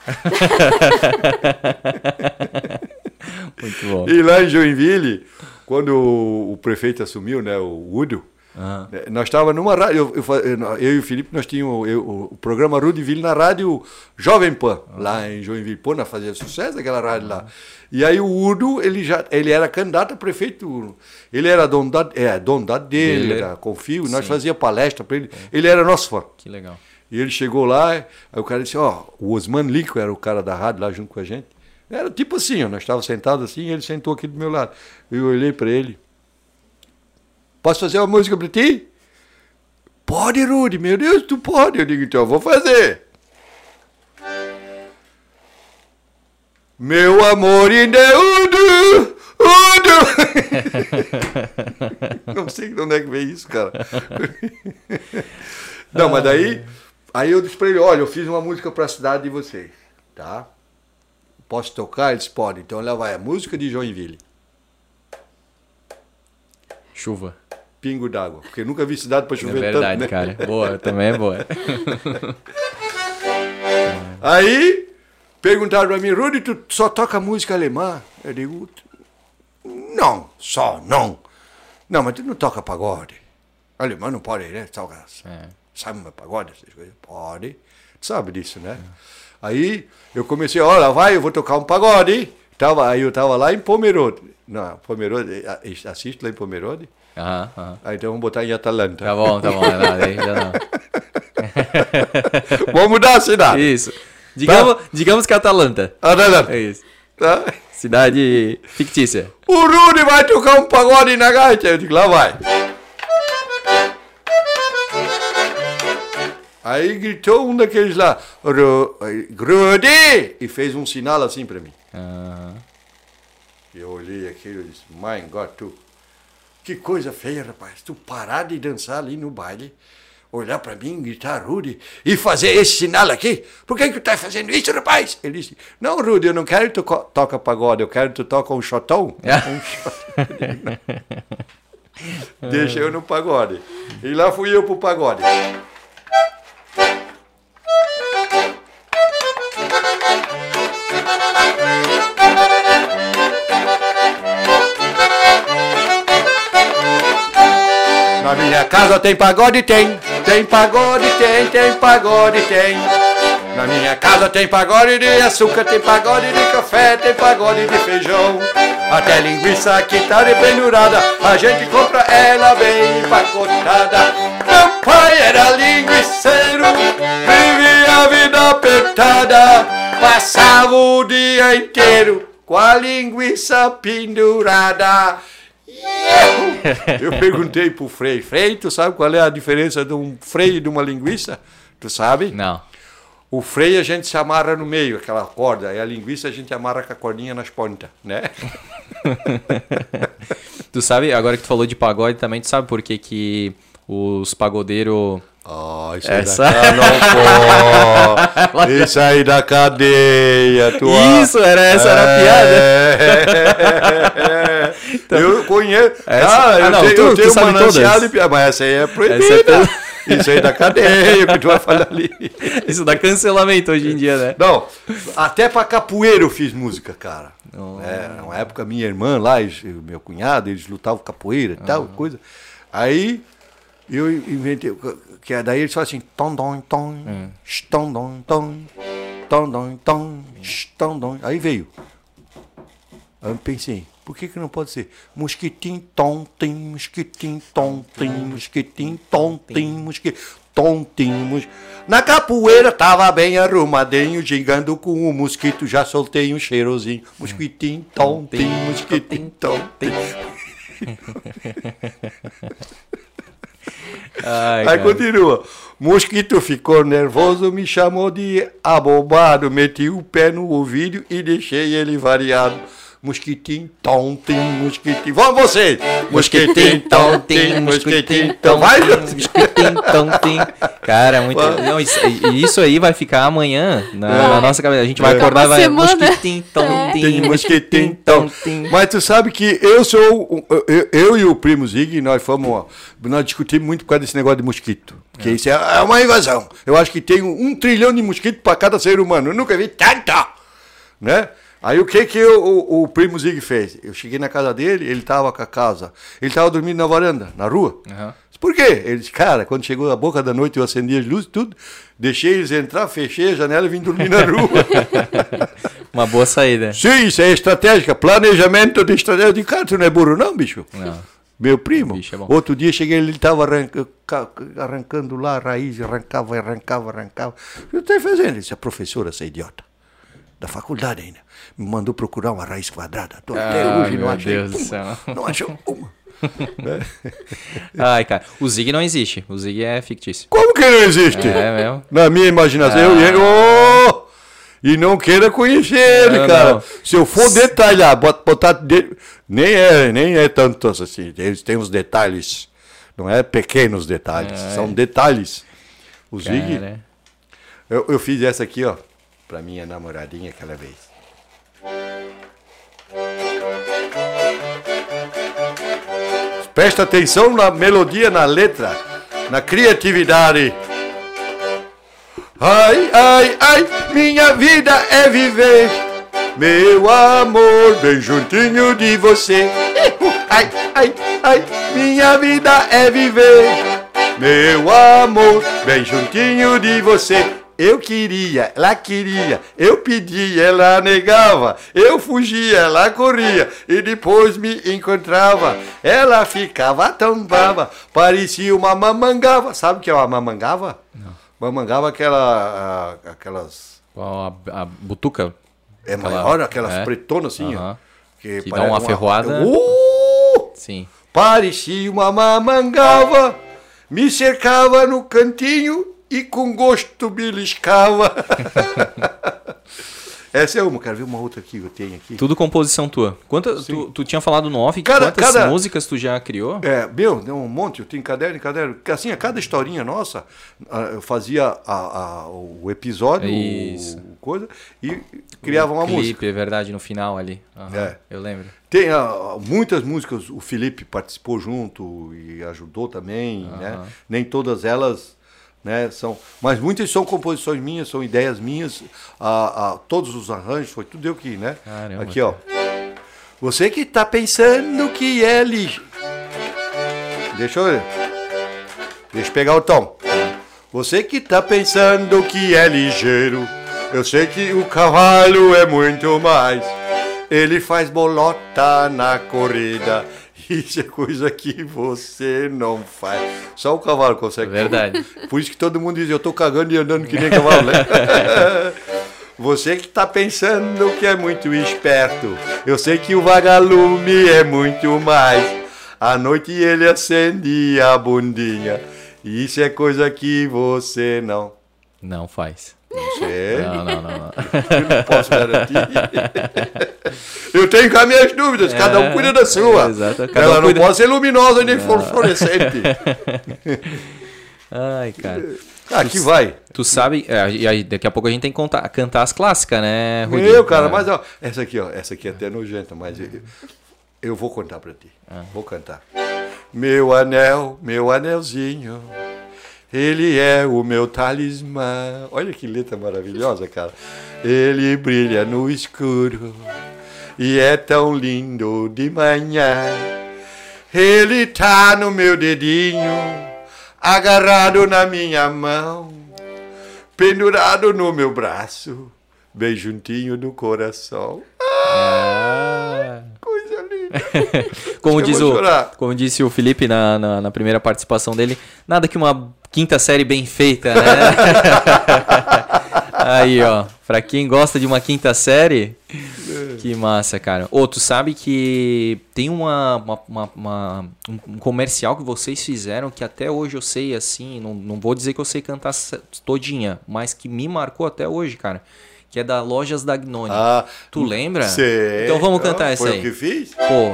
Muito bom. E lá em Joinville, quando o prefeito assumiu, né, o Udo, Uhum. Nós estávamos numa rádio, eu, eu, eu, e o Felipe, nós tínhamos eu, o programa Rudeville na rádio Jovem Pan, uhum. lá em Joinville. Pô, nós fazia sucesso aquela rádio lá. E aí o Udo, ele já ele era candidato a prefeito. Ele era dono da, é, dono da dele, da Confio, nós fazia palestra para ele. Ele era nosso fã. Que legal. E ele chegou lá, aí o cara disse, ó, oh, o Osman Lico era o cara da rádio lá junto com a gente. Era tipo assim, ó, nós estávamos sentados assim, ele sentou aqui do meu lado. Eu olhei para ele, Posso fazer uma música para ti? Pode, Rudy, meu Deus, tu pode. Eu digo, então eu vou fazer. Meu amor indeudo, udo. Não sei de onde é que veio isso, cara. Não, mas daí, aí eu disse para ele, olha, eu fiz uma música para a cidade de vocês, tá? Posso tocar? Eles podem. Então lá vai a música de Joinville. Chuva pingo d'água. Porque nunca vi cidade para chover é verdade, tanto, né? cara. Boa, também é boa. Aí perguntaram para mim, Rudy, tu só toca música alemã? Eu digo, não, só não. Não, mas tu não toca pagode. Alemão não pode, né? Toca é. samba, pagode, essas coisas. Pode. Tu sabe disso, né? É. Aí eu comecei, olha, vai, eu vou tocar um pagode. Tava, aí eu tava lá em Pomerode. Não, Pomerode, assisto lá em Pomerode. Aham, aham. Ah, então vamos botar em Atalanta. Tá bom, tá bom. Não, já não. vamos mudar a cidade. Isso. Digamos, tá? digamos que Atalanta. Atalanta. É isso. Tá? Cidade fictícia. O Rudy vai tocar um pagode na gaita. Eu digo, lá vai. Aí gritou um daqueles lá, Rudy! E fez um sinal assim pra mim. Uhum. Eu olhei aquilo e disse, my God, tu que coisa feia, rapaz. Tu parar de dançar ali no baile, olhar para mim, gritar, Rudy, e fazer esse sinal aqui. Por que, que tu tá fazendo isso, rapaz? Ele disse, não, Rudy, eu não quero que tu toca pagode, eu quero que tu toca um chotão. um chotão. Deixa eu no pagode. E lá fui eu pro pagode. Casa tem pagode, tem, tem pagode, tem, tem pagode, tem. Na minha casa tem pagode de açúcar, tem pagode de café, tem pagode de feijão. Até linguiça que tá de pendurada, a gente compra ela bem empacotada. Meu pai era linguiceiro, vivia a vida apertada, passava o dia inteiro com a linguiça pendurada. Eu perguntei pro Frei, Frei, tu sabe qual é a diferença de um freio e de uma linguiça? Tu sabe? Não. O freio a gente se amarra no meio, aquela corda, e a linguiça a gente amarra com a cordinha nas pontas, né? tu sabe, agora que tu falou de pagode também, tu sabe por que, que os pagodeiros Oh, isso Essa... aí da não, Isso aí da cadeia. Tua... Isso, era essa, era a piada. É, então, eu conheço. Essa... Ah, eu, ah, não, tenho, tu, eu tenho uma manancial de piada, mas essa aí é proibida. É isso aí da cadeia, que tu vai falar ali. Isso dá cancelamento hoje em dia, né? Não, até pra capoeira eu fiz música, cara. Oh. É, uma época minha irmã lá, meu cunhado, eles lutavam capoeira e tal, coisa. Aí eu inventei, que é daí eles falam assim, tom dom tom, hum. tom tom, tom dom tom, tom dom. Aí veio. Aí eu pensei, por que que não pode ser? Mosquitim tom tim, mosquitim tom tim, mosquitim tom tim, mosquitim tom tim, mos... Na capoeira tava bem arrumadinho, gigando com o mosquito, já soltei um cheirosinho. Mosquitim tom tim, mosquitim tom tim. Ai, Aí cara. continua. Mosquito ficou nervoso, me chamou de abobado, meti o pé no ouvido e deixei ele variado. Mosquitinho, tontim, mosquitinho. Vamos vocês! Mosquitinho, tontim, mosquitinho, tom. Vai, Mosquitinho, tontim. Cara, muito. Não, isso, isso, aí vai ficar amanhã na, na nossa cabeça. A gente vai é. acordar e vai. Mosquitinho, tontim, é. mosquitinho, tontim. Mas tu sabe que eu sou. Eu, eu e o primo Zig, nós fomos. Nós discutimos muito por causa desse negócio de mosquito. Porque é. isso é, é uma invasão. Eu acho que tem um, um trilhão de mosquitos para cada ser humano. Eu nunca vi tanta! Né? Aí o que que eu, o, o, primo Zig fez? Eu cheguei na casa dele, ele tava com a casa. Ele tava dormindo na varanda, na rua. Uhum. Por quê? Ele disse, cara, quando chegou a boca da noite eu acendi as luzes, tudo, deixei eles entrar, fechei a janela e vim dormir na rua. Uma boa saída. Sim, isso é estratégica. Planejamento de estratégia de cara, tu não é burro não, bicho? Não. Meu primo. Bicho, é Outro dia cheguei, ele estava arranca, arrancando lá a raiz, arrancava, arrancava, arrancava. O que está fazendo? Ele disse, a professora, essa idiota. Da faculdade ainda me mandou procurar uma raiz quadrada. Tô até ah, hoje não achei Deus uma. Não achou uma. Ai, cara, o Zig não existe. O Zig é fictício. Como que não existe? É mesmo? Na minha imaginação, ah. eu oh! E não queira conhecer ele, não, cara. Não. Se eu for detalhar, botar. De... Nem, é, nem é tanto assim. Eles têm os detalhes. Não é pequenos detalhes, é. são detalhes. O Zig. Eu, eu fiz essa aqui, ó, pra minha namoradinha aquela vez. Presta atenção na melodia, na letra, na criatividade. Ai, ai, ai, minha vida é viver, meu amor, bem juntinho de você. Ai, ai, ai, minha vida é viver, meu amor, bem juntinho de você. Eu queria, ela queria, eu pedia, ela negava, eu fugia, ela corria e depois me encontrava. Ela ficava tão brava, parecia uma mamangava. Sabe o que é uma mamangava? Não. Mamangava aquela, aquelas. A, a butuca? É aquela, maior, aquelas é. pretonas assim, uh -huh. que, que dá uma, uma ferroada. Uh! Sim. Parecia uma mamangava, me cercava no cantinho e com gosto beliscava. Essa é uma, quero ver uma outra aqui que eu tenho aqui. Tudo composição tua. Quantas, tu, tu tinha falado no off, cada, quantas cada, músicas tu já criou? É, meu, um monte, eu tenho caderno e caderno. Assim, a cada historinha nossa, eu fazia a, a, o episódio, Isso. O, coisa, e criava uma clipe, música. é verdade, no final ali. Uhum, é. Eu lembro. Tem uh, muitas músicas, o Felipe participou junto e ajudou também, uhum. né? Nem todas elas né? São, mas muitas são composições minhas, são ideias minhas. A, a, todos os arranjos foi tudo eu que, né? Caramba, Aqui, ó. Você que está pensando que é ligeiro. Deixa eu ver. Deixa eu pegar o tom. Você que está pensando que é ligeiro. Eu sei que o cavalo é muito mais. Ele faz bolota na corrida isso é coisa que você não faz. Só o cavalo consegue. Verdade. Por isso que todo mundo diz, eu tô cagando e andando que nem cavalo, né? Você que está pensando que é muito esperto, eu sei que o vagalume é muito mais. À noite ele acende a bundinha. Isso é coisa que você não. Não faz. Não sei. Não, não, não. não. Eu não posso garantir. Eu tenho as minhas dúvidas, é, cada um cuida da sua. É, exato. Cada Ela um não cuida... pode ser luminosa nem é. fluorescente. Ai, cara. Aqui vai. Tu sabe, é, e daqui a pouco a gente tem que contar, cantar as clássicas, né, Rudi? Meu, cara, É. mas ó, essa aqui, ó, essa aqui é até nojenta, mas eu, eu vou contar pra ti. Ah. Vou cantar. Meu anel, meu anelzinho, ele é o meu talismã. Olha que letra maravilhosa, cara. Ele brilha no escuro e é tão lindo de manhã. Ele tá no meu dedinho, agarrado na minha mão, pendurado no meu braço, bem juntinho do coração. Ah. Coisa linda. Como, Eu diz o, como disse o Felipe na, na, na primeira participação dele, nada que uma quinta série bem feita, né? Aí, ó, pra quem gosta de uma quinta série, que massa, cara. Ô, tu sabe que tem uma, uma- uma- um comercial que vocês fizeram que até hoje eu sei, assim, não, não vou dizer que eu sei cantar todinha, mas que me marcou até hoje, cara. Que é da Lojas da Gnone. Ah, tu lembra? sei. Então vamos cantar essa Foi aí. o que fiz? Pô,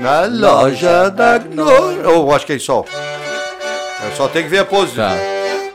Na loja da Gnome. Oh, acho que é só. Eu só tem que ver a pose. tá.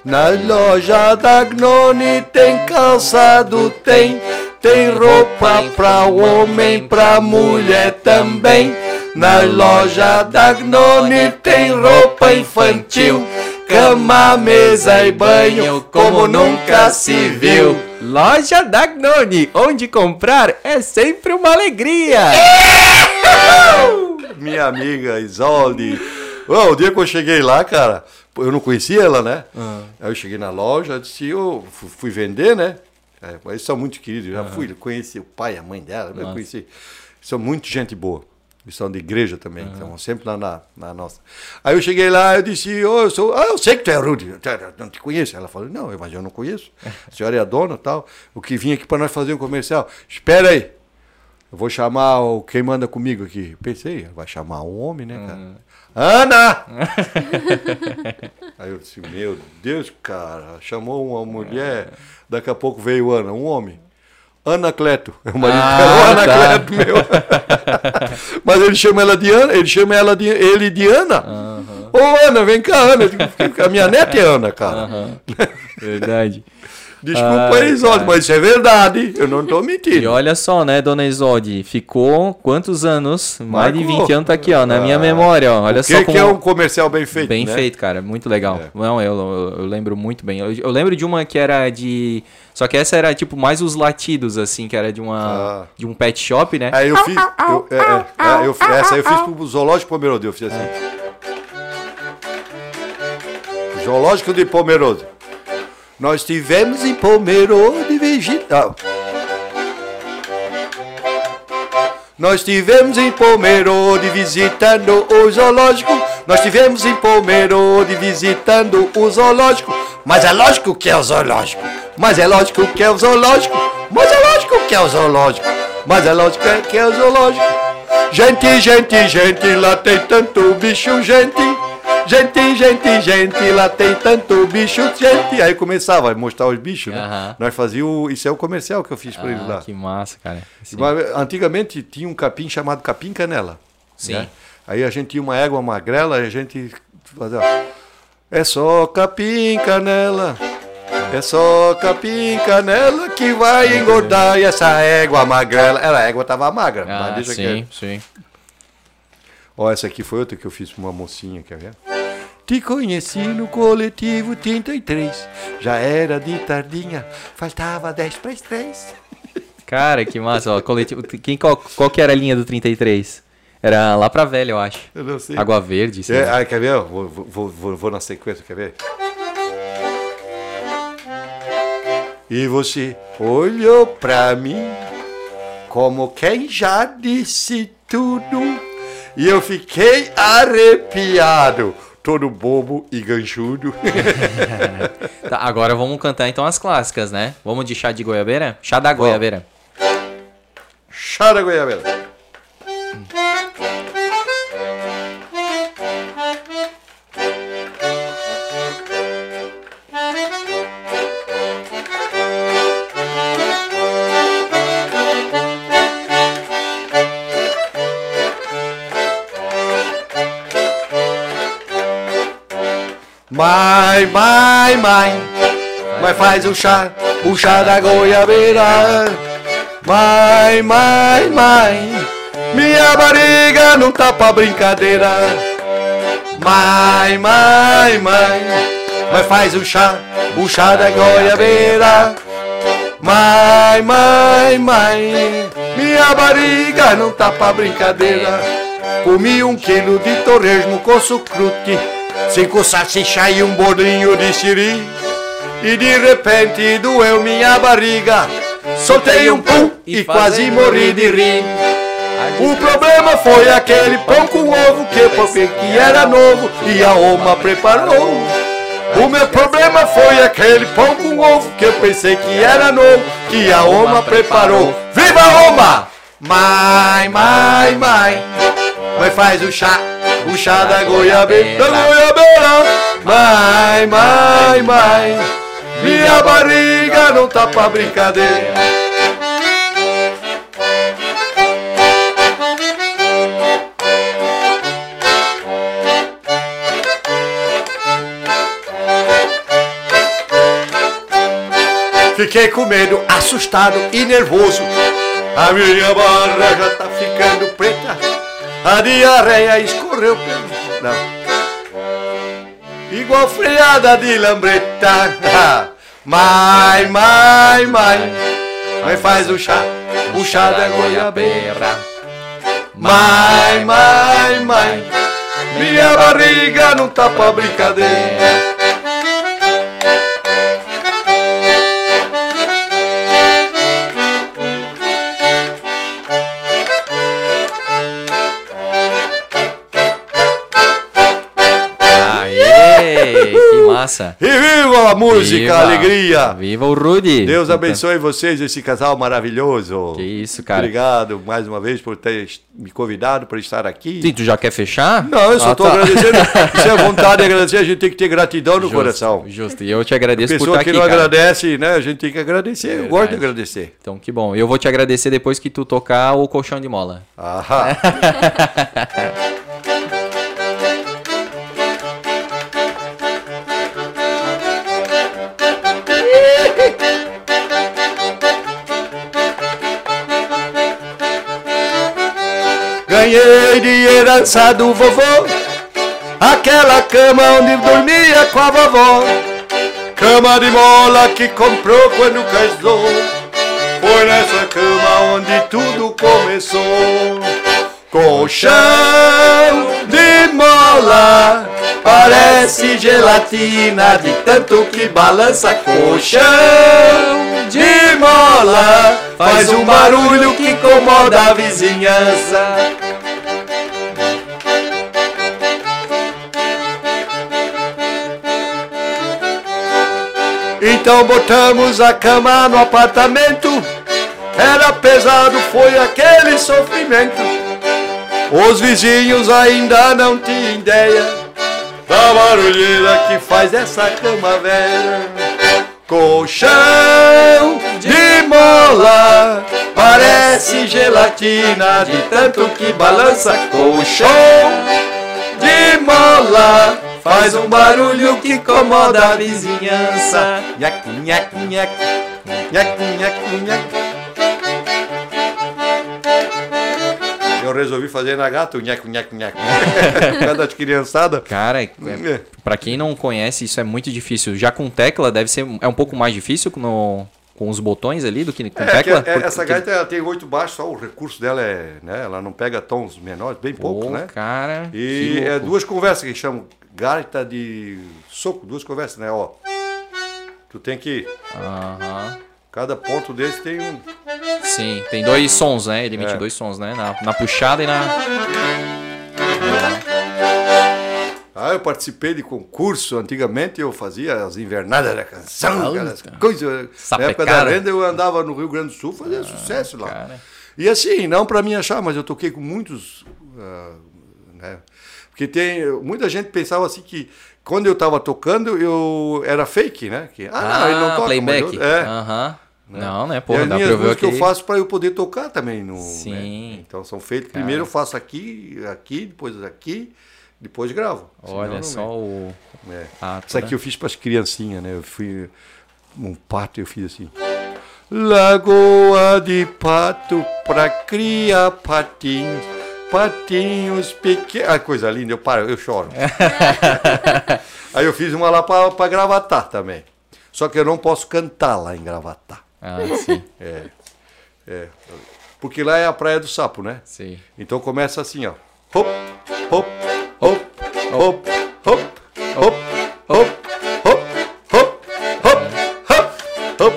Na loja da Gnome tem calçado, tem. Tem roupa pra homem, pra mulher também. Na loja da Gnome tem roupa infantil. Cama, mesa e banho, como nunca se viu. Loja da Gnone, onde comprar é sempre uma alegria. Minha amiga Isolde. O dia que eu cheguei lá, cara, eu não conhecia ela, né? Aí eu cheguei na loja, disse, eu fu- fui vender, né? É, eles são muito queridos, já fui, conheci o pai, a mãe dela, eu conheci. São muito gente boa. Eles são de igreja também, estão sempre lá na, na nossa. Aí eu cheguei lá, eu disse, ô, eu sou, ah, eu sei que tu é Rudy, eu não te conheço. Ela falou, não, mas eu não conheço. A senhora é a dona e tal. O que vim aqui para nós fazer um comercial. Espera aí. Eu vou chamar o, quem manda comigo aqui. Pensei, vai chamar um homem, né, cara? Ana! Aí eu disse, meu Deus, cara, chamou uma mulher, daqui a pouco veio Ana, um homem. Ana Cleto. É o marido Ah, dela, Ana tá. Cleto, meu. Mas ele chama ela de Ana, ele chama ela de, ele de Ana. Ô, Ana, vem cá, Ana. Digo, A minha neta é Ana, cara. Verdade. Desculpa Ai, aí, Isolde, mas isso é verdade. Eu não tô E mentindo. olha só, né, dona Isolde, ficou quantos anos? Mais de Marcou. 20 anos tá aqui, ó, na minha Ah, memória, ó. Olha O só que, como... que é um comercial bem feito? Bem né? feito, cara. Muito legal. É. Não, eu, eu, eu lembro muito bem. Eu, eu lembro de uma que era de. Só que essa era tipo mais os latidos, assim, que era de uma. Ah. De um pet shop, né? Aí eu fiz. Eu, é, é, é, eu, essa aí eu fiz pro Zoológico Pomerode. Eu fiz assim. Zoológico de Pomerode. Nós tivemos em Pomerode visita. Nós tivemos em Pomerode visitando o zoológico. Nós tivemos em Pomerode visitando o zoológico. Mas é lógico que é o zoológico. Mas é lógico que é o zoológico. Mas é lógico que é o zoológico. Mas é lógico que é o zoológico. Gente, gente, gente, lá tem tanto bicho, gente. Gente, gente, gente, lá tem tanto bicho, gente. Aí começava a mostrar os bichos, né? Nós fazíamos. Isso é o comercial que eu fiz pra eles Ah, lá. que massa, cara. Sim. Antigamente tinha um capim chamado capim canela. Sim. né? Aí a gente tinha uma égua magrela e a gente fazia. É só capim canela. É só capim canela que vai engordar. E essa égua magrela. Ela, a égua tava magra. Ah, mas deixa sim, que. sim. Ó, essa aqui foi outra que eu fiz pra uma mocinha, quer ver? Te conheci no coletivo 33. Já era de tardinha, faltava 10 para as 3. Cara, que massa. Ó, coletivo... Quem, qual, qual que era a linha do 33? Era lá pra velha, eu acho. Eu não sei. Água Verde, sei É, ah, quer ver? Vou, vou, vou, vou na sequência, quer ver? E você olhou pra mim como quem já disse tudo. E eu fiquei arrepiado, todo bobo e ganchudo. Tá, agora vamos cantar então as clássicas, né? Vamos de chá de goiabeira? Chá da goiabeira. Chá da goiabeira. Mãe, mãe, mãe, mãe faz o chá, o chá da goiabeira. Mãe, mãe, mãe, minha barriga não tá pra brincadeira. Mãe, mãe, mãe, mãe faz o chá, o chá da goiabeira. Mãe, mãe, mãe, minha barriga não tá pra brincadeira. Comi um quilo de torresmo com sucrute, cinco salsicha e um bolinho de siri. E de repente doeu minha barriga, soltei um pum e quase morri de rir. O problema foi aquele pão com ovo que eu pensei que era novo e a Oma preparou. O meu problema foi aquele pão com ovo que eu pensei que era novo que a Oma preparou. Viva a Oma! Mãe, mãe, mãe, mãe faz o chá, chá da goiabeira, goiabeira. Mãe, mãe, mãe, minha barriga não tá pra brincadeira. Fiquei com medo, assustado e nervoso. A minha barra já tá ficando preta. A diarreia escorreu pelo. Não. Igual freada de lambreta. Mãe, mãe, mãe. Mãe faz o chá, o chá da goiabeira. Mãe, mãe, mãe. Minha barriga não tá pra brincadeira. Massa. E viva a música, Viva. a alegria! Viva o Rudy. Deus abençoe vocês, esse casal maravilhoso. Que isso, cara. Obrigado mais uma vez por ter me convidado para estar aqui. Sim, tu já quer fechar? Não, eu só Ah, estou tá. agradecendo. Se é vontade de agradecer, a gente tem que ter gratidão no Justo, coração. Justo. E eu te agradeço por Pessoa estar que aqui, não cara. agradece, né? A gente tem que agradecer. Eu gosto de agradecer. Então, que bom. Eu vou te agradecer depois que tu tocar o colchão de mola. Aham. Ganhei de herança do vovô. Aquela cama onde dormia com a vovó. Cama de mola que comprou quando casou. Foi nessa cama onde tudo começou. Colchão de mola Parece gelatina de tanto que balança. Colchão de mola Faz um barulho que incomoda a vizinhança Então botamos a cama no apartamento. Era pesado, foi aquele sofrimento. Os vizinhos ainda não tinham ideia da barulheira que faz essa cama velha. Colchão de mola, parece gelatina de tanto que balança. Colchão de mola faz um barulho que incomoda a vizinhança. Nhac, nhac, nhac, nhac, nhac, nhac. Eu resolvi fazer na gata o nhac, nhac, nhac. Cada criançada. Cara, é, pra quem não conhece, isso é muito difícil. Já com tecla, deve ser é um pouco mais difícil no, com os botões ali do que com É, que tecla. é- porque- essa gaita ela tem oito baixos, só o recurso dela é, né? Ela não pega tons menores, bem pouco, Pô, né? cara. E que é duas conversas que chamam gaita de soco, duas conversas, né? Ó, tu tem que Aham. cada ponto desse tem um. Sim, tem dois sons, né? Ele emite É. dois sons, né? Na, na puxada e na. Ah, eu participei de concurso antigamente, eu fazia as invernadas da canção, Ah, aquelas coisas. Na época da renda eu andava no Rio Grande do Sul, fazia sucesso lá. cara. E assim, não para mim achar, mas eu toquei com muitos, ah, né? Porque tem muita gente pensava assim que quando eu estava tocando eu era fake, né? Que ah, não, ele não toca, mas playback. eu- é. Aham. Não, né? e Porra, as dá minhas pra ver músicas aqui. eu faço para eu poder tocar também no. Sim. né? Então são feitas. Primeiro eu faço aqui, aqui, depois aqui. depois gravo. Olha só o. É. Ato, Isso aqui né? eu fiz para as criancinhas, né? Eu fui um pato eu fiz assim. Lagoa de pato pra criar patinhos, patinhos pequenos. Ah, coisa linda, eu paro, eu choro. Aí eu fiz uma lá para gravatar também. Só que eu não posso cantar lá em gravatar. Ah, sim. É. É. Porque lá é a Praia do Sapo, né? Sim. Então começa assim, ó. Hop, hop, hop, hop, hop, hop, hop, hop, hop, hop, hop.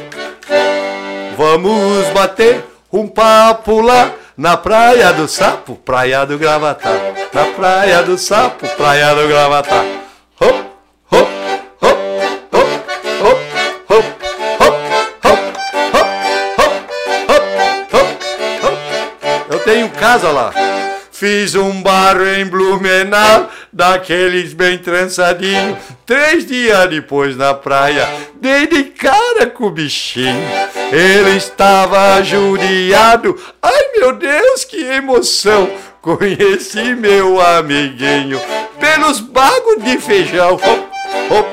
Vamos bater um papo lá na Praia do Sapo, Praia do Gravatar. Na Praia do Sapo, Praia do Gravatar. Hop, casa lá. Fiz um bar em Blumenau, daqueles bem trançadinho. Três dias depois na praia, dei de cara com o bichinho. Ele estava judiado. Ai meu Deus, que emoção! Conheci meu amiguinho pelos bagos de feijão. Hop, hop,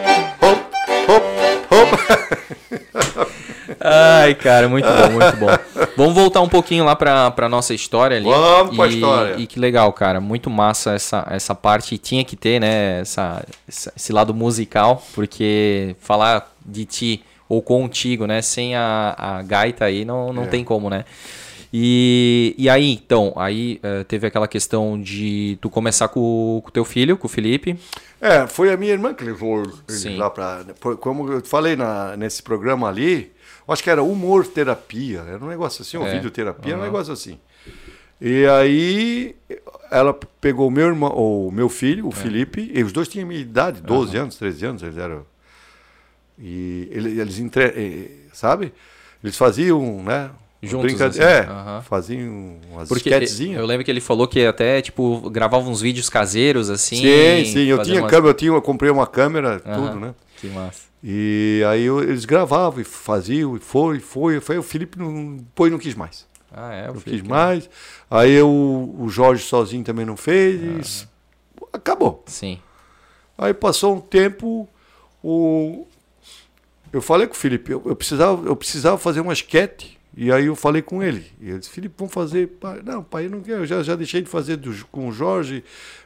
Ai, cara, muito bom, muito bom. Vamos voltar um pouquinho lá pra, pra nossa história ali. Vamos pra história. E que legal, cara. Muito massa essa, essa parte. Tinha que ter, né? Essa, esse lado musical, porque falar de ti ou contigo, né? Sem a, a gaita aí não, não é. tem como, né? E, e aí, então, aí uh, teve aquela questão de tu começar com o teu filho, com o Felipe. É, foi a minha irmã que levou ele lá pra. Como eu falei na, nesse programa ali, acho que era humor terapia, era um negócio assim, ou é. videoterapia, uhum. um negócio assim. E aí ela pegou o meu irmão, o meu filho, o é. Felipe, e os dois tinham minha idade, 12 uhum. anos, 13 anos, eles eram. E eles, entre, sabe? Eles faziam, né? Juntos, assim. É, uhum. faziam umas Porque Eu lembro que ele falou que até, tipo, gravava uns vídeos caseiros, assim. Sim, sim, eu tinha umas... câmera, eu, tinha, eu comprei uma câmera, uhum. tudo, né? Que massa. E aí eu, eles gravavam e faziam, e foi, foi, foi. O Felipe não, depois não quis mais. Ah, é? não quis mais. Aí eu, o Jorge sozinho também não fez. Ah. Acabou. Sim. Aí passou um tempo, o... eu falei com o Felipe, eu, eu, precisava, eu precisava fazer uma esquete. E aí eu falei com ele. E ele disse, Felipe, vamos fazer. Pai. Não, pai, eu não quero, eu já, já deixei de fazer do, com o Jorge,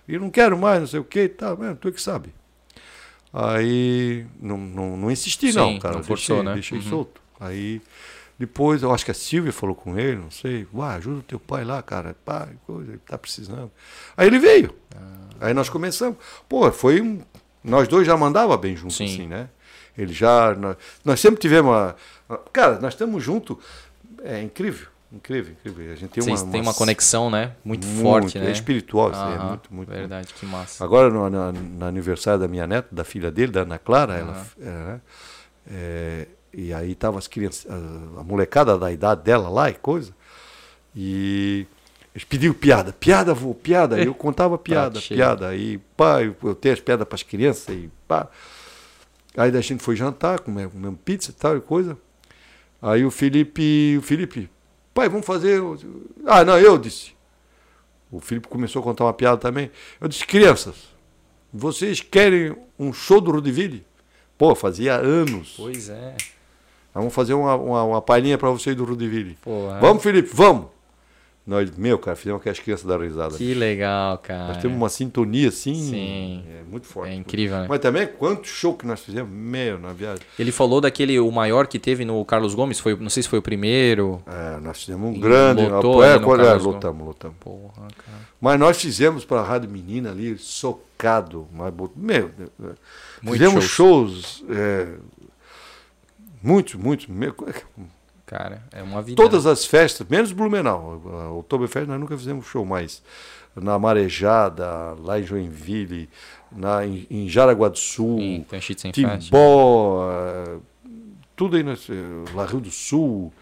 e não quero mais, não sei o quê. Tá, mano, tu é que sabe. Aí não, não, não insisti, Sim, não, cara. Não forçou, deixei, né? deixei uhum. solto. Aí depois eu acho que a Silvia falou com ele, não sei, Uai, ajuda o teu pai lá, cara. Pai, coisa, ele tá precisando. Aí ele veio. Ah. Aí nós começamos. Pô, foi um. Nós dois já mandava bem juntos, Sim. assim, né? Ele já. Nós, nós sempre tivemos. Uma, cara, nós estamos juntos. É incrível. Incrível, incrível. A gente tem Vocês uma, uma, uma conexão, né? Muito, muito forte, né? É espiritual, é muito, muito. Verdade, muito. que massa. Agora, no, no, no, aniversário da minha neta, da filha dele, da Ana Clara, ela, é, é, e aí tava as crianças, a, a, molecada da idade dela lá e coisa, e eles pediam piada, piada, vou, piada. Eu contava piada, piada. Aí, pá, eu, eu tenho as piadas para as crianças, e pá. Aí a gente foi jantar, comemos pizza e tal e coisa. Aí o Felipe, o Felipe, Pai, vamos fazer. Ah, não, eu disse. O Felipe começou a contar uma piada também. Eu disse, crianças, vocês querem um show do Rudiville? Pô, fazia anos. Pois é. Vamos fazer uma, uma, uma palhinha para vocês do Rudiville. Vamos, Felipe, vamos! Nós, meu, cara, fizemos que as crianças dar risada. Que legal, cara. Nós temos uma sintonia assim. Sim. É muito forte. É incrível, né? Mas também, quanto show que nós fizemos, meu, na viagem. Ele falou daquele, o maior que teve no Carlos Gomes, foi, não sei se foi o primeiro. É, nós fizemos um grande. Lotou é, quando, é, lotamos, lotamos. Porra, cara. Mas nós fizemos para a Rádio Menina ali, socado. Mas, meu, Muito fizemos shows. shows é, muitos, muitos. Cara, é uma vida. Todas as festas, menos Blumenau. A Oktoberfest nós nunca fizemos show, mas na Marejada, lá em Joinville, na, em, em Jaraguá do Sul, em Timbó, eh, tudo aí, nós, lá Rio do Sul.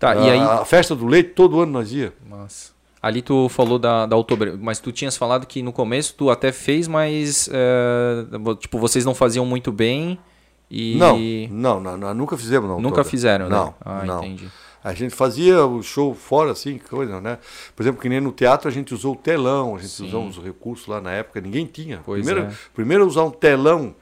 Tá, a, e aí... a festa do leite, todo ano nós ia. Nossa. Ali tu falou da, da Oktober, mas tu tinhas falado que no começo tu até fez, mas é, tipo, vocês não faziam muito bem. E... Não, não, não, nunca fizemos não. Nunca toda. fizeram, né? Não, ah, não. entendi. A gente fazia o show fora, assim, coisa, né? Por exemplo, que nem no teatro a gente usou o telão, a gente Sim. usou uns recursos lá na época, ninguém tinha. Pois primeiro, é. primeiro usar um telão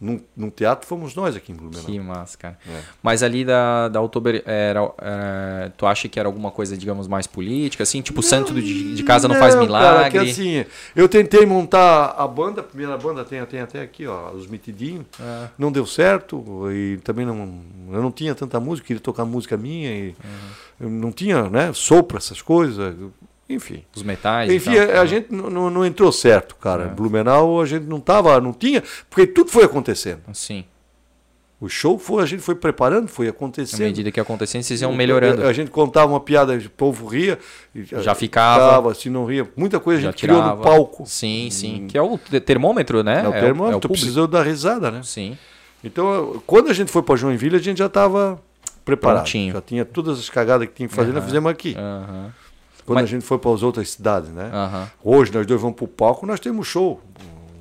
num, num teatro fomos nós aqui em Blumenau. Que massa, cara. É. Mas ali da, da Oktober, era, era- tu acha que era alguma coisa, digamos, mais política? Assim, tipo, o santo de, de casa não, faz Cara, milagre? que assim, eu tentei montar a banda, a primeira banda tem, tem até aqui, ó, os mitidinhos. Ah, Não deu certo e também não, eu não tinha tanta música, queria tocar música minha e Uhum. eu não tinha, né, sopro, essas coisas, enfim. os metais Enfim, a, a gente não, entrou certo, cara. É. Blumenau a gente não tava, não tinha, porque tudo foi acontecendo. Sim, O show foi, a gente foi preparando, foi à acontecendo. medida que acontecia, vocês iam melhorando. A, a gente contava uma piada, o povo ria. Já ficava. se não ria. Muita coisa a gente criou tirava. no palco. Sim, sim. Que é o te- termômetro, né? É o termômetro, público. precisou dar risada, né? Sim. Então, quando a gente foi para Joinville, a gente já estava preparado. Prontinho. Já tinha todas as cagadas que tinha que fazer, nós Aham. fizemos aqui. Aham. Quando Mas- a gente foi para as outras cidades, né? Aham. Hoje nós dois vamos para o palco, nós temos show.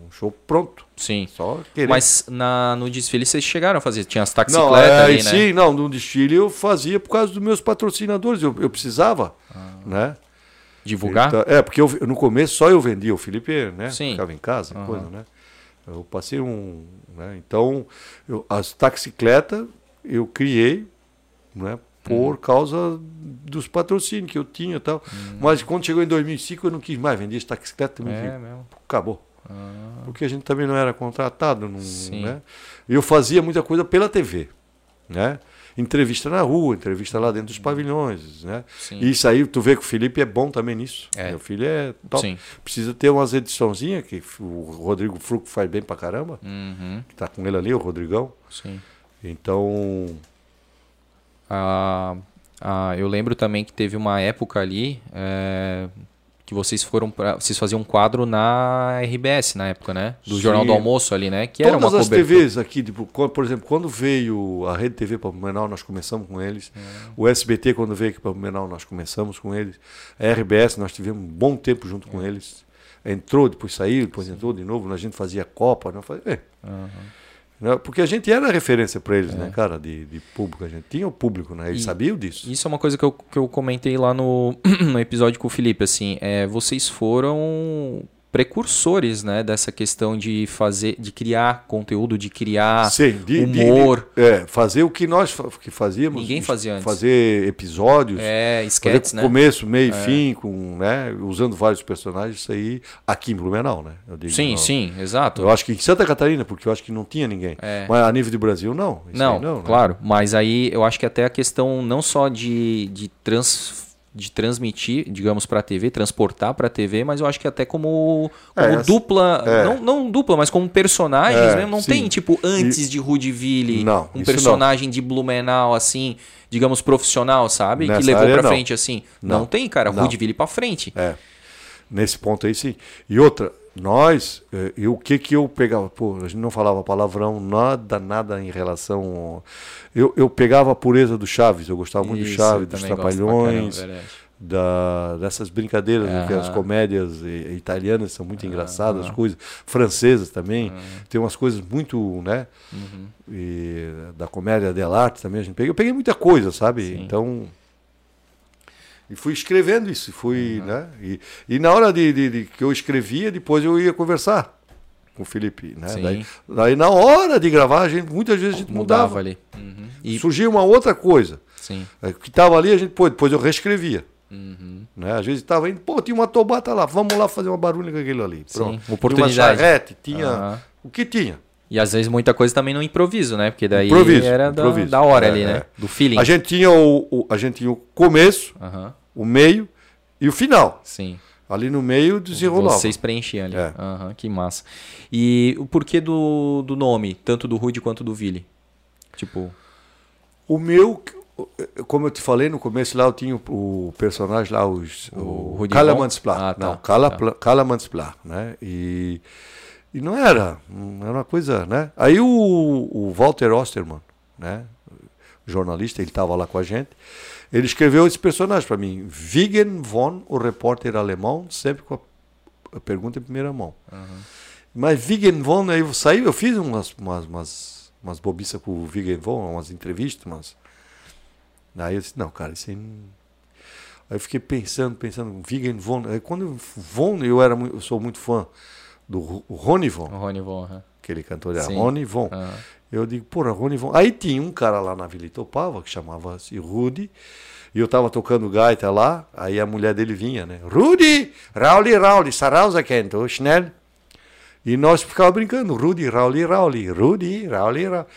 Um show pronto. Sim. Só querer. Mas na, no desfile vocês chegaram a fazer. Tinha as não, taxicletas é, ali, né? sim, não, no desfile eu fazia por causa dos meus patrocinadores, eu, eu precisava, né? Divulgar? Então, é, porque eu, no começo só eu vendia, o Felipe, né? Sim. Ficava em casa, Aham. coisa, né? Eu passei um. Né? Então, eu- as taxicletas eu criei, né? Por causa dos patrocínios que eu tinha e tal. Mas quando chegou em 2005, eu não quis mais vender taxicletas, também, É mesmo. acabou. Ah, Porque a gente também não era contratado, não, Sim. né? Eu fazia muita coisa pela TV, né? Entrevista na rua, entrevista lá dentro dos pavilhões, né? sim. E isso aí, tu vê que o Felipe é bom também nisso. É. Meu filho é top. Sim. Precisa ter umas ediçãozinhas, que o Rodrigo Fruco faz bem pra caramba, Uhum. que tá com ele ali, o Rodrigão. Sim. Então, Ah, ah, eu lembro também que teve uma época ali é, que vocês foram pra, vocês faziam um quadro na RBS na época, né? Do Sim. Jornal do Almoço ali, né? Que era todas uma as cobertura. TVs aqui, tipo, por exemplo, quando veio a Rede TV para Blumenau, nós começamos com eles. É. O SBT, quando veio aqui para Blumenau, nós começamos com eles. A RBS, nós tivemos um bom tempo junto É. com eles. Entrou, depois saiu, depois entrou de novo. A gente fazia Copa. Nós fazia, é, Aham. né? Porque a gente era referência para eles, né, cara, de, de público. A gente tinha o público, né? Eles É. E- sabiam disso. Isso é uma coisa que eu, que eu comentei lá no, no episódio com o Felipe, assim, é, vocês foram precursores, né, dessa questão de fazer, de criar conteúdo, de criar Sim, de, de- humor. de- é, fazer o que nós que fazíamos. Ninguém fazia antes. Fazer episódios. é, com né? começo, meio e fim, com, né, usando vários personagens, isso aí aqui em Blumenau, né? Eu digo, Sim, não. sim, exato. Eu acho que em Santa Catarina, porque eu acho que não tinha ninguém. É. Mas a nível de Brasil, não. Não, não né? claro, mas aí eu acho que até a questão não só de, de, trans, de transmitir, digamos, para a TV, transportar para a TV, mas eu acho que até como, como É, dupla, é. não, não dupla, mas como personagens É, mesmo. Não sim. tem, tipo, antes de Rudiville, Não, um personagem de Blumenau, assim, digamos, profissional, sabe? Nessa que levou não. frente, assim. Não, Não. tem, cara. Não. Rudiville pra frente. É. Nesse ponto aí, sim. E outra, nós, eh, e o que que eu pegava? Pô, a gente não falava palavrão, nada, nada em relação. Eu, eu pegava a pureza do Chaves, eu gostava muito do Isso, Chaves, eu dos caramba, Trapalhões, verdade. da, dessas brincadeiras, que as comédias eh, italianas são muito engraçadas, as coisas francesas também, tem umas coisas muito, né? Uhum. E da comédia dell'arte também a gente pega. Eu peguei muita coisa, sabe? Sim. Então e fui escrevendo isso, fui, né? E, e na hora de, de- de que eu escrevia, depois eu ia conversar com o Felipe, né? Sim. Daí, daí na hora de gravar, a gente muitas vezes a gente Mudava mudava. ali. Uhum. E, Surgia uma outra coisa. sim. É, que estava ali, a gente, pô, depois eu reescrevia. Uhum. Né? Às vezes estava indo, pô, tinha uma tobata lá, vamos lá fazer uma barulho com aquilo ali. Sim, Pronto. oportunidade. Tinha uma charrete, tinha Aham. o que tinha. E às vezes muita coisa também no improviso, né? Porque daí Improviso, era da, improviso. da hora É, ali, né? é. Do feeling. A gente tinha o, o- a gente tinha o começo, Aham, o meio e o final. sim. Ali no meio desenrolava. Vocês preenchiam ali. É. Aham, que massa. E o porquê do, do nome, tanto do Rude quanto do Vili? Tipo, O meu, como eu te falei no começo lá, eu tinha o, personagem lá, os, O o? Kalamansplat. Ah, tá, Não, Kala, tá. Né? E, e não era, não era uma coisa, né? Aí o, o Walter Osterman, né? Jornalista, ele estava lá com a gente. Ele escreveu esse personagem para mim, Wigen von, o repórter alemão, sempre com a, pergunta em primeira mão. Mas Wigen von, aí eu saí, eu fiz umas, umas, umas, umas bobiças com o Wigen von, umas entrevistas, mas Aí eu disse, não, cara, isso aí não... Aí eu fiquei pensando, pensando, Vigen Von. Aí quando eu, Von, eu, era, eu sou muito fã do Rony Von. Rony Von, uhum. aquele cantor era Rony Von. Uhum. Eu digo, porra, Rony Von. Aí tinha um cara lá na Vila Itopava que chamava-se Rudy. E eu tava tocando gaita lá, aí a mulher dele vinha, né? Rudy, Rauli, Rauli, Sarauza Kento, schnell. E nós ficávamos brincando, Rudy, Rauli, Rauli, Rudy, Rauli, Rauli.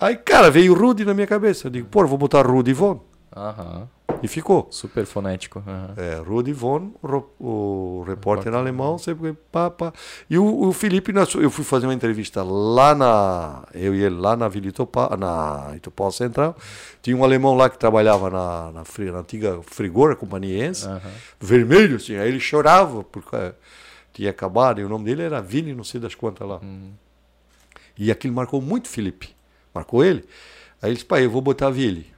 Aí, cara, veio Rudy na minha cabeça. Eu digo, pô, vou botar Rudy Von. Aham. E ficou. Super fonético. Uhum. É, Rudi Von, o repórter alemão, sempre pá, pá. E o, o Felipe, eu fui fazer uma entrevista lá na. Eu e ele lá na Vila Itopá, na Itopá Central. Tinha um alemão lá que trabalhava na, na, na antiga Frigora Companhiense, uhum. vermelho, assim. Aí ele chorava porque tinha acabado, e o nome dele era Vini, não sei das quantas lá. Uhum. E aquilo marcou muito Felipe. Marcou ele. Aí ele disse, pai, eu vou botar Vili.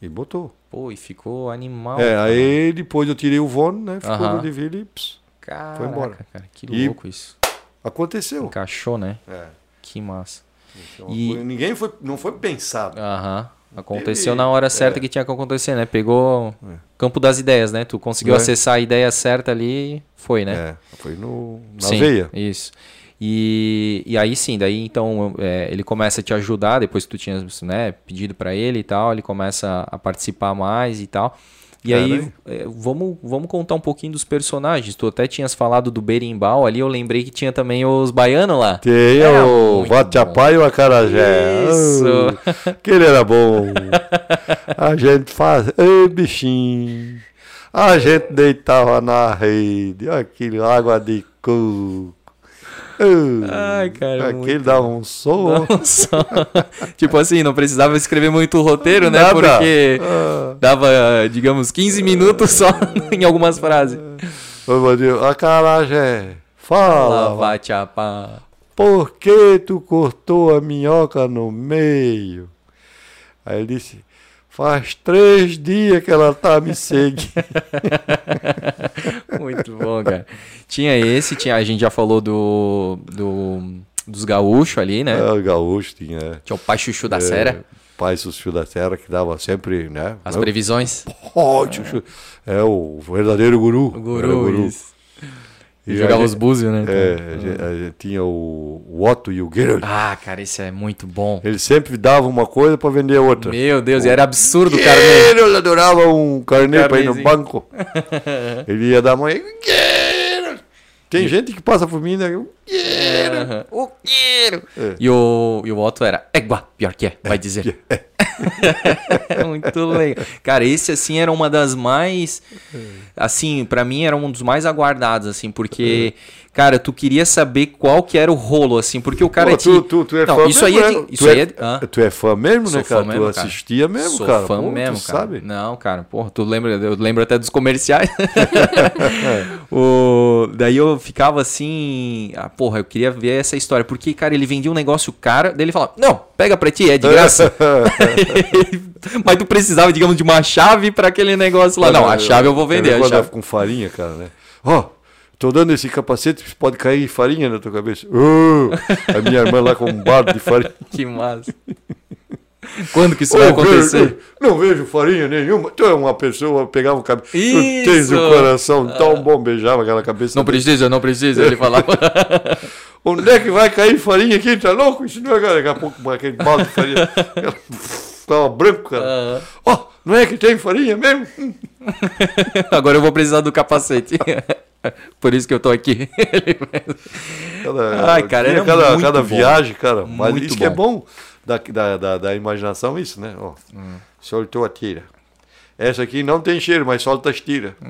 E botou. Pô, e ficou animal. É, cara. aí depois eu tirei o Von, né? Ficou uh -huh. no Deville e pss, Caraca, foi embora. Cara, que louco e isso. Aconteceu. Encaixou, né? É. Que massa. Então, e... Foi, ninguém foi, não foi pensado. Aham. Uh -huh. Aconteceu na hora certa é. que tinha que acontecer, né? Pegou é. campo das ideias, né? Tu conseguiu é. acessar a ideia certa ali e foi, né? É, foi no, na Sim, veia. Isso. E, e aí sim, daí então é, ele começa a te ajudar, depois que tu tinha né, pedido para ele e tal, ele começa a participar mais e tal. E aí, é, vamos, vamos contar um pouquinho dos personagens. Tu até tinhas falado do Berimbau ali, eu lembrei que tinha também os baianos lá. Tem é, o Vatiapá e o Acarajé. Isso. Oh, que ele era bom. a gente faz. Ei, bichinho. A gente deitava na rede, aquilo, água de coco. Ai, cara. Aquele dá um som. Dá um som. tipo assim, não precisava escrever muito o roteiro, né? Nada. Porque ah. dava, digamos, 15 minutos só em algumas frases. Ô, Acarajé, fala. Vai, chapa. Por que tu cortou a minhoca no meio? Aí ele disse, Faz três dias que ela tá me seguindo. Muito bom, cara. Tinha esse, tinha, a gente já falou do, do dos gaúchos ali, né? É, o gaúcho tinha. É. Tinha o pai chuchu da é, Serra. Pai chuchu da Serra que dava sempre, né? As previsões. Oh, chuchu. É o verdadeiro guru. O guru, o guru. Isso. E jogava os búzios, né? É, a gente, a gente tinha o, o, Otto e o Geralt. Ah, cara, isso é muito bom. Ele sempre dava uma coisa para vender outra. Meu Deus, o era absurdo o carnê. Ele adorava um carnê para ir no banco. ele ia dar mãe. Geralt. Tem e... gente que passa por mim, né? O Geralt. O Geralt. É. E, o, e o Otto era, égua, pior que é, vai dizer. É. Muito legal. Cara, esse assim era uma das mais assim, para mim era um dos mais aguardados assim, porque cara, tu queria saber qual que era o rolo assim, porque o cara Pô, tu, tu, tu é Não, fã isso mesmo, aí é, isso tu, aí é, é tu é fã mesmo, Sou né, cara? Mesmo, tu assistia cara. mesmo, Sou cara. fã Pô, mesmo, cara. sabe? Não, cara, porra, tu lembra, eu lembro até dos comerciais. o, daí eu ficava assim, ah, porra, eu queria ver essa história, porque cara, ele vendia um negócio cara, daí ele falava: "Não, pega pra ti, é de graça". Mas tu precisava, digamos, de uma chave para aquele negócio lá. Não, a chave eu vou vender. Eu a chave. com farinha, cara, né? Ó, oh, tô dando esse capacete, pode cair farinha na tua cabeça. A minha irmã lá com um bardo de farinha. que massa. Quando que isso oh, vai acontecer? Vejo, não vejo farinha nenhuma. Tu é uma pessoa, pegava o cabelo. Tu tens o coração tão bom, beijava aquela cabeça. Não precisa, não precisa, ele falava. Onde é que vai cair farinha aqui? Tá louco? Isso não é daqui a pouco aquele balde de farinha. Ficava branco, cara. Ó, oh, não é que tem farinha mesmo? Agora eu vou precisar do capacete. Por isso que eu tô aqui. cada, Ai, cara, era cada, cada viagem, cara. Mas muito isso bom. que é bom da, da, da, da, imaginação, isso, né? Ó, hum. Soltou a tira. Essa aqui não tem cheiro, mas solta as tiras.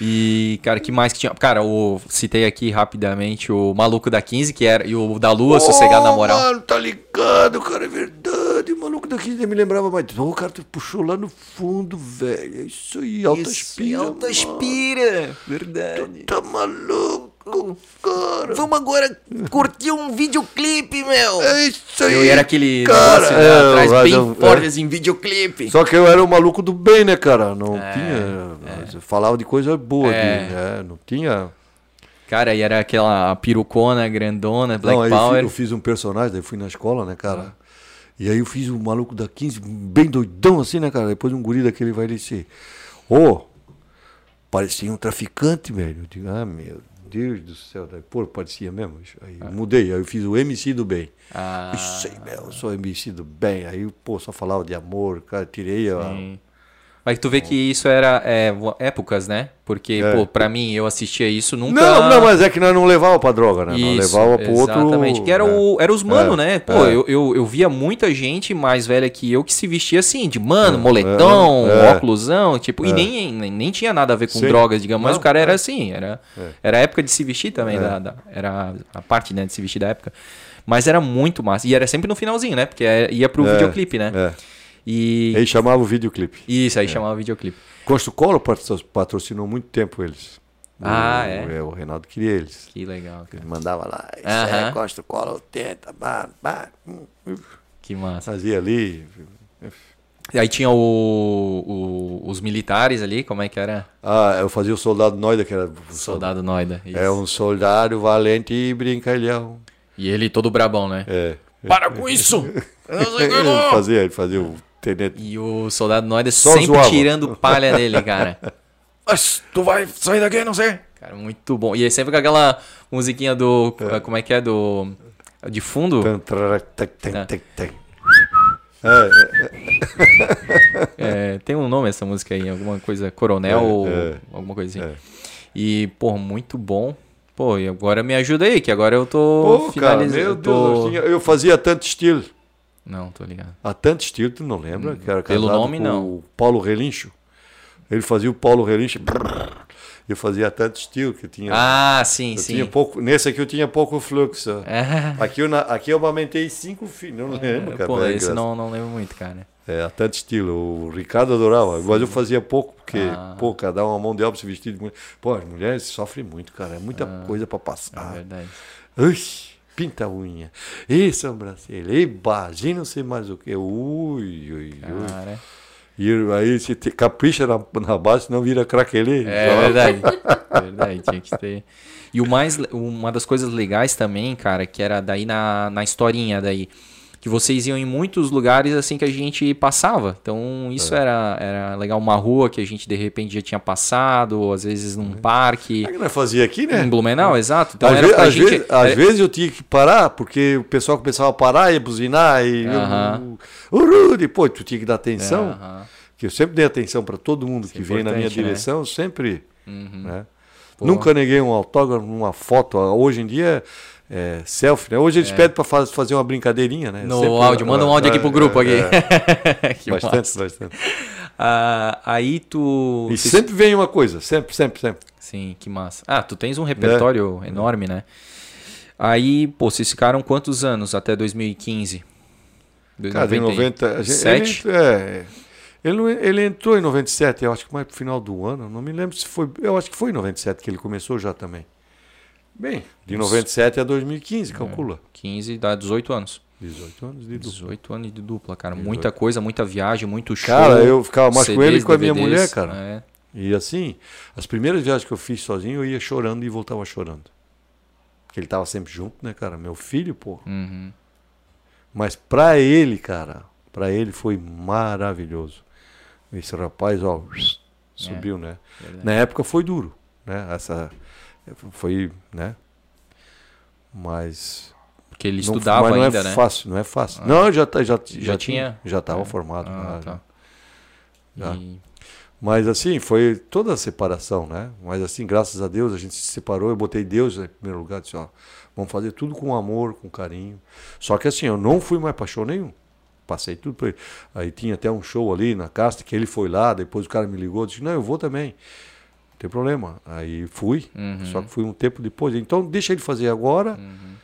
E, cara, que mais que tinha? Cara, eu citei aqui rapidamente o Maluco da 15, que era, e o da Lua, oh, Sossegado na Moral. Mano, tá ligado, cara, é verdade. O Maluco da 15 nem me lembrava mais. O oh, cara, tu puxou lá no fundo, velho. É isso aí, alta isso, espira. Alta espira, verdade. Tu tá maluco. Cara. Vamos agora curtir um videoclipe, meu. É isso aí. Eu era aquele cara, negócio né, é, atrás bem não, forte, é. assim, videoclipe. Só que eu era o maluco do bem, né, cara? Não é, tinha. É. Falava de coisa boa, é. De, é, não tinha. Cara, e era aquela perucona grandona, Black não, Power. Eu fiz, um personagem, daí fui na escola, né, cara? Ah. E aí eu fiz o maluco da 15, bem doidão assim, né, cara? Depois um guri daquele vai descer. Ô, parecia um traficante, velho. Eu digo, ah, meu Deus do céu. Daí, pô, parecia mesmo. Aí eu mudei, aí eu fiz o MC do bem. Ah, Isso aí, meu, eu sou MC do bem. Aí, pô, só falava de amor, cara, tirei a. sim. Mas tu vê que isso era é, épocas, né? Porque, É. pô, pra mim, eu assistia isso nunca... Não, não, mas é que nós não levava pra droga, né? nós Isso, levava pro outro. Exatamente, que era, o, era os mano, É, né? Pô, é. eu, eu, eu via muita gente mais velha que eu que se vestia assim, de mano, moletom, é. óculosão, tipo, e nem, nem, nem tinha nada a ver com Sim. drogas, digamos, mas Não, o cara era é. assim, era, É. era a época de se vestir também, da, da- era a parte, né, de se vestir da época. Mas era muito massa, e era sempre no finalzinho, né? Porque é- ia pro É, videoclipe, né? É. E... Aí chamava o videoclipe. Isso, aí chamava videoclipe. Construcolo patro- patrocinou muito tempo eles. Ah, o, é? O Reinaldo queria eles. Que legal, cara. Ele mandava lá, isso Aham. é Construcolo 80, bah, bah, hum, hum. Que massa. fazia ali. E aí tinha o, o- os militares ali, como é que era? Ah, eu fazia o soldado Noida, que era. Soldado Noida. É isso. um soldado valente e brincalhão. E ele todo brabão, né? É. Para com isso! O Ele fazia, ele fazia o tenente. E o soldado Noida sempre zoava. tirando palha dele, cara. Mas tu vai sair daqui, não sei. Cara, muito bom. E aí sempre com aquela musiquinha do. Como é que é? Do. De fundo? É. É, é, É, tem um nome essa música aí, alguma coisa. Coronel É, ou é, alguma coisa assim. é. E, pô, muito bom. Pô, e agora me ajuda aí, que agora eu tô Pô, cara, meu eu Deus, tô... eu, tinha- eu fazia tanto estilo. Não, tô ligado. Há tanto estilo, tu não lembra? Que era Hum, pelo nome, com não. O Paulo Relincho. Ele fazia o Paulo Relincho. Eu fazia tanto estilo que tinha. Ah, sim, eu sim. tinha pouco, nesse aqui eu tinha pouco fluxo. É. Aqui, eu, aqui eu amamentei cinco filhos. Não lembro, cara. Pô, é esse não, não lembro muito, cara. É, há tanto estilo. O Ricardo adorava. Mas eu fazia pouco, porque, Ah. pô, cada uma mão de obra se vestir de mulher. Pô, as mulheres sofrem muito, cara. É muita Ah. coisa pra É passar. verdade. Ui, pinta a unha. E sobrancelha. E base, não sei mais o que. Ui, ui, ui. Cara, E aí você te- capricha na, na base, senão vira craquelê. é verdade. É verdade, tinha que ter. E o mais, uma das coisas legais também, cara, que era daí na, na historinha daí, que vocês iam em muitos lugares assim que a gente passava. Então isso É. era, era legal. Uma rua que a gente de repente já tinha passado, ou às vezes num parque. É que nós fazia aqui, né? Em Blumenau, exato. Então às era às gente. vezes, às era- vezes eu tinha que parar, porque o pessoal começava a parar e buzinar e. O Rudy, pô, tu tinha que dar atenção. Aham. Que eu sempre dei atenção para todo mundo Isso que é vem na minha né? direção, sempre. Uhum. Né? Pô. Nunca neguei um autógrafo, uma foto. Hoje em dia é selfie, né? Hoje eles pedem para fazer uma brincadeirinha, né? É. No Sempre- áudio, manda um áudio aqui pro grupo aqui. é, bastante, massa. bastante. Ah, aí tu. E sempre vem uma coisa, sempre, sempre, sempre. Sim, que massa. Ah, tu tens um repertório enorme, né? Aí, pô, vocês ficaram quantos anos até 2015? Cara, em 90. a gente- Ele, 97? é, ele, ele entrou em 97, eu acho que mais pro final do ano. Não me lembro se foi. Eu acho que foi em 97 que ele começou já também. Bem, de 97 a 2015, calcula. 15 dá 18 anos. 18 anos de dupla. 18 anos de dupla, cara. 18. Muita coisa, muita viagem, muito show. Cara, eu ficava mais com ele CDs, que com a minha mulher, cara. é. E assim, as primeiras viagens que eu fiz sozinho, eu ia chorando e voltava chorando. Porque ele tava sempre junto, né, cara? Meu filho, pô. Uhum. Mas pra ele, cara, pra ele foi maravilhoso. Esse rapaz, ó, subiu, né? verdade. Na época foi duro, né? Essa foi, né? Mas Porque ele não- estudava mas não ainda, é né? fácil, não é fácil. Não, já tá- já já, Já tinha, já estava É. formado. Ah, tá. já. E- Mas assim, foi toda a separação, né? Mas assim, graças a Deus, a gente se separou, eu botei Deus em primeiro lugar, disse, ó, vamos fazer tudo com amor, com carinho. Só que assim, eu não fui mais show nenhum. Passei tudo pra ele. Aí tinha até um show ali na Casta, que ele foi lá, depois o cara me ligou, disse, não, eu vou também. Não tem problema. Aí fui, Uhum. só que fui um tempo depois. Então deixa ele fazer agora Uhum.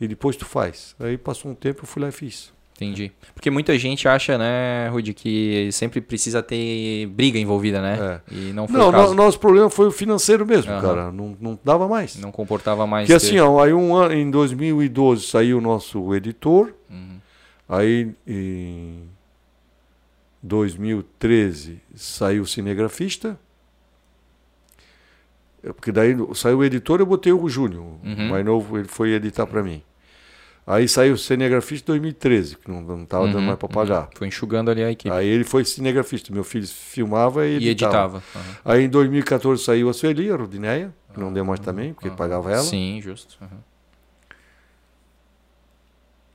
e depois tu faz. Aí passou um tempo, eu fui lá e fiz. Entendi. Porque muita gente acha, né, Rudy, que sempre precisa ter briga envolvida, né? E não foi Não, o caso. no, nosso problema foi o financeiro mesmo, Aham. cara. Não, não dava mais. Não comportava mais. Porque ter- assim, ó, aí um ano, em 2012 saiu o nosso editor, Uhum. aí em 2013 saiu o cinegrafista, É, porque daí saiu o editor eu botei o Júnior, Uhum. o mais novo, ele foi editar para mim. Aí saiu cinegrafista em 2013, que não, não tava dando Uhum, mais para pagar. uhum. Foi enxugando ali a equipe. Aí ele foi cinegrafista, meu filho filmava e e editava. editava. Aham. Aí em 2014 saiu a Sueli, a Rudineia, que não deu mais também, porque pagava ela. Sim, justo.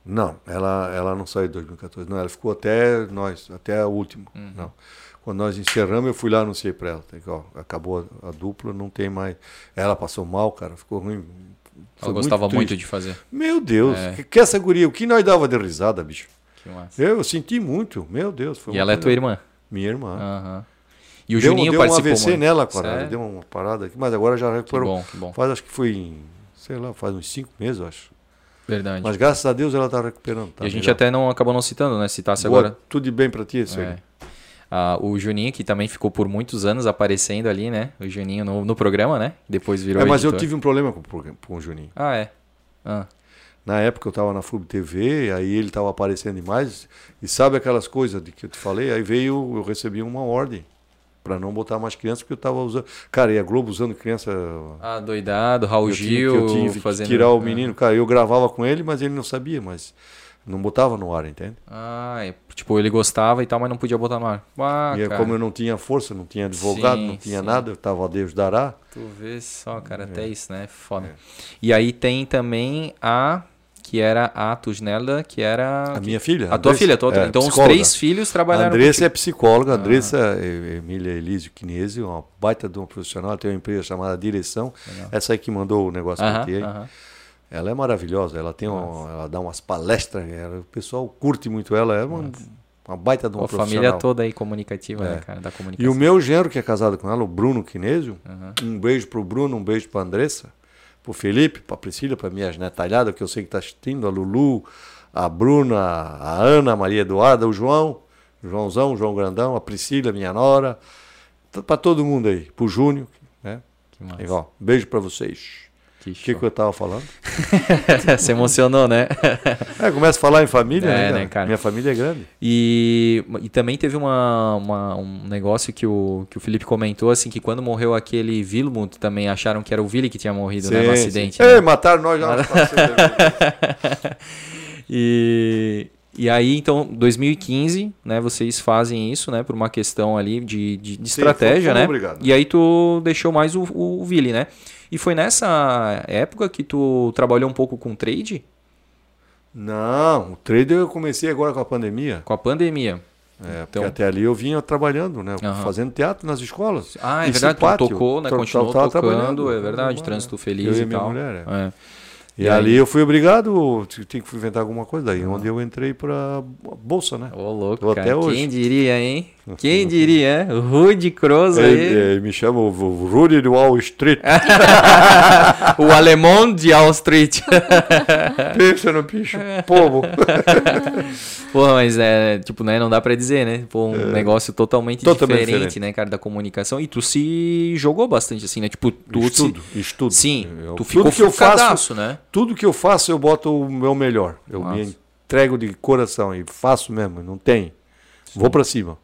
Não, ela, ela não saiu em 2014. Não, ela ficou até nós, até a última. Uhum. Não. Quando nós encerramos, eu fui lá anunciei para ela. Que, ó, acabou a, a dupla, não tem mais. Ela passou mal, cara, ficou ruim. Foi Ela gostava muito, triste. de fazer. Meu Deus, É. que, que essa guria, o que nós dava de risada, bicho? Que. Eu, senti muito, meu Deus. Foi E ela é coisa- tua irmã. Minha irmã. Aham. E o deu, Juninho deu um participou AVC muito. nela, cara. Sério? Deu uma parada aqui, mas agora já Que recuperou. bom, que bom. Faz, acho que foi em, sei lá, faz uns cinco meses, eu acho. Verdade. Mas graças a Deus ela tá recuperando. Tá e a gente melhor. até não acabou não citando, né? Citasse Boa, agora. Tudo de bem pra ti, isso aí. Ah, o Juninho, que também ficou por muitos anos aparecendo ali, né? O Juninho no, no programa, né? Depois virou É, mas eu editor. tive um problema com, com o Juninho. Ah, é. Ah, Na época eu estava na Flub TV, aí ele estava aparecendo demais. E sabe aquelas coisas de que eu te falei? Aí veio, eu recebi uma ordem para não botar mais crianças, porque eu estava usando. Cara, e a Globo usando criança. Ah, doidado, Raul eu Gil que eu tinha que fazendo... tirar o Ah. menino. Cara, eu gravava com ele, mas ele não sabia, mas não botava no ar, entende? Ah, é, tipo, ele gostava e tal, mas não podia botar no ar. Ah, e aí, cara, como eu não tinha força, não tinha advogado, Sim, não tinha sim. nada, eu estava a Deus dará. tu vê só, cara, até isso, né? Foda. É. E aí tem também a... Que era a Tusnelda, que era... A minha filha. A tua filha, tua, é, então os psicóloga. três filhos A trabalharam Andressa é contigo. psicóloga, a Andressa é Emília Elísio Kinesi, uma baita de uma profissional, tem uma empresa chamada Direção. Legal. Essa aí que mandou o negócio pra Aham, ti aí. aham. Ela é maravilhosa, ela tem uma, ela dá umas palestras, ela- o pessoal curte muito ela, é uma, uma baita de uma profissional. família toda aí comunicativa, É. né, cara, da E comunicação. o meu genro, que é casado com ela, o Bruno Kinesio, Aham. um beijo pro Bruno, um beijo pra Andressa, pro Felipe, pra Priscila, pra minhas netalhadas, que eu sei que tá assistindo, a Lulu, a Bruna, a Ana, a Maria Eduarda, o João, o Joãozão, o João Grandão, a Priscila, minha nora, pra todo mundo aí, pro Júnior, né? Que massa. Igual, beijo pra vocês. Que O que, que eu tava falando? Se emocionou, né? É, começa a falar em família, É, né, cara? né, cara? Minha família é grande. E, e também teve uma, uma- um negócio que o, que o Felipe comentou, assim, que quando morreu aquele Vilmut, também acharam que era o Vili que tinha morrido, né, no Sim, acidente. sim. né? Ei, mataram nós já. E, e aí, então, 2015, né, vocês fazem isso, né, por uma questão ali de, de, de Sim, estratégia, fomos né? obrigados. E aí tu deixou mais o, o, Vili, né? E foi nessa época que tu trabalhou um pouco com trade, Não, o trader eu comecei agora com a pandemia. com a pandemia. É, porque Então- até ali eu vinha trabalhando, né? Aham. Fazendo teatro nas escolas. Ah, é verdade, tu pátio, tocou, né? Continuou tocando, trabalhando, é verdade, trânsito Eu feliz e e minha tal. mulher, é. É. E, E ali eu fui obrigado, tinha que inventar alguma coisa. Daí onde eu entrei pra bolsa, né? Ô, louco, Tô cara. até hoje. Quem diria, hein? Quem diria? O Rude Cross aí. Ele, ele me chama o Rudy do Wall Street. o alemão de Wall Street. Pensa no bicho, povo. Pô, mas é, tipo, né, não dá pra dizer, né? Pô, um negócio totalmente, Totalmente diferente, diferente. né, cara, da comunicação. E tu se jogou bastante, assim, né? Tipo, tu estudo, se... estudo. Sim, Eu- tu tudo ficou que eu faço, né? Tudo que eu faço eu boto o meu melhor. Eu Massa. me entrego de coração e faço mesmo, não tem. Vou pra cima.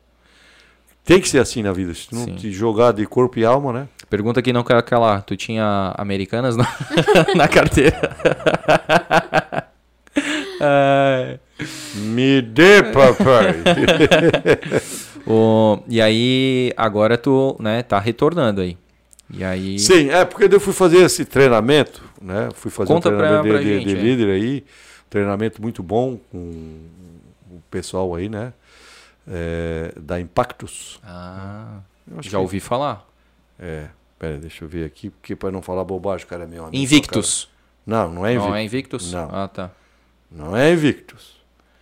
Tem que ser assim na vida. Se tu não Sim. te jogar de corpo e alma, né? Pergunta que não quer calar. Tu tinha americanas na, na carteira? Me dê, papai. O- e aí, agora tu, né, tá retornando aí. E aí... Sim, é porque eu fui fazer esse treinamento, né? Fui fazer Conta um treinamento pra- pra de, de- gente, de é. líder aí, treinamento muito bom com o pessoal aí, né? É, da Impactus. Ah, já que- ouvi falar. É, pera, deixa eu ver aqui, porque para não falar bobagem, cara é meu amigo. Invictus. Não, não é Invictus. Não é Invictus? Não. Ah, tá. Não é Invictus.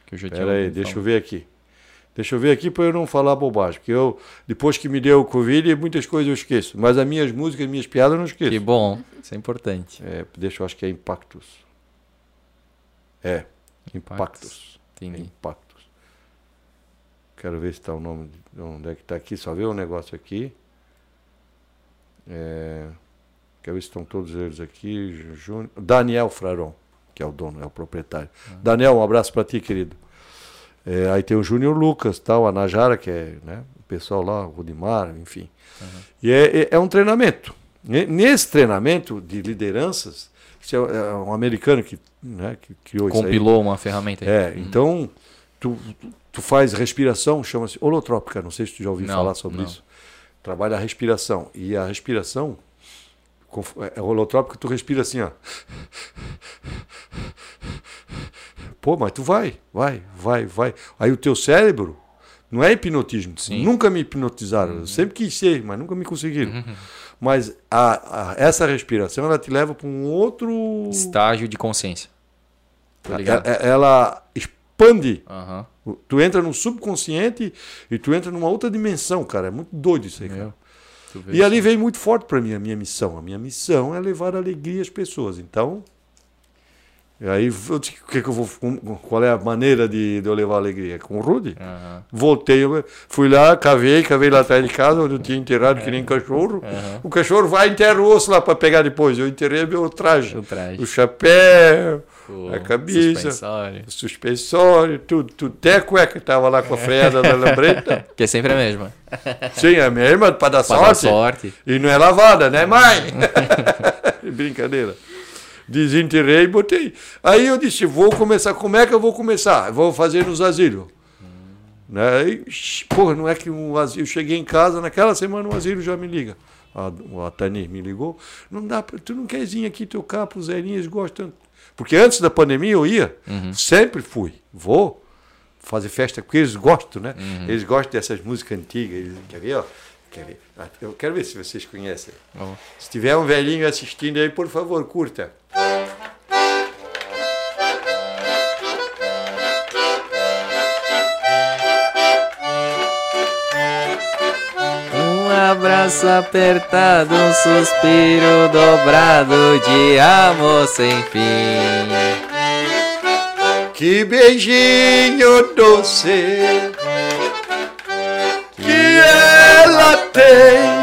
Que eu já Pera aí, deixa eu ver aqui. Deixa eu ver aqui para eu não falar bobagem, porque eu depois que me deu o Covid, muitas coisas eu esqueço, mas as minhas músicas, minhas piadas eu não esqueço. Que bom, isso é importante. É, deixa eu acho que é Impactus. É, Impactus. Entendi. Impactus. Quero ver se está o nome, de onde é que está aqui, só ver o negócio aqui. É, quero ver se estão todos eles aqui. Júnior, Daniel Fraron, que é o dono, é o proprietário. Daniel, um abraço para ti, querido. É, aí tem o Júnior Lucas, tal, a Najara, que é né, o pessoal lá, o Rudimar, enfim. E é, é- é um treinamento. Ne- Nesse treinamento de lideranças, Isso é, é um americano que, né, que criou Compilou uma ferramenta. É, uhum. então tu, tu faz respiração, chama-se holotrópica, não sei se tu já ouviu não, falar sobre não. isso. Trabalha a respiração. E a respiração, é holotrópica, tu respira assim, ó. Pô, mas tu vai, vai, vai, vai. Aí o teu cérebro não é hipnotismo. Sim. Nunca me hipnotizaram. Uhum. Eu sempre quis ser, mas nunca me conseguiram. Uhum. Mas a, a, essa respiração ela te leva para um outro estágio de consciência. Tá ela, ela, expande. Uhum. Tu entra no subconsciente e tu entra numa outra dimensão, cara. É muito doido isso aí, cara. E ali veio muito forte para mim a minha missão. A minha missão é levar alegria às pessoas. Então, e aí eu disse, o que, que eu vou, qual é a maneira de, de eu levar alegria? Com o Rudy. Uhum. Voltei, fui lá, cavei, cavei lá atrás de casa, onde eu tinha enterrado que nem um cachorro. Uhum. O cachorro vai e enterra o osso lá para pegar depois. Eu enterrei meu traje. O, traje. o chapéu, o a cabeça, suspensório. o suspensório, tudo, tudo. Até a cueca estava lá com a freada da lambreta. Que é sempre a mesma. Sim, é a mesma, para dar, sorte. dar sorte. E não é lavada, né, mãe? Brincadeira desenterrei e botei. Aí eu disse, vou começar, como é que eu vou começar? Vou fazer nos asilos. Né? E, porra, não é que um asilo, eu cheguei em casa, naquela semana um asilo já me liga. A, a Tani me ligou, não dá pra, tu não quer vir aqui tocar pro Zerinho, eles gostam. Porque antes da pandemia eu ia, uhum. sempre fui, vou fazer festa, porque eles gostam, né? Uhum. Eles gostam dessas músicas antigas, eles, quer ver, ó, quer ver? Eu quero ver se vocês conhecem. Uhum. Se tiver um velhinho assistindo aí, por favor, curta. Abraço apertado, um suspiro dobrado de amor sem fim. Que beijinho doce que ela tem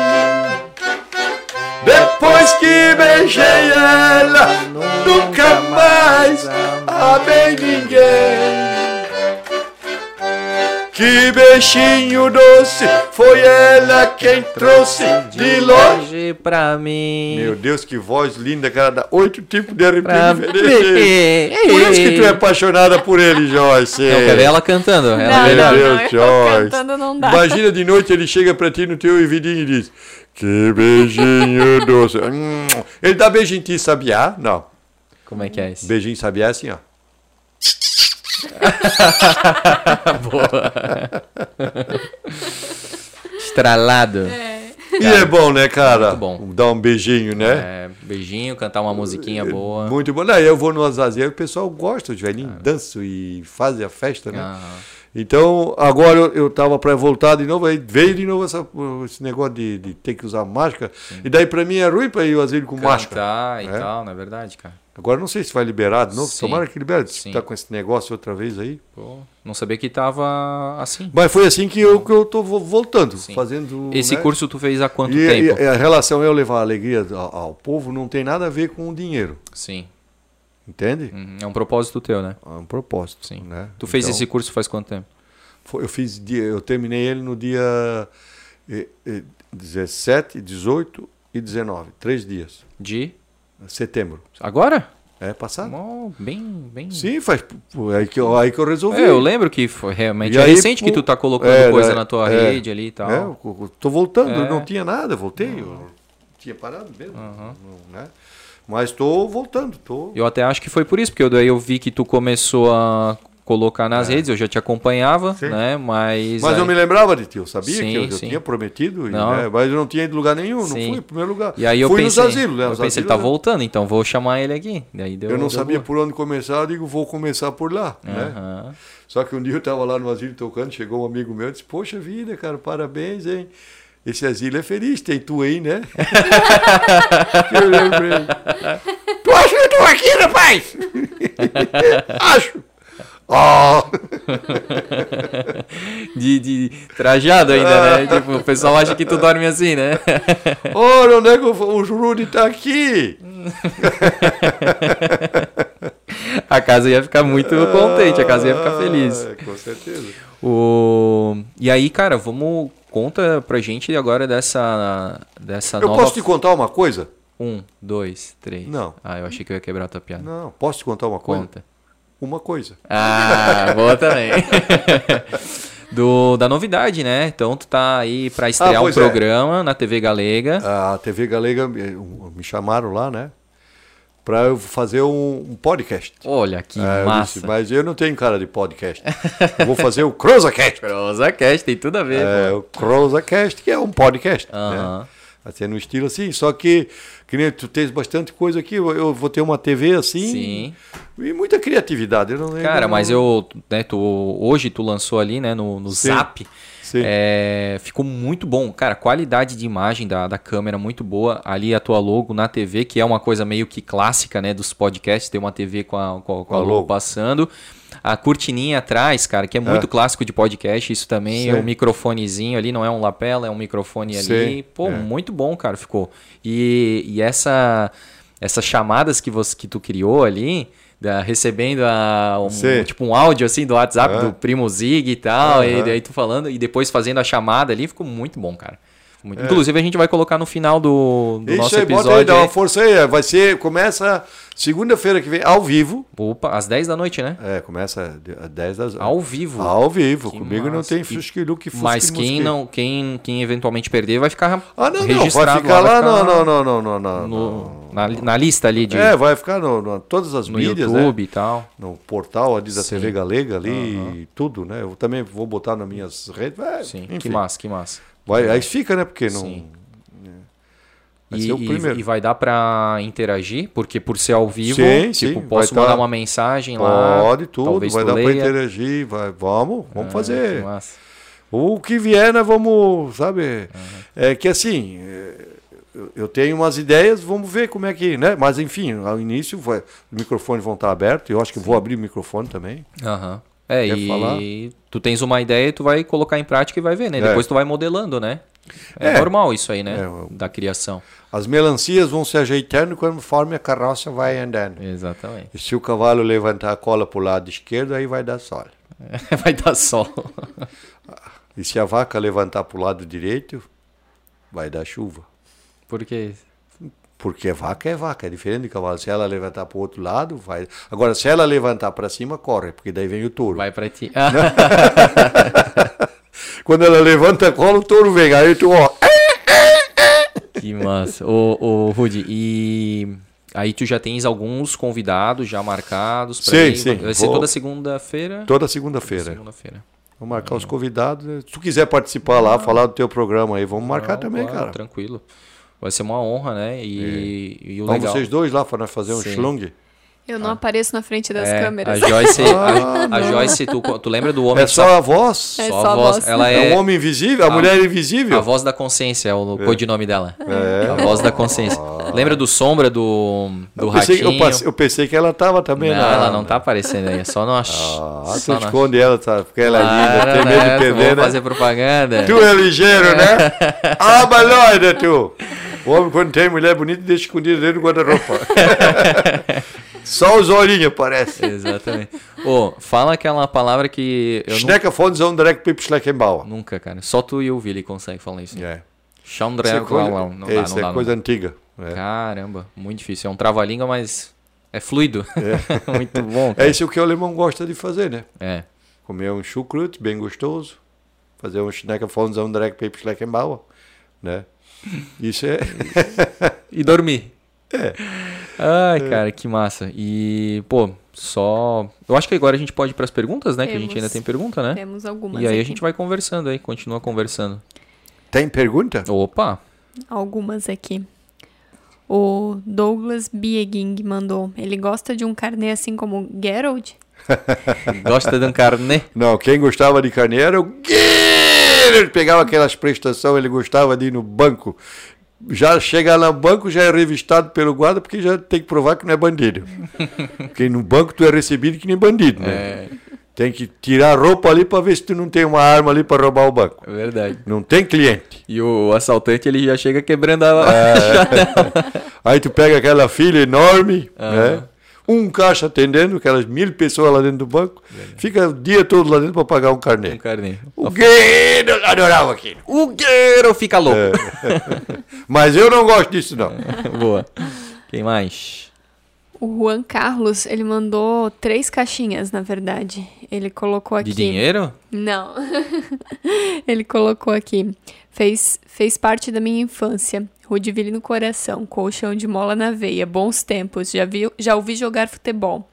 depois que beijei ela, nunca mais amei ninguém. Que beijinho doce, foi ela quem trouxe de longe pra mim. Meu Deus, que voz linda, cara, dá oito tipos de arrepio diferentes. Por isso que tu é apaixonada por ele, Joyce. Não, quero ver ela cantando. Ela não, Meu Deus, não, Joyce. Cantando não dá. Imagina de noite ele chega pra ti no teu ouvidinho e diz: Que beijinho doce. Hum, ele dá beijinho em ti, sabiá? Não. Como é que é isso? Beijinho sabiá assim, ó. Boa. Estralado. É. E é bom, né, cara? Muito bom. Dar um beijinho, né? É, beijinho, cantar uma musiquinha boa. Muito bom. Daí eu vou no Azazel e o pessoal gosta, os velhinhos ah. dançam e fazem a festa, né? Ah. Então, agora eu estava para voltar de novo, aí veio de novo essa, esse negócio de, de ter que usar máscara. Sim. E daí para mim é ruim para ir ao asilo com Cantar máscara. e é? tal, não é verdade, cara. Agora não sei se vai liberar de novo. Sim. Tomara que libere. Sim. Tá com esse negócio outra vez aí. Pô, não sabia que tava assim. Mas foi assim que eu, que eu tô voltando, Sim. fazendo. Esse né? curso tu fez há quanto e, tempo? E a relação eu levar alegria ao, ao, povo não tem nada a ver com o dinheiro. Sim. Entende? Uhum. É um propósito teu, né? É um propósito. Sim. Né? Tu fez então, esse curso faz quanto tempo? Foi, eu fiz eu terminei ele no dia 17, 18 e 19. Três dias. De? Setembro. Agora? É passado. Oh, bem, bem. Sim, faz aí que eu, aí que eu resolvi. É, eu lembro que foi realmente é recente que tu tá colocando é, coisa é, na tua é, rede ali e tal. É, eu tô voltando, é. não tinha nada, voltei, eu tinha parado mesmo, uhum. né? Mas estou voltando, tô. Eu até acho que foi por isso, porque eu, daí eu vi que tu começou a colocar nas é. redes, eu já te acompanhava, sim. né? Mas. Mas aí... eu me lembrava de ti, eu sabia sim, que eu, eu tinha prometido, né? mas eu não tinha ido lugar nenhum, sim. não fui em primeiro lugar. E aí eu fui pensei, nos asilos, né? Eu pensei, ele tá voltando, então vou chamar ele aqui. Daí deu, eu não deu sabia boa. por onde começar, eu digo, vou começar por lá, uh -huh. né? Só que um dia eu estava lá no asilo tocando, chegou um amigo meu e disse, poxa vida, cara, parabéns, hein? Esse asilo é feliz, tem tu aí, né? eu lembrei. Tu acha que eu tô aqui, rapaz? Acho. Oh! de, de trajado ainda, né? Tipo, o pessoal acha que tu dorme assim, né? Olha, onde é que o, o Jurude tá aqui? a casa ia ficar muito contente, a casa ia ficar feliz. Ah, com certeza. O... E aí, cara, vamos. Conta pra gente agora dessa, dessa Eu nova... posso te contar uma coisa? Um, dois, três. Não. Ah, eu achei que eu ia quebrar a tua piada. Não, posso te contar uma coisa? Conta. Uma coisa. Ah, boa também. Do, da novidade, né? Então tu tá aí pra estrear um pois é. programa na TV Galega. A TV Galega me chamaram lá, né? Pra eu fazer um, um podcast. Olha que É, eu massa. disse, mas eu não tenho cara de podcast. eu vou fazer o CrosaCast. CrosaCast, tem tudo a ver. É, pô. o CrosaCast, que é um podcast. Aham. Né? Vai ser no estilo assim, só que, que nem tu tens bastante coisa aqui, eu, vou ter uma TV assim. Sim. E muita criatividade. Eu não, Cara, não- mas eu, né, tu, hoje tu lançou ali, né, no, no Sim. Zap. Sim. É, ficou muito bom. Cara, qualidade de imagem da, da câmera muito boa. Ali a tua logo na TV, que é uma coisa meio que clássica, né, dos podcasts, ter uma TV com a, com a, com a logo. passando. A cortininha atrás, cara, que é muito É. clássico de podcast, isso também é Sim. um microfonezinho ali, não é um lapela, é um microfone ali. Sim, Pô, é. muito bom, cara, ficou. E, e essa essas chamadas que você que tu criou ali, da- recebendo a, um, tipo um áudio assim do WhatsApp É. do primo Zig e tal, e daí tu falando e depois fazendo a chamada ali, ficou muito bom, cara. Muito- Inclusive a gente vai colocar no final do, do É. Isso nosso aí, bota aí, episódio. dá uma força aí. Vai ser, começa segunda-feira que vem, ao vivo. Opa, às 10 da noite, né? É, começa às 10 das Ao vivo. Ao vivo. Que Comigo não massa. tem E- fusquilu que fusque Mas quem não, quem, quem eventualmente perder vai ficar Ah, não, não. registrado Vai ficar lá, vai ficar não, não, não, não, não, não, no- na, na lista ali de É, vai ficar no, no- todas as no mídias, YouTube né? e tal. No portal ali da Sim. TV Galega ali tudo, né? Eu também vou botar nas minhas redes. vai, Sim, enfim. que massa, que massa. Vai, aí fica, né? Porque não. Sim. Vai E, ser o primeiro. e vai dar pra interagir, porque por ser ao vivo, Sim, tipo, sim, posso vai mandar tá- uma mensagem lá. Pode tudo, vai tu dar leia. interagir, vai, vamos, vamos Ah, fazer. que massa. O que vier, nós vamos, sabe? É que assim, é, eu- tenho umas ideias, vamos ver como é que, né? Mas enfim, ao início vai, os microfones vão estar abertos, eu acho que vou abrir o microfone também. Aham. É, Quer e falar? tu tens uma ideia e tu vai colocar em prática e vai ver, né? É. Depois tu vai modelando, né? É, É. normal isso aí, né? É, Da criação. As melancias vão se ajeitando conforme a carroça vai andando. Exatamente. E se o cavalo levantar a cola para o lado esquerdo, aí vai dar sol. vai dar sol. E se a vaca levantar para o lado direito, vai dar chuva. Porque. Porque vaca é vaca, é diferente de cavalo. Se ela levantar para o outro lado, vai. Agora, se ela levantar para cima, corre, porque daí vem o touro. Vai pra ti. Quando ela levanta cola, o touro vem. Aí tu, ó. que massa. Ô, ô Rudy, e. Aí tu já tens alguns convidados já marcados pra Sim, ir. sim, Vai ser vou- toda segunda-feira. Toda segunda-feira. Segunda-feira. Vamos marcar os convidados. né? Se tu quiser participar lá, falar do teu programa aí, vamos marcar Não, também, claro, cara. Tranquilo. Vai ser uma honra, né? E, e o Vamos legal. vocês dois lá para nós fazer um Sim. schlong. Eu não apareço na frente das É, câmeras. A Joyce, Ah, a, a Joyce tu, tu lembra do homem É só a voz? É só a voz. voz. Ela É é um homem invisível? A, a- mulher invisível? a voz da consciência, é o codinome dela. É. A voz da consciência. Lembra do Sombra do, do eu, pensei, Ratinho? eu, passe- eu pensei que ela tava também não, na. ela não tá aparecendo aí, é só no Ah, só tu esconde ela, tá? Porque ela é linda, tem medo né? de perder, Vamos né? fazer propaganda. Tu é ligeiro, né? ah, baloida, tu! O homem, quando tem mulher bonita, deixa escondida dentro do guarda-roupa. Só os olhinhos aparecem. Exatamente. Ô, fala aquela palavra que Schnecker von Zonderek Pip Schleckenbauer. nunca, cara. Só tu e o Vili conseguem falar isso. É. Chandra, Isso é coisa, não, não dá, isso não é dá, não coisa antiga. É. Caramba, muito difícil. É um trava-língua, mas é fluido. muito bom. É Cara. isso que o alemão gosta de fazer, né? É. Comer um chucrut bem gostoso, fazer um Schnecker von Zonderek Pip Schleckenbauer, né? Isso é... E dormir. É. Ai, cara, que massa. E, pô, só. Eu acho que agora a gente pode ir pras perguntas, né? Que a gente Temos. ainda tem pergunta, né? Temos algumas E aí a aqui. gente vai conversando aí, continua conversando. Tem pergunta? Opa! Algumas aqui. O Douglas Bieging mandou. Ele gosta de um carnê assim como Geralt? Gosta de um carnê? Não, quem gostava de carne era o Guilherme. Ele pegava aquelas prestações, ele gostava de ir no banco. Já chegar no banco já é revistado pelo guarda, porque já tem que provar que não é bandido. porque no banco tu é recebido que nem bandido, né? Tem que tirar a roupa ali para ver se tu não tem uma arma ali para roubar o banco. É verdade. Não tem cliente. E o assaltante ele já chega quebrando a. Aí tu pega aquela filha enorme, né? Um caixa atendendo, aquelas mil pessoas lá dentro do banco, fica o dia todo lá dentro para pagar um carnê. Um carnê. O Gueiro adorava aquilo. O Gueiro fica louco. Mas eu não gosto disso, não. Boa. Quem mais? O Juan Carlos, ele mandou três caixinhas, na verdade. Ele colocou aqui. De dinheiro? Não. ele colocou aqui. Fez, fez parte da minha infância. Rudiville no coração, colchão de mola na veia, bons tempos. Já, vi, já ouvi jogar futebol.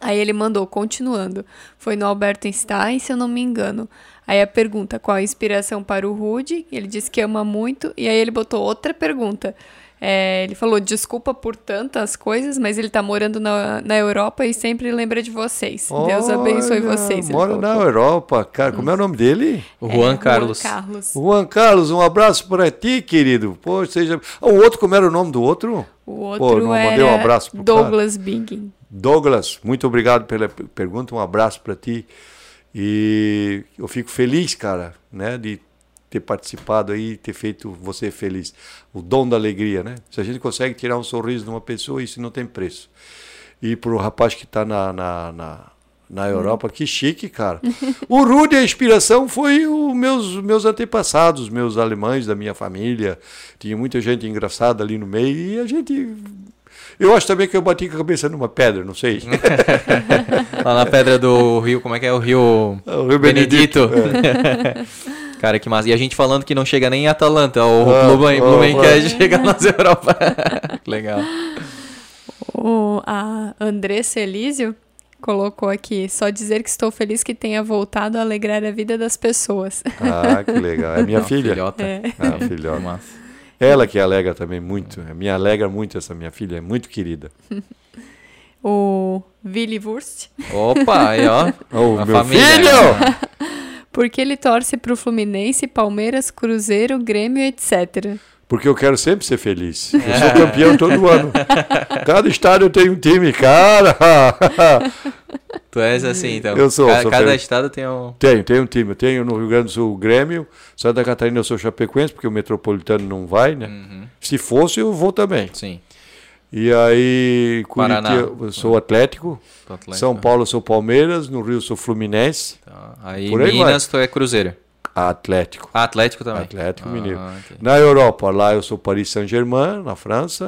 Aí ele mandou, continuando. Foi no Albert Einstein, se eu não me engano. Aí a pergunta, qual a inspiração para o Rude? Ele disse que ama muito. E aí ele botou outra pergunta. É, ele falou, desculpa por tantas coisas, mas ele tá morando na, na Europa e sempre lembra de vocês. Deus abençoe Olha, vocês. ele Mora na. Europa, cara. Como é o nome dele? É, Juan Carlos. Carlos. Juan Carlos, um abraço para ti, querido. Pô, seja. Ah, o outro, como era o nome do outro? O Pô, outro não era mandei um abraço pro cara. Douglas Bing. Douglas, muito obrigado pela pergunta, um abraço para ti. E eu fico feliz, cara, né, de ter participado aí, ter feito você feliz. O dom da alegria, né? Se a gente consegue tirar um sorriso de uma pessoa, isso não tem preço. E pro rapaz que está na, na, na, na Europa, que chique, cara. o Rude, a inspiração foi os meus, meus antepassados, meus alemães da minha família. Tinha muita gente engraçada ali no meio e a gente. Eu acho também que eu bati com a cabeça numa pedra, não sei. Lá na pedra do Rio, como é que é? O Rio, O Rio Benedito. Benedito, Cara, que massa. E a gente falando que não chega nem em Atalanta. O Ah, Blumen, ah, Blumencast chega nas Europa. Legal. O, a Andressa Elísio colocou aqui, só dizer que estou feliz que tenha voltado a alegrar a vida das pessoas. Ah, que legal. É minha Não, filha. Filhota. É. Ah, filhota. Massa. Ela que alegra também muito. Me alegra muito essa minha filha, é muito querida. O Willy Wurst, Opa, aí ó. Oh, A meu família. filho! Porque ele torce pro Fluminense, Palmeiras, Cruzeiro, Grêmio, etc. Porque eu quero sempre ser feliz. Eu sou campeão todo ano. Cada estádio tem um time, cara. Tu és assim, então. Eu sou, Ca- sou Cada estado tem um. Tenho, tenho um time. Eu tenho no Rio Grande do Sul o Grêmio, Santa Catarina eu sou Chapecoense, porque o Metropolitano não vai, né? Uhum. Se fosse, eu vou também. Sim. E aí. Curitiba, eu sou Atlético. Atlético. São Paulo eu sou Palmeiras, no Rio eu sou Fluminense. Tá. Aí, Por aí Minas, tu é Cruzeiro. Atlético. Ah, Atlético também. Atlético Ah, Mineiro. entendi. Na Europa, lá eu sou Paris Saint-Germain, na França,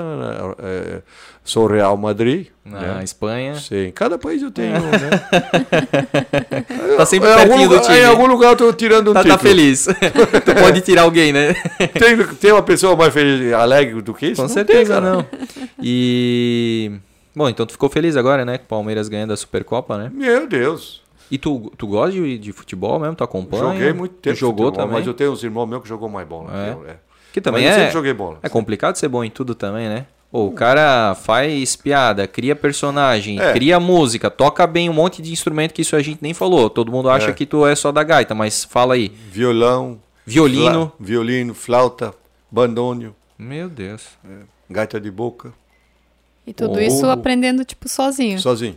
é, sou Real Madrid. Na né? Espanha. Sim, cada país eu tenho, né? Tá sempre em, algum pertinho do lugar, time. em algum lugar eu tô tirando um Tá, tá título. feliz. tu pode tirar alguém, né? Tem, tem uma pessoa mais feliz, alegre do que isso? Com Não certeza tem, não. E. Bom, então tu ficou feliz agora, né? Com o Palmeiras ganhando a Supercopa, né? Meu Deus. E tu, tu gosta de, de futebol mesmo? Tu acompanha? Joguei muito tempo. Tu jogou futebol, também? Mas eu tenho uns irmãos meus que jogou mais bola. É. que eu, é. Que também mas eu é. sempre joguei bola. É complicado ser bom em tudo também, né? Pô, o cara faz piada, cria personagem, É. cria música, toca bem um monte de instrumento que isso a gente nem falou. Todo mundo acha É. que tu é só da gaita, mas fala aí. Violão. Violino. fla- violino, flauta, bandônio, Meu Deus. gaita de boca. E tudo Oh. isso aprendendo, tipo, sozinho. Sozinho.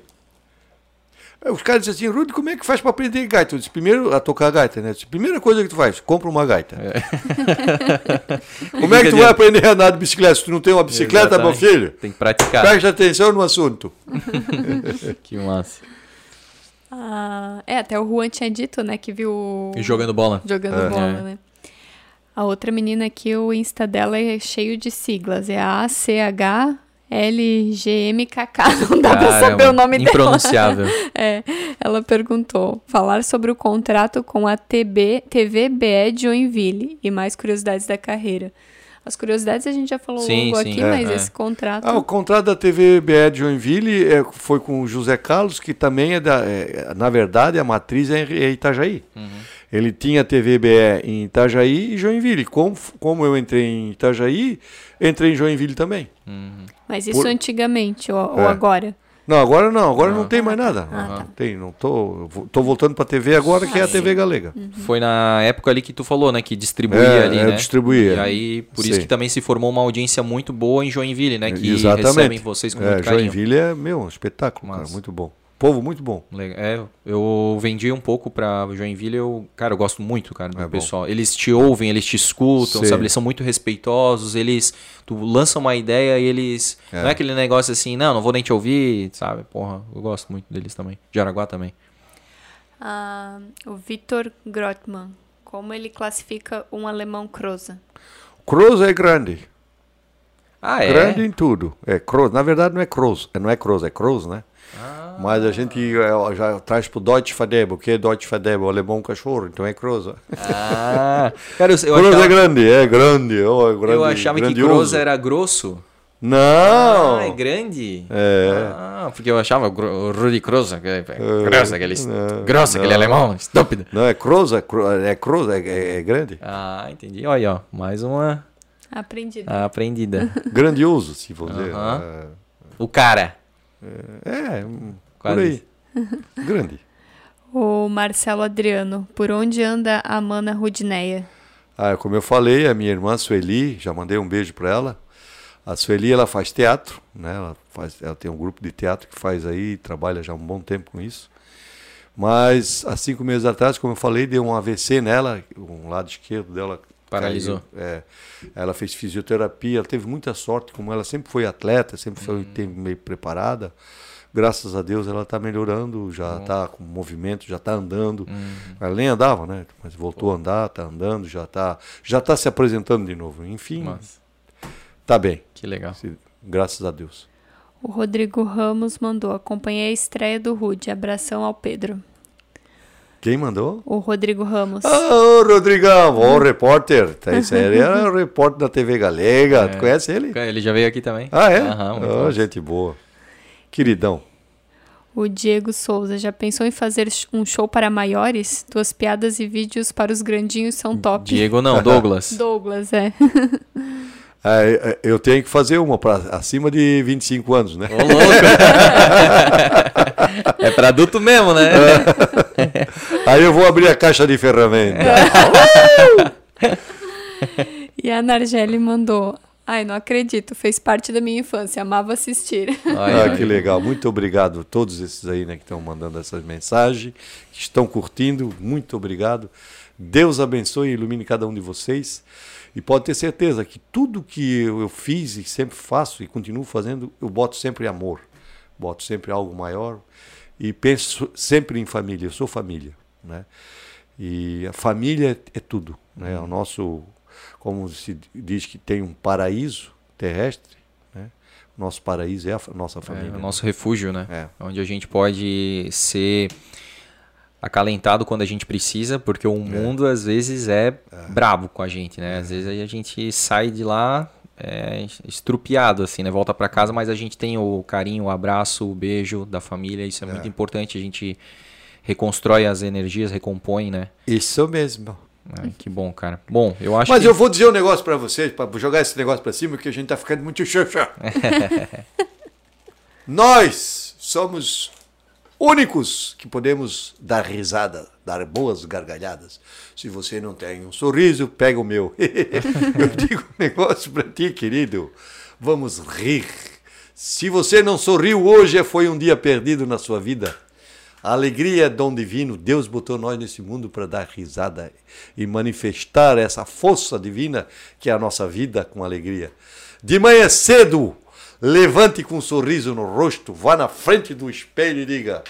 Os caras dizem assim, Rudy, como é que faz para aprender gaita? Eu disse, primeiro, a tocar gaita, né? Eu disse, primeira coisa que tu faz, compra uma gaita. como é que tu vai aprender a andar de bicicleta se tu não tem uma bicicleta, meu Exatamente. filho? Tem que praticar. Preste atenção no assunto. Que massa. Ah, é, até o Juan tinha dito, né, que viu... E jogando bola. Jogando É. bola, É. né? A outra menina aqui, o Insta dela é cheio de siglas. É a ACHLGMKK. Não dá pra saber o nome dela. Impronunciável. É, ela perguntou: falar sobre o contrato com a TB, TVBE de Joinville e mais curiosidades da carreira. As curiosidades a gente já falou Sim, logo sim, aqui, é, mas é. esse contrato. Ah, o contrato da TV BE de Joinville é, foi com o José Carlos, que também é da. é, na verdade, a matriz é, é Itajaí. Ele tinha TV BE em Itajaí e Joinville. Como, como eu entrei em Itajaí, entrei em Joinville também. Mas isso por- antigamente ou, ou É. agora? Não, agora não, agora não Ah. tem mais nada. Ah, Não tá. tem, não tô, tô voltando para TV agora, que é a TV Galega. Foi na época ali que tu falou, né? Que distribuía É, ali, é, né? distribuía. E aí, por isso Sim. que também se formou uma audiência muito boa em Joinville, né? Que Exatamente. recebem vocês com É, muito carinho. Joinville é, meu, um espetáculo, Massa. cara, muito bom. Povo muito bom. Legal. É, eu vendi um pouco pra Joinville, eu, cara, eu gosto muito, cara, do É bom. pessoal. Eles te ouvem, eles te escutam, Sim. sabe? Eles são muito respeitosos, eles tu lança uma ideia e eles É. não é aquele negócio assim, não, não vou nem te ouvir, sabe? Porra, eu gosto muito deles também. De Araguá também. Ah, o Vitor Grotman. Como ele classifica um alemão Croza? Cruz é grande. Ah, é. Grande em tudo. É Cruz. Na verdade não é Cruz. É, Não é Cruz, é Cruz, né? Ah. Mas a gente é, já traz pro Deutsche Fadebo. O que é Deutsche Fadebo? O alemão cachorro, então é Cruz. Ah, cara, eu, eu Cruz achava, é grande, é grande. oh, é grande eu achava que grandioso. Cross era grosso. Não! Ah, é grande? É. Ah, porque eu achava o Rudi Kroos, que- É. grosso, aquele, Não, grosso, aquele não. alemão, estúpido. Não, é Cruz, é Cruz, é, é, é- é grande. Ah, entendi. Olha aí, ó, mais uma Aprendido. aprendida. Grandioso, se for dizer. Aham. O cara. É, hum, por Quase aí. Grande. O Marcelo Adriano. Por onde anda a Mana Rudineia? Ah, como eu falei, a minha irmã Sueli, já mandei um beijo para ela. A Sueli, ela faz teatro, né? Ela, faz, ela tem um grupo de teatro que faz aí, trabalha já há um bom tempo com isso. Mas, há cinco meses atrás, como eu falei, deu um AVC nela, um lado esquerdo dela Paralisou. caiu. É, ela fez fisioterapia, ela teve muita sorte, como ela sempre foi atleta, sempre foi teve meio preparada. Graças a Deus ela está melhorando, já está com movimento, já está andando. Uhum. Ela nem andava, né? Mas voltou a andar, está andando, já está já tá se apresentando de novo. Enfim, Nossa, tá bem, que legal. se- graças a Deus. O Rodrigo Ramos mandou. Acompanhei a estreia do Rude. Abração ao Pedro. Quem mandou? O Rodrigo Ramos. Ah, ô, Rodrigão, o repórter. Tá, aí era o repórter da TV Galega. É. Tu conhece ele? Ele já veio aqui também? Ah, é? Aham, bom. gente boa. Queridão. O Diego Souza. Já pensou em fazer um show para maiores? Tuas piadas e vídeos para os grandinhos são top. Diego não, Douglas. Douglas, é. Ah, é, eu tenho que fazer uma para acima de 25 anos, né? Ô, louco. é pra adulto mesmo, né? Aí eu vou abrir a caixa de ferramentas. E a Nargele mandou. Ai, não acredito. Fez parte da minha infância. Amava assistir. Ai, Ah, que legal. Muito obrigado a todos esses aí né, que estão mandando essas mensagens, que estão curtindo. Muito obrigado. Deus abençoe e ilumine cada um de vocês. E pode ter certeza que tudo que eu fiz e sempre faço e continuo fazendo, eu boto sempre amor. Boto sempre algo maior e penso sempre em família. Eu sou família, né? E a família é, é tudo, né? O nosso, como se diz que tem um paraíso terrestre, né? Nosso paraíso é a nossa É família. o nosso refúgio, né? É. Onde a gente pode ser acalentado quando a gente precisa, porque o mundo às vezes é, brabo com a gente, né? Às vezes a gente sai de lá é, estrupiado, assim, né? Volta pra casa, mas a gente tem o carinho, o abraço, o beijo da família, isso é, muito importante. A gente reconstrói as energias, recompõe, né? Isso mesmo. Ai, que bom, cara. Bom, eu acho Mas que... eu vou dizer um negócio pra vocês, pra jogar esse negócio pra cima, que a gente tá ficando muito xoxa. Nós somos únicos que podemos dar risada, dar boas gargalhadas. Se você não tem um sorriso, pega o meu. eu digo um negócio pra ti, querido. Vamos rir. Se você não sorriu hoje, foi um dia perdido na sua vida. A alegria é dom divino. Deus botou nós nesse mundo para dar risada e manifestar essa força divina que é a nossa vida com alegria. De manhã cedo, levante com um sorriso no rosto, vá na frente do espelho e diga: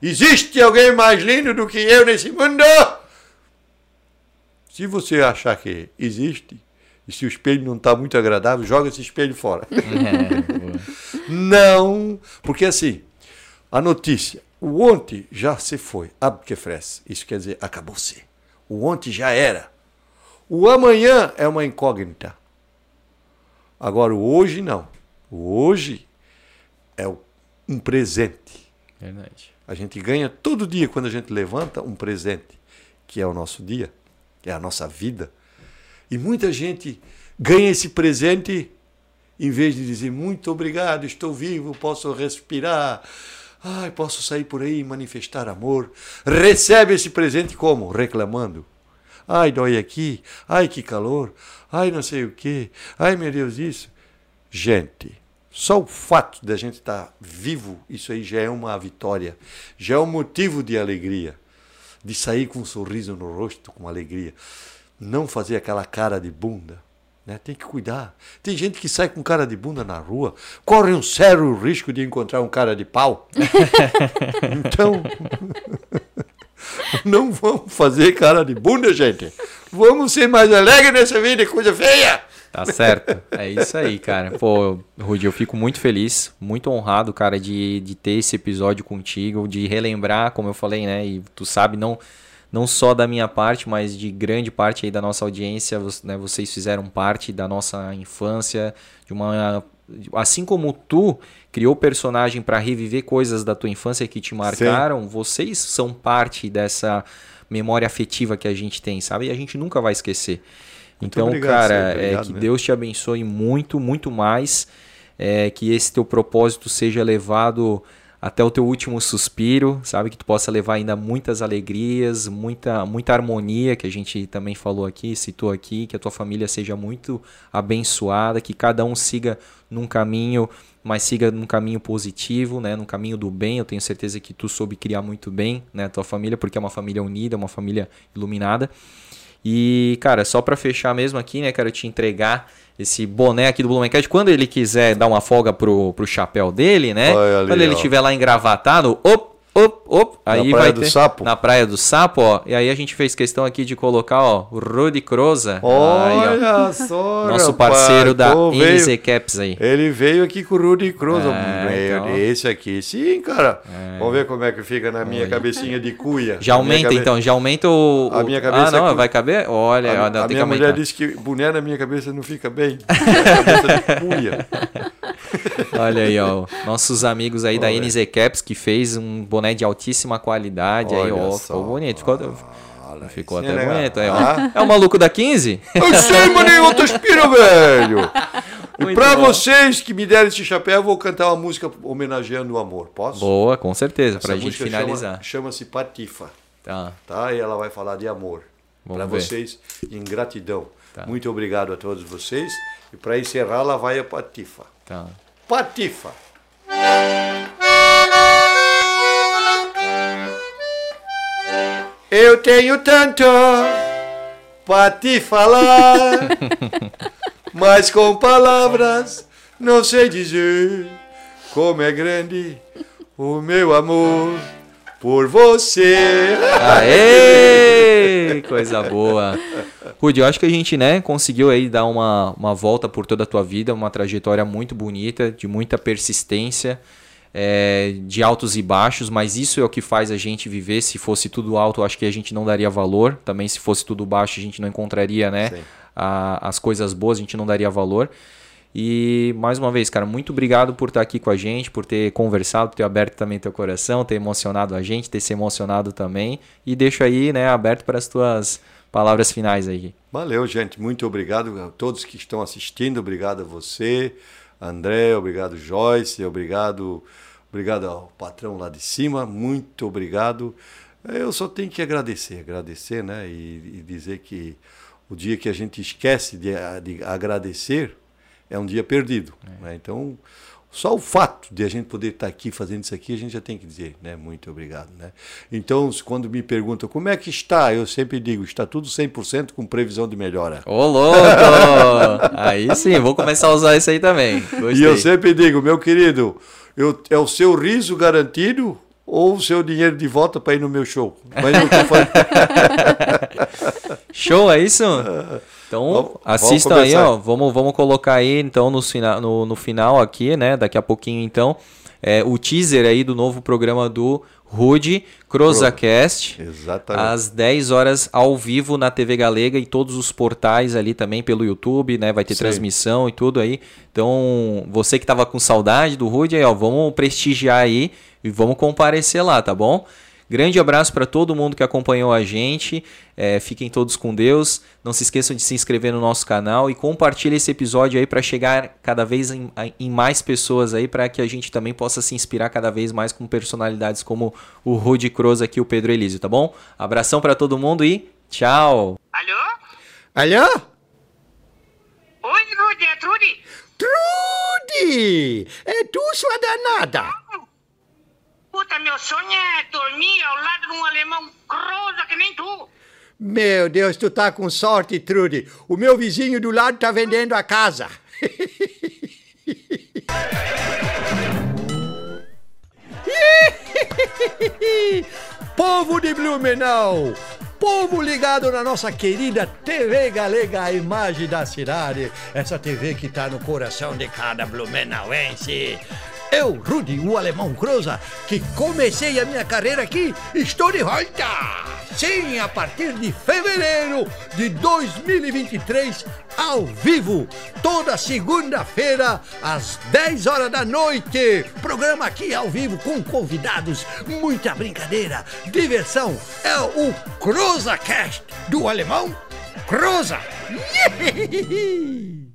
Existe alguém mais lindo do que eu nesse mundo? Se você achar que existe, e se o espelho não está muito agradável, joga esse espelho fora. É. Não, porque assim, a notícia, o ontem já se foi, abquefres, isso quer dizer, acabou-se. O ontem já era. O amanhã é uma incógnita. Agora, o hoje não. O hoje é um presente. Verdade. A gente ganha todo dia quando a gente levanta um presente, que é o nosso dia, que é a nossa vida. E muita gente ganha esse presente em vez de dizer muito obrigado, estou vivo, posso respirar, ai, posso sair por aí e manifestar amor. Recebe esse presente como? Reclamando. Ai, dói aqui, ai, que calor, ai, não sei o quê, ai, meu Deus, isso. Gente, Só o fato de a gente estar tá vivo, isso aí já é uma vitória, já é um motivo de alegria, de sair com um sorriso no rosto, com alegria. Não fazer aquela cara de bunda. Né? Tem que cuidar. Tem gente que sai com cara de bunda na rua, corre um sério risco de encontrar um cara de pau. então, não vamos fazer cara de bunda, gente. Vamos ser mais alegres nessa vida, coisa feia. Tá certo. É isso aí, cara. Pô, Rudy, eu fico muito feliz, muito honrado, cara, de, de ter esse episódio contigo, de relembrar, como eu falei, né? E tu sabe, não, não só da minha parte, mas de grande parte aí da nossa audiência, né, vocês fizeram parte da nossa infância, de uma assim como tu criou personagem para reviver coisas da tua infância que te marcaram, Sim. vocês são parte dessa memória afetiva que a gente tem, sabe? E a gente nunca vai esquecer. Então, obrigado, cara, obrigado, é, que Deus te abençoe muito, muito mais. É, que esse teu propósito seja levado até o teu último suspiro, sabe? Que tu possa levar ainda muitas alegrias, muita, muita harmonia, que a gente também falou aqui, citou aqui, que a tua família seja muito abençoada, que cada um siga num caminho, mas siga num caminho positivo, né? Num caminho do bem. Eu tenho certeza que tu soube criar muito bem, né? A tua família, porque é uma família unida, uma família iluminada. E, cara, só para fechar mesmo aqui, né, quero te entregar esse boné aqui do Blumencast. Quando ele quiser dar uma folga pro, pro chapéu dele, né? Ali, Quando ele estiver lá engravatado, op, op, op. Aí na vai do ter, Sapo. Na Praia do Sapo, ó. E aí a gente fez questão aqui de colocar, ó, o Rudy Croza. Olha aí, só, Nosso parceiro da Pô, NZ Caps aí. Ele veio aqui com o Rudy Croza. É, então... Esse aqui, sim, cara. É. Vamos ver como é que fica na minha Olha. cabecinha de cuia. Já aumenta cabe... então, já aumenta o... A minha cabeça... Ah, não, vai caber? Olha, a, não, a minha mulher disse que boné na minha cabeça não fica bem. É cabeça de cuia. Olha aí, ó. Nossos amigos aí Olha. da NZ Caps que fez um boné de altíssima qualidade. Olha aí, ó. Ficou bonito. Ficou, ah, ficou até é bonito. É, ah. é o maluco da 15? Eu sei, maninho, eu tô espiro, velho. Muito e pra bom. vocês que me deram esse chapéu, eu vou cantar uma música homenageando o amor. Posso? Boa, com certeza, Essa pra gente finalizar. Chama-se chama Patifa. Tá. tá. E ela vai falar de amor. Para vocês, em gratidão. Tá. Muito obrigado a todos vocês. E para encerrar, ela vai a Patifa. Tá. Patifa. Eu tenho tanto para te falar, mas com palavras não sei dizer como é grande o meu amor por você. Aê! Coisa boa. Rudy, eu acho que a gente, né, conseguiu aí dar uma, uma volta por toda a tua vida, uma trajetória muito bonita, de muita persistência, é, de altos e baixos, mas isso é o que faz a gente viver. Se fosse tudo alto, eu acho que a gente não daria valor. Também se fosse tudo baixo, a gente não encontraria, né, a, as coisas boas, a gente não daria valor. E mais uma vez, cara, muito obrigado por estar aqui com a gente, por ter conversado, por ter aberto também teu coração, ter emocionado a gente, ter se emocionado também. E deixo aí, né, aberto para as tuas palavras finais aí. Valeu, gente. Muito obrigado a todos que estão assistindo. Obrigado a você, André. Obrigado, Joyce. Obrigado, obrigado ao patrão lá de cima. Muito obrigado. Eu só tenho que agradecer, agradecer, né? E, e dizer que o dia que a gente esquece de, de agradecer é um dia perdido. É. Né? Então, só o fato de a gente poder estar aqui fazendo isso aqui, a gente já tem que dizer, né? Muito obrigado, né? Então, quando me perguntam como é que está, eu sempre digo, está tudo 100% com previsão de melhora. Ô, louco! aí sim, vou começar a usar isso aí também. Gostei. E eu sempre digo, meu querido, eu, é o seu riso garantido ou o seu dinheiro de volta para ir no meu show? Mas não show, é isso? Então, vamos, vamos aí, ó. Vamos, vamos colocar aí, então, no, no, no final aqui, né? Daqui a pouquinho, então, é, o teaser aí do novo programa do Rude CrozaCast. Exatamente. Às 10 horas ao vivo na TV Galega e todos os portais ali também pelo YouTube, né? Vai ter Sim. transmissão e tudo aí. Então, você que tava com saudade do Rude, aí, ó, vamos prestigiar aí e vamos comparecer lá, tá bom? Grande abraço para todo mundo que acompanhou a gente. É, fiquem todos com Deus. Não se esqueçam de se inscrever no nosso canal e compartilhe esse episódio aí para chegar cada vez em, em mais pessoas aí para que a gente também possa se inspirar cada vez mais com personalidades como o Rudy Croz aqui, o Pedro Elísio, tá bom? Abração para todo mundo e tchau. Alô? Alô? Oi, Rudy, é Trudy. Trude! É tu, sua danada! Puta, meu sonho é dormir ao lado de um alemão croza que nem tu. Meu Deus, tu tá com sorte, Trude. O meu vizinho do lado tá vendendo a casa. Povo de Blumenau! Povo ligado na nossa querida TV Galega, a imagem da cidade. Essa TV que tá no coração de cada blumenauense. Eu, Rudy, o alemão Croza, que comecei a minha carreira aqui, estou de volta! Sim, a partir de fevereiro de 2023, ao vivo, toda segunda-feira, às 10 horas da noite. Programa aqui ao vivo com convidados, muita brincadeira, diversão. É o CrozaCast do alemão Croza.